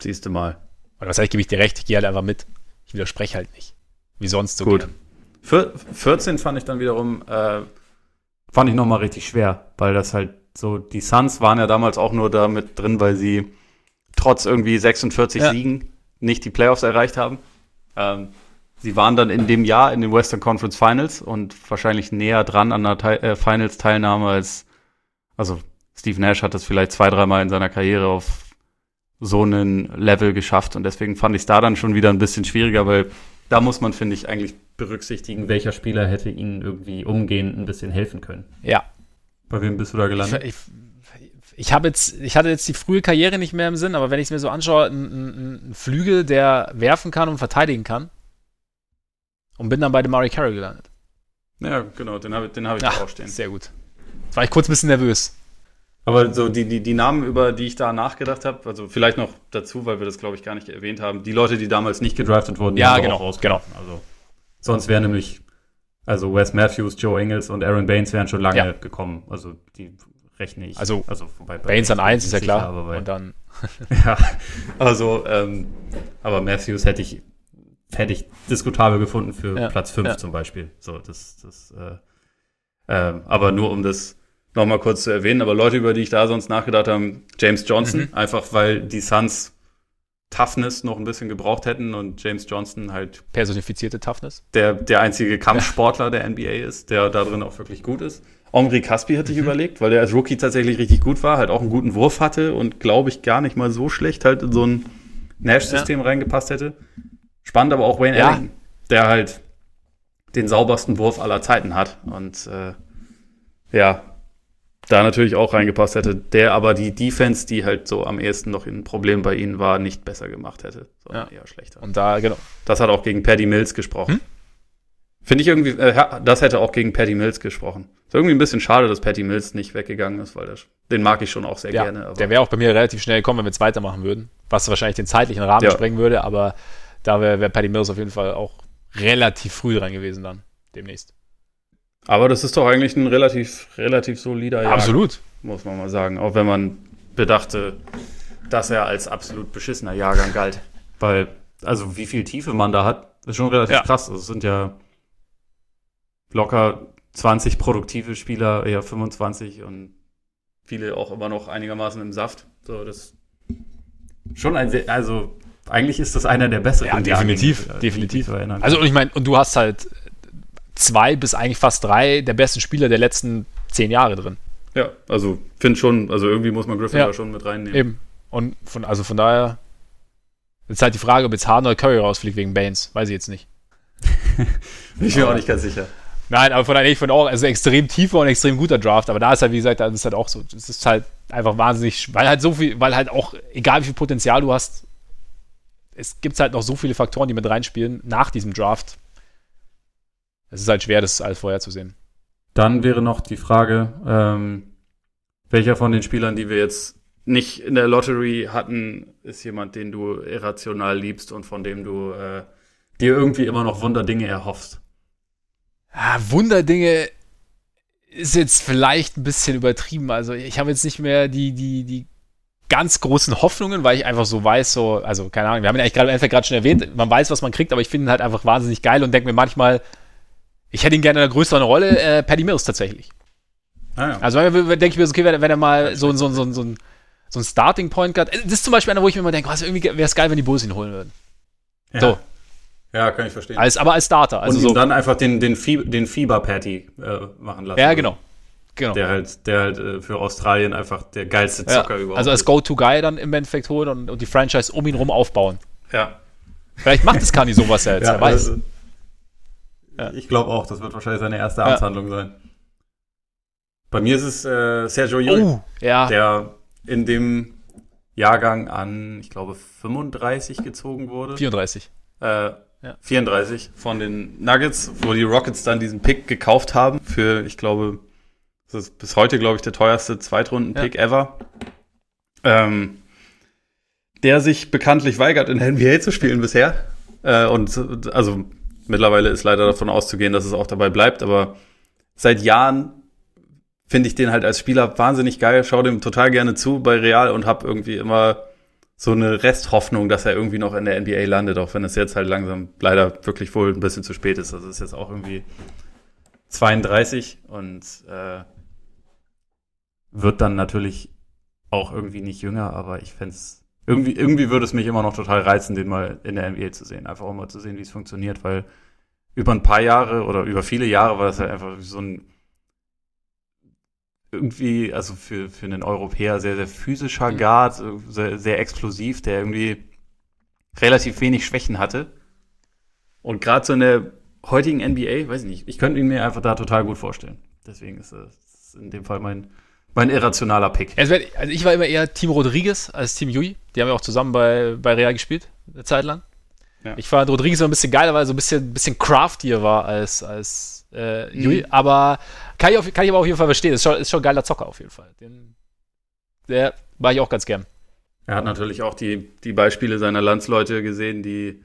Siehst du mal. Oder was heißt, gebe ich dir recht, ich gehe halt einfach mit. Ich widerspreche halt nicht. Wie sonst so Gut. Gern. 14 fand ich dann wiederum, äh, fand ich nochmal richtig schwer, weil das halt so die Suns waren ja damals auch nur da mit drin, weil sie trotz irgendwie 46 ja. Siegen nicht die Playoffs erreicht haben. Ähm, sie waren dann in dem Jahr in den Western Conference Finals und wahrscheinlich näher dran an der äh, Finals-Teilnahme als, also Steve Nash hat das vielleicht zwei, dreimal in seiner Karriere auf so einen Level geschafft und deswegen fand ich es da dann schon wieder ein bisschen schwieriger, weil da muss man, finde ich, eigentlich berücksichtigen, welcher Spieler hätte ihnen irgendwie umgehend ein bisschen helfen können. Ja. Bei wem bist du da gelandet? Ich, ich, ich habe jetzt, ich hatte jetzt die frühe Karriere nicht mehr im Sinn, aber wenn ich es mir so anschaue, ein, ein, ein, Flügel, der werfen kann und verteidigen kann. Und bin dann bei dem Murray Carroll gelandet. Ja, genau, den habe den hab ich Ach, auch stehen. Sehr gut. Jetzt war ich kurz ein bisschen nervös. Aber so die, die, die Namen, über die ich da nachgedacht habe, also vielleicht noch dazu, weil wir das, glaube ich, gar nicht erwähnt haben, die Leute, die damals nicht gedraftet wurden, ja, genau, genau. Also, sonst wären nämlich, also Wes Matthews, Joe Engels und Aaron Baines wären schon lange ja. gekommen. Also die rechne ich. Also, also bei, bei Baines an 1 ist ja klar. Bei, und dann. ja, also, ähm, aber Matthews hätte ich, hätte ich diskutabel gefunden für ja. Platz 5 ja. zum Beispiel. So, das, das, äh, äh, aber nur um das nochmal kurz zu erwähnen, aber Leute, über die ich da sonst nachgedacht habe, James Johnson, mhm. einfach weil die Suns Toughness noch ein bisschen gebraucht hätten und James Johnson halt personifizierte Toughness. Der, der einzige Kampfsportler der NBA ist, der da drin auch wirklich gut ist. Omri Caspi hatte ich mhm. überlegt, weil der als Rookie tatsächlich richtig gut war, halt auch einen guten Wurf hatte und glaube ich gar nicht mal so schlecht halt in so ein Nash-System ja. reingepasst hätte. Spannend aber auch Wayne ja. Ellington, der halt den saubersten Wurf aller Zeiten hat und äh, ja, da natürlich auch reingepasst hätte, der aber die Defense, die halt so am ehesten noch ein Problem bei ihnen war, nicht besser gemacht hätte, sondern ja. eher schlechter. Und da, genau. Das hat auch gegen Paddy Mills gesprochen. Hm? Finde ich irgendwie, äh, das hätte auch gegen Paddy Mills gesprochen. Ist irgendwie ein bisschen schade, dass Paddy Mills nicht weggegangen ist, weil das, den mag ich schon auch sehr ja, gerne. der wäre auch bei mir relativ schnell gekommen, wenn wir es weitermachen würden, was wahrscheinlich den zeitlichen Rahmen ja. sprengen würde, aber da wäre wär Paddy Mills auf jeden Fall auch relativ früh dran gewesen dann, demnächst. Aber das ist doch eigentlich ein relativ, relativ solider Jahr. Absolut. Muss man mal sagen. Auch wenn man bedachte, dass er als absolut beschissener Jahrgang galt. Weil, also wie viel Tiefe man da hat, ist schon relativ ja. krass. Also es sind ja locker 20 produktive Spieler, eher 25 und viele auch immer noch einigermaßen im Saft. So, das schon ein sehr, also eigentlich ist das einer der besseren. Ja, definitiv, Jahrgänge, definitiv. Also und ich meine, und du hast halt zwei bis eigentlich fast drei der besten Spieler der letzten zehn Jahre drin. Ja, also finde schon, also irgendwie muss man Griffin ja, da schon mit reinnehmen. Eben. Und von, also von daher ist halt die Frage, ob jetzt Harden oder Curry rausfliegt wegen Baines. Weiß ich jetzt nicht. Bin ich mir auch nicht ganz sicher. Nein, aber von daher, ich finde auch, also extrem tiefer und extrem guter Draft, aber da ist halt, wie gesagt, das ist halt auch so, es ist halt einfach wahnsinnig, weil halt so viel, weil halt auch, egal wie viel Potenzial du hast, es gibt halt noch so viele Faktoren, die mit reinspielen nach diesem Draft, es ist halt schwer, das alles vorherzusehen. Dann wäre noch die Frage, ähm, welcher von den Spielern, die wir jetzt nicht in der Lottery hatten, ist jemand, den du irrational liebst und von dem du äh, dir irgendwie immer noch Wunderdinge erhoffst? Ja, Wunderdinge ist jetzt vielleicht ein bisschen übertrieben. Also ich habe jetzt nicht mehr die, die, die ganz großen Hoffnungen, weil ich einfach so weiß, so, also keine Ahnung, wir haben ihn eigentlich gerade gerade schon erwähnt, man weiß, was man kriegt, aber ich finde ihn halt einfach wahnsinnig geil und denke mir manchmal, ich hätte ihn gerne in einer größeren Rolle, äh, Paddy Mills tatsächlich. Ah, ja. Also denke ich mir so, okay, wenn, wenn er mal so, so, so, so, so ein Starting Point hat, das ist zum Beispiel einer, wo ich mir immer denke, was, irgendwie wäre es geil, wenn die Bulls ihn holen würden. Ja. So. Ja, kann ich verstehen. Als, aber als Starter. Also Und so. dann einfach den, den, Fie den Fieber-Patty äh, machen lassen. Ja, genau. Genau. Der halt, der halt äh, für Australien einfach der geilste Zocker ja. überhaupt Also als Go-To-Guy dann im Endeffekt holen und, und, die Franchise um ihn rum aufbauen. Ja. Vielleicht macht es Kani sowas ja jetzt, ja, wer weiß. Also, ja. Ich glaube auch, das wird wahrscheinlich seine erste Amtshandlung sein. Bei mir ist es äh, Sergio Ewing, oh, ja. der in dem Jahrgang an, ich glaube, 35 gezogen wurde. 34. Äh, ja. 34 von den Nuggets, wo die Rockets dann diesen Pick gekauft haben für, ich glaube, das ist bis heute, glaube ich, der teuerste Zweitrunden-Pick ja. ever. Ähm, der sich bekanntlich weigert, in der NBA zu spielen bisher. Äh, und also Mittlerweile ist leider davon auszugehen, dass es auch dabei bleibt, aber seit Jahren finde ich den halt als Spieler wahnsinnig geil, schaue dem total gerne zu bei Real und habe irgendwie immer so eine Resthoffnung, dass er irgendwie noch in der NBA landet, auch wenn es jetzt halt langsam leider wirklich wohl ein bisschen zu spät ist. Also ist jetzt auch irgendwie 32 und äh, wird dann natürlich auch irgendwie nicht jünger, aber ich fände irgendwie, irgendwie würde es mich immer noch total reizen, den mal in der NBA zu sehen. Einfach um mal zu sehen, wie es funktioniert, weil über ein paar Jahre oder über viele Jahre war das halt einfach so ein irgendwie, also für, für einen Europäer sehr, sehr physischer mhm. Guard, sehr, sehr explosiv, der irgendwie relativ wenig Schwächen hatte. Und gerade so in der heutigen NBA, weiß ich nicht, ich könnte ihn mir einfach da total gut vorstellen. Deswegen ist es in dem Fall mein, mein irrationaler Pick. Also ich war immer eher Team Rodriguez als Team Yui. Die haben ja auch zusammen bei, bei Real gespielt, eine Zeit lang. Ja. Ich fand Rodriguez immer ein bisschen geiler, weil er so ein bisschen, bisschen craftier war als, als äh, mhm. Aber kann ich, auf, kann ich aber auf jeden Fall verstehen. Ist schon, ist schon ein geiler Zocker auf jeden Fall. Den, der war ich auch ganz gern. Er hat natürlich auch die, die Beispiele seiner Landsleute gesehen, die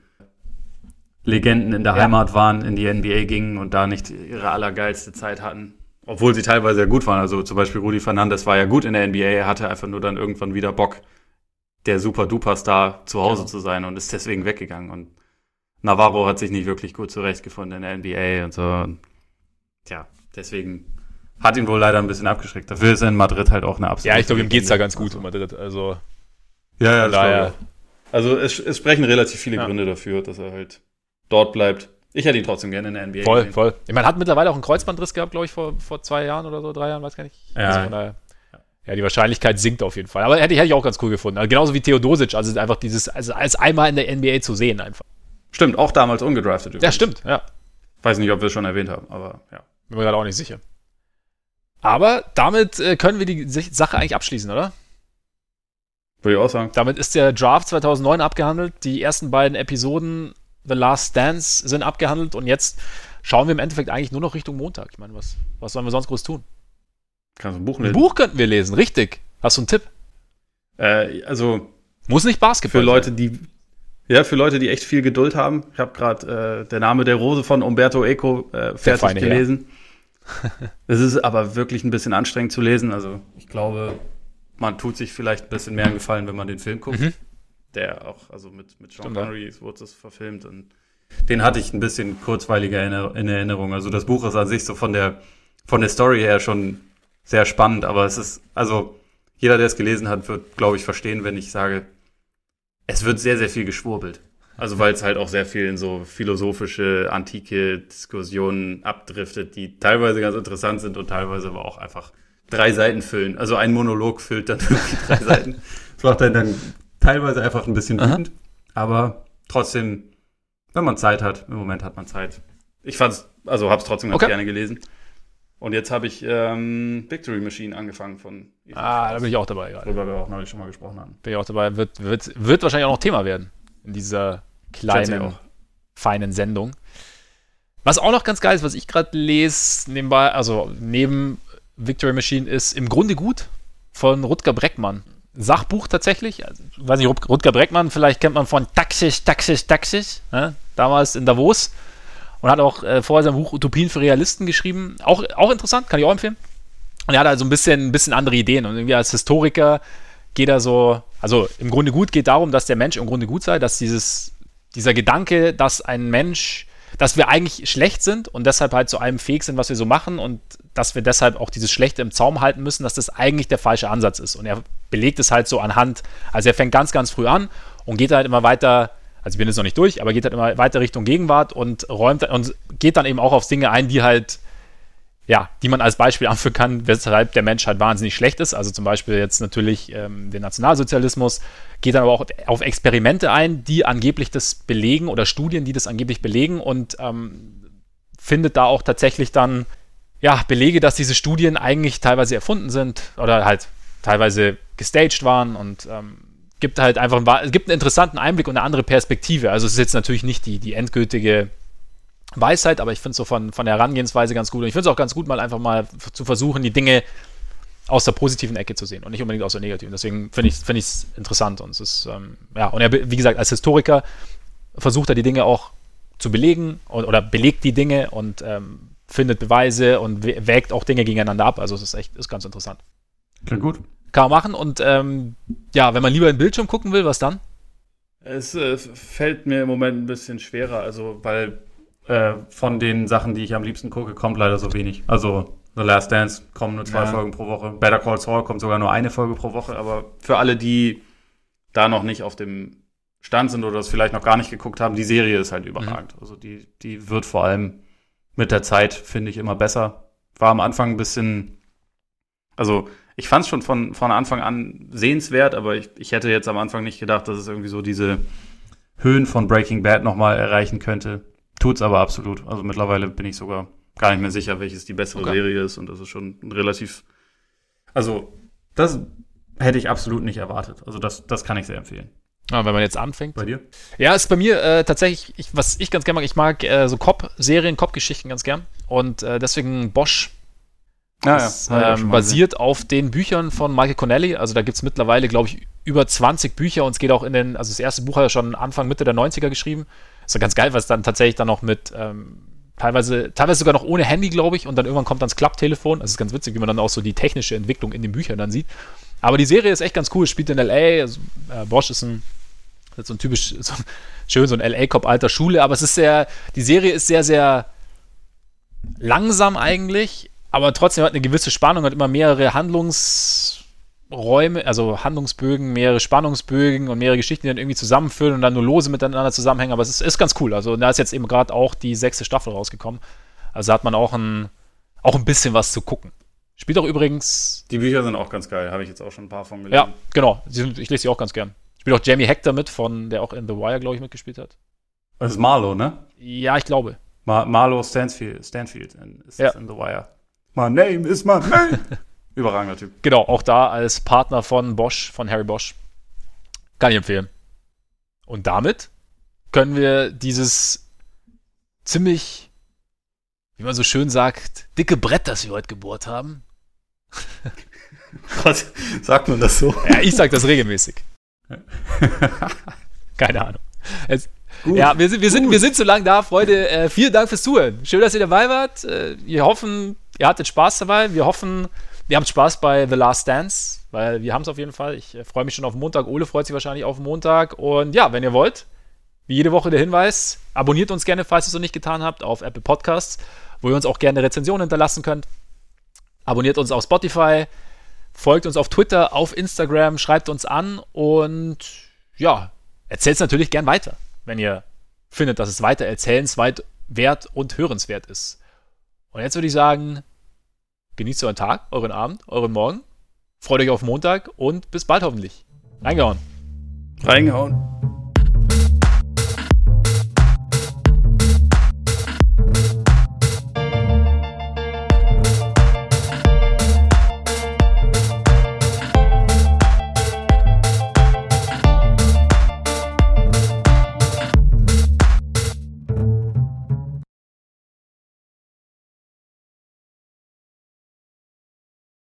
Legenden in der ja. Heimat waren, in die NBA gingen und da nicht ihre allergeilste Zeit hatten. Obwohl sie teilweise ja gut waren. Also zum Beispiel Rudi Fernandes war ja gut in der NBA, er hatte einfach nur dann irgendwann wieder Bock, der Super-Duper-Star zu Hause ja. zu sein und ist deswegen weggegangen. Und Navarro hat sich nicht wirklich gut zurechtgefunden in der NBA und so. Und tja, deswegen hat ihn wohl leider ein bisschen abgeschreckt. Dafür ist er in Madrid halt auch eine absolute. Ja, ich glaube, ihm geht's da ganz gut also. in Madrid. Also. Ja, ja, daher. Also es, es sprechen relativ viele ja. Gründe dafür, dass er halt dort bleibt. Ich hätte ihn trotzdem gerne in der NBA. Voll, gesehen. voll. Ich meine, hat mittlerweile auch einen Kreuzbandriss gehabt, glaube ich, vor, vor zwei Jahren oder so, drei Jahren, weiß gar nicht. Ja. Also daher, ja, die Wahrscheinlichkeit sinkt auf jeden Fall. Aber hätte, hätte ich auch ganz cool gefunden. Also genauso wie Theodosic, also einfach dieses, also als einmal in der NBA zu sehen einfach. Stimmt, auch damals ungedraftet. Übrigens. Ja, stimmt, ja. Weiß nicht, ob wir es schon erwähnt haben, aber ja. Bin mir gerade auch nicht sicher. Aber damit äh, können wir die Sache eigentlich abschließen, oder? Würde ich auch sagen. Damit ist der Draft 2009 abgehandelt. Die ersten beiden Episoden The Last Dance sind abgehandelt und jetzt schauen wir im Endeffekt eigentlich nur noch Richtung Montag. Ich meine, was, was sollen wir sonst groß tun? Kannst du ein Buch lesen? Ein Buch könnten wir lesen, richtig. Hast du einen Tipp? Äh, also. Muss nicht Basketball Für Leute, sein. die. Ja, für Leute, die echt viel Geduld haben. Ich habe gerade äh, der Name der Rose von Umberto Eco äh, fertig gelesen. Es ist aber wirklich ein bisschen anstrengend zu lesen. Also ich glaube, man tut sich vielleicht ein bisschen mehr Gefallen, wenn man den Film guckt. Mhm. Der auch, also mit, mit Sean Connery wurde es verfilmt und den hatte ich ein bisschen kurzweiliger in Erinnerung. Also das Buch ist an sich so von der, von der Story her schon sehr spannend, aber es ist, also jeder, der es gelesen hat, wird, glaube ich, verstehen, wenn ich sage, es wird sehr, sehr viel geschwurbelt. Also weil es halt auch sehr viel in so philosophische, antike Diskussionen abdriftet, die teilweise ganz interessant sind und teilweise aber auch einfach drei Seiten füllen. Also ein Monolog füllt dann irgendwie drei Seiten. Das macht dann, dann teilweise einfach ein bisschen wütend, aber trotzdem, wenn man Zeit hat, im Moment hat man Zeit. Ich fand's, also hab's trotzdem ganz okay. gerne gelesen. Und jetzt habe ich ähm, Victory Machine angefangen von. Ethan ah, da bin ich auch dabei gerade. Worüber wir auch neulich schon mal gesprochen haben. Bin ich auch dabei. Wird, wird, wird wahrscheinlich auch noch Thema werden in dieser kleinen, feinen Sendung. Was auch noch ganz geil ist, was ich gerade lese, nebenbei, also neben Victory Machine, ist im Grunde gut von Rutger Breckmann. Sachbuch tatsächlich. Also, weiß nicht, Rutger Breckmann, vielleicht kennt man von Taxis, Taxis, Taxis, ne? damals in Davos und hat auch äh, vorher sein Buch Utopien für Realisten geschrieben. Auch, auch interessant, kann ich auch empfehlen. Und er hat also ein bisschen, ein bisschen andere Ideen. Und irgendwie als Historiker geht er so, also im Grunde gut geht darum, dass der Mensch im Grunde gut sei, dass dieses, dieser Gedanke, dass ein Mensch, dass wir eigentlich schlecht sind und deshalb halt zu allem fähig sind, was wir so machen und dass wir deshalb auch dieses Schlechte im Zaum halten müssen, dass das eigentlich der falsche Ansatz ist. Und er belegt es halt so anhand, also er fängt ganz, ganz früh an und geht halt immer weiter also ich bin jetzt noch nicht durch, aber geht halt immer weiter Richtung Gegenwart und räumt und geht dann eben auch auf Dinge ein, die halt, ja, die man als Beispiel anführen kann, weshalb der Mensch halt wahnsinnig schlecht ist. Also zum Beispiel jetzt natürlich ähm, den Nationalsozialismus, geht dann aber auch auf Experimente ein, die angeblich das belegen oder Studien, die das angeblich belegen und ähm, findet da auch tatsächlich dann ja, Belege, dass diese Studien eigentlich teilweise erfunden sind oder halt teilweise gestaged waren und ähm, gibt halt einfach es gibt einen interessanten Einblick und eine andere Perspektive. Also es ist jetzt natürlich nicht die, die endgültige Weisheit, aber ich finde es so von, von der Herangehensweise ganz gut. Und ich finde es auch ganz gut, mal einfach mal zu versuchen, die Dinge aus der positiven Ecke zu sehen und nicht unbedingt aus der negativen. Deswegen finde ich es find interessant. Und es ist, ähm, ja, und er, wie gesagt, als Historiker versucht er die Dinge auch zu belegen und, oder belegt die Dinge und ähm, findet Beweise und wägt auch Dinge gegeneinander ab. Also es ist echt, ist ganz interessant. Klingt gut. Kann man machen. Und ähm, ja, wenn man lieber in den Bildschirm gucken will, was dann? Es äh, fällt mir im Moment ein bisschen schwerer, also weil äh, von den Sachen, die ich am liebsten gucke, kommt leider so wenig. Also The Last Dance kommen nur zwei Ja. Folgen pro Woche. Better Call Saul kommt sogar nur eine Folge pro Woche. Aber für alle, die da noch nicht auf dem Stand sind oder das vielleicht noch gar nicht geguckt haben, die Serie ist halt überragend. Also die, die wird vor allem mit der Zeit, finde ich, immer besser. War am Anfang ein bisschen, also ich fand es schon von, von Anfang an sehenswert, aber ich, ich hätte jetzt am Anfang nicht gedacht, dass es irgendwie so diese Höhen von Breaking Bad nochmal erreichen könnte. Tut's aber absolut. Also mittlerweile bin ich sogar gar nicht mehr sicher, welches die bessere Okay. Serie ist und das ist schon ein relativ, also das hätte ich absolut nicht erwartet. Also das, das kann ich sehr empfehlen. Ja, wenn man jetzt anfängt. Bei dir? Ja, ist bei mir äh, tatsächlich, ich, was ich ganz gerne mag, ich mag äh, so Cop-Serien, Cop-Geschichten ganz gern. Und äh, deswegen Bosch Ja, Hab ich auch ähm, basiert auf den Büchern von Michael Connelly. Also da gibt es mittlerweile, glaube ich, über 20 Bücher und es geht auch in den, also das erste Buch hat er schon Anfang, Mitte der 90er geschrieben. Ist ja ganz geil, was dann tatsächlich dann noch mit, ähm, teilweise, teilweise sogar noch ohne Handy, glaube ich, und dann irgendwann kommt dann das Klapptelefon. Das ist ganz witzig, wie man dann auch so die technische Entwicklung in den Büchern dann sieht. Aber die Serie ist echt ganz cool, spielt in L.A., also, äh, Bosch ist ein ist so ein typisch, so, schön so ein LA-Cop alter Schule, aber es ist sehr, die Serie ist sehr, sehr langsam eigentlich, aber trotzdem hat eine gewisse Spannung, hat immer mehrere Handlungsräume, also Handlungsbögen, mehrere Spannungsbögen und mehrere Geschichten, die dann irgendwie zusammenführen und dann nur lose miteinander zusammenhängen, aber es ist, ist ganz cool. Also da ist jetzt eben gerade auch die sechste Staffel rausgekommen. Also hat man auch ein, auch ein bisschen was zu gucken. Spielt auch übrigens Die Bücher sind auch ganz geil, habe ich jetzt auch schon ein paar von gelesen. ja, genau. Sind, ich lese sie auch ganz gern. Spielt auch Jamie Hector mit, von, der auch in The Wire, glaube ich, mitgespielt hat. Das ist Marlo, ne? Ja, ich glaube. Mar Marlo Stanfield, Stanfield in, ist Ja. in The Wire. My name is my name. Überragender Typ. Genau, auch da als Partner von Bosch, von Harry Bosch. Kann ich empfehlen. Und damit können wir dieses ziemlich, wie man so schön sagt, dicke Brett, das wir heute gebohrt haben. Was sagt man das so? Ja, ich sage das regelmäßig. Keine Ahnung. Es, Gut. Ja, wir sind, wir, sind, wir sind so lange da, Freunde. Äh, vielen Dank fürs Zuhören. Schön, dass ihr dabei wart. Äh, wir hoffen, ihr hattet Spaß dabei. Wir hoffen, ihr habt Spaß bei The Last Dance, weil wir haben es auf jeden Fall. Ich äh, freue mich schon auf Montag. Ole freut sich wahrscheinlich auf Montag. Und ja, wenn ihr wollt, wie jede Woche der Hinweis, abonniert uns gerne, falls ihr es noch nicht getan habt, auf Apple Podcasts, wo ihr uns auch gerne eine Rezension hinterlassen könnt. Abonniert uns auf Spotify, folgt uns auf Twitter, auf Instagram, schreibt uns an und ja, erzählt es natürlich gern weiter, wenn ihr findet, dass es weiter erzählenswert wert und hörenswert ist. Und jetzt würde ich sagen, genießt euren Tag, euren Abend, euren Morgen, freut euch auf Montag und bis bald hoffentlich. Reingehauen. Reingehauen.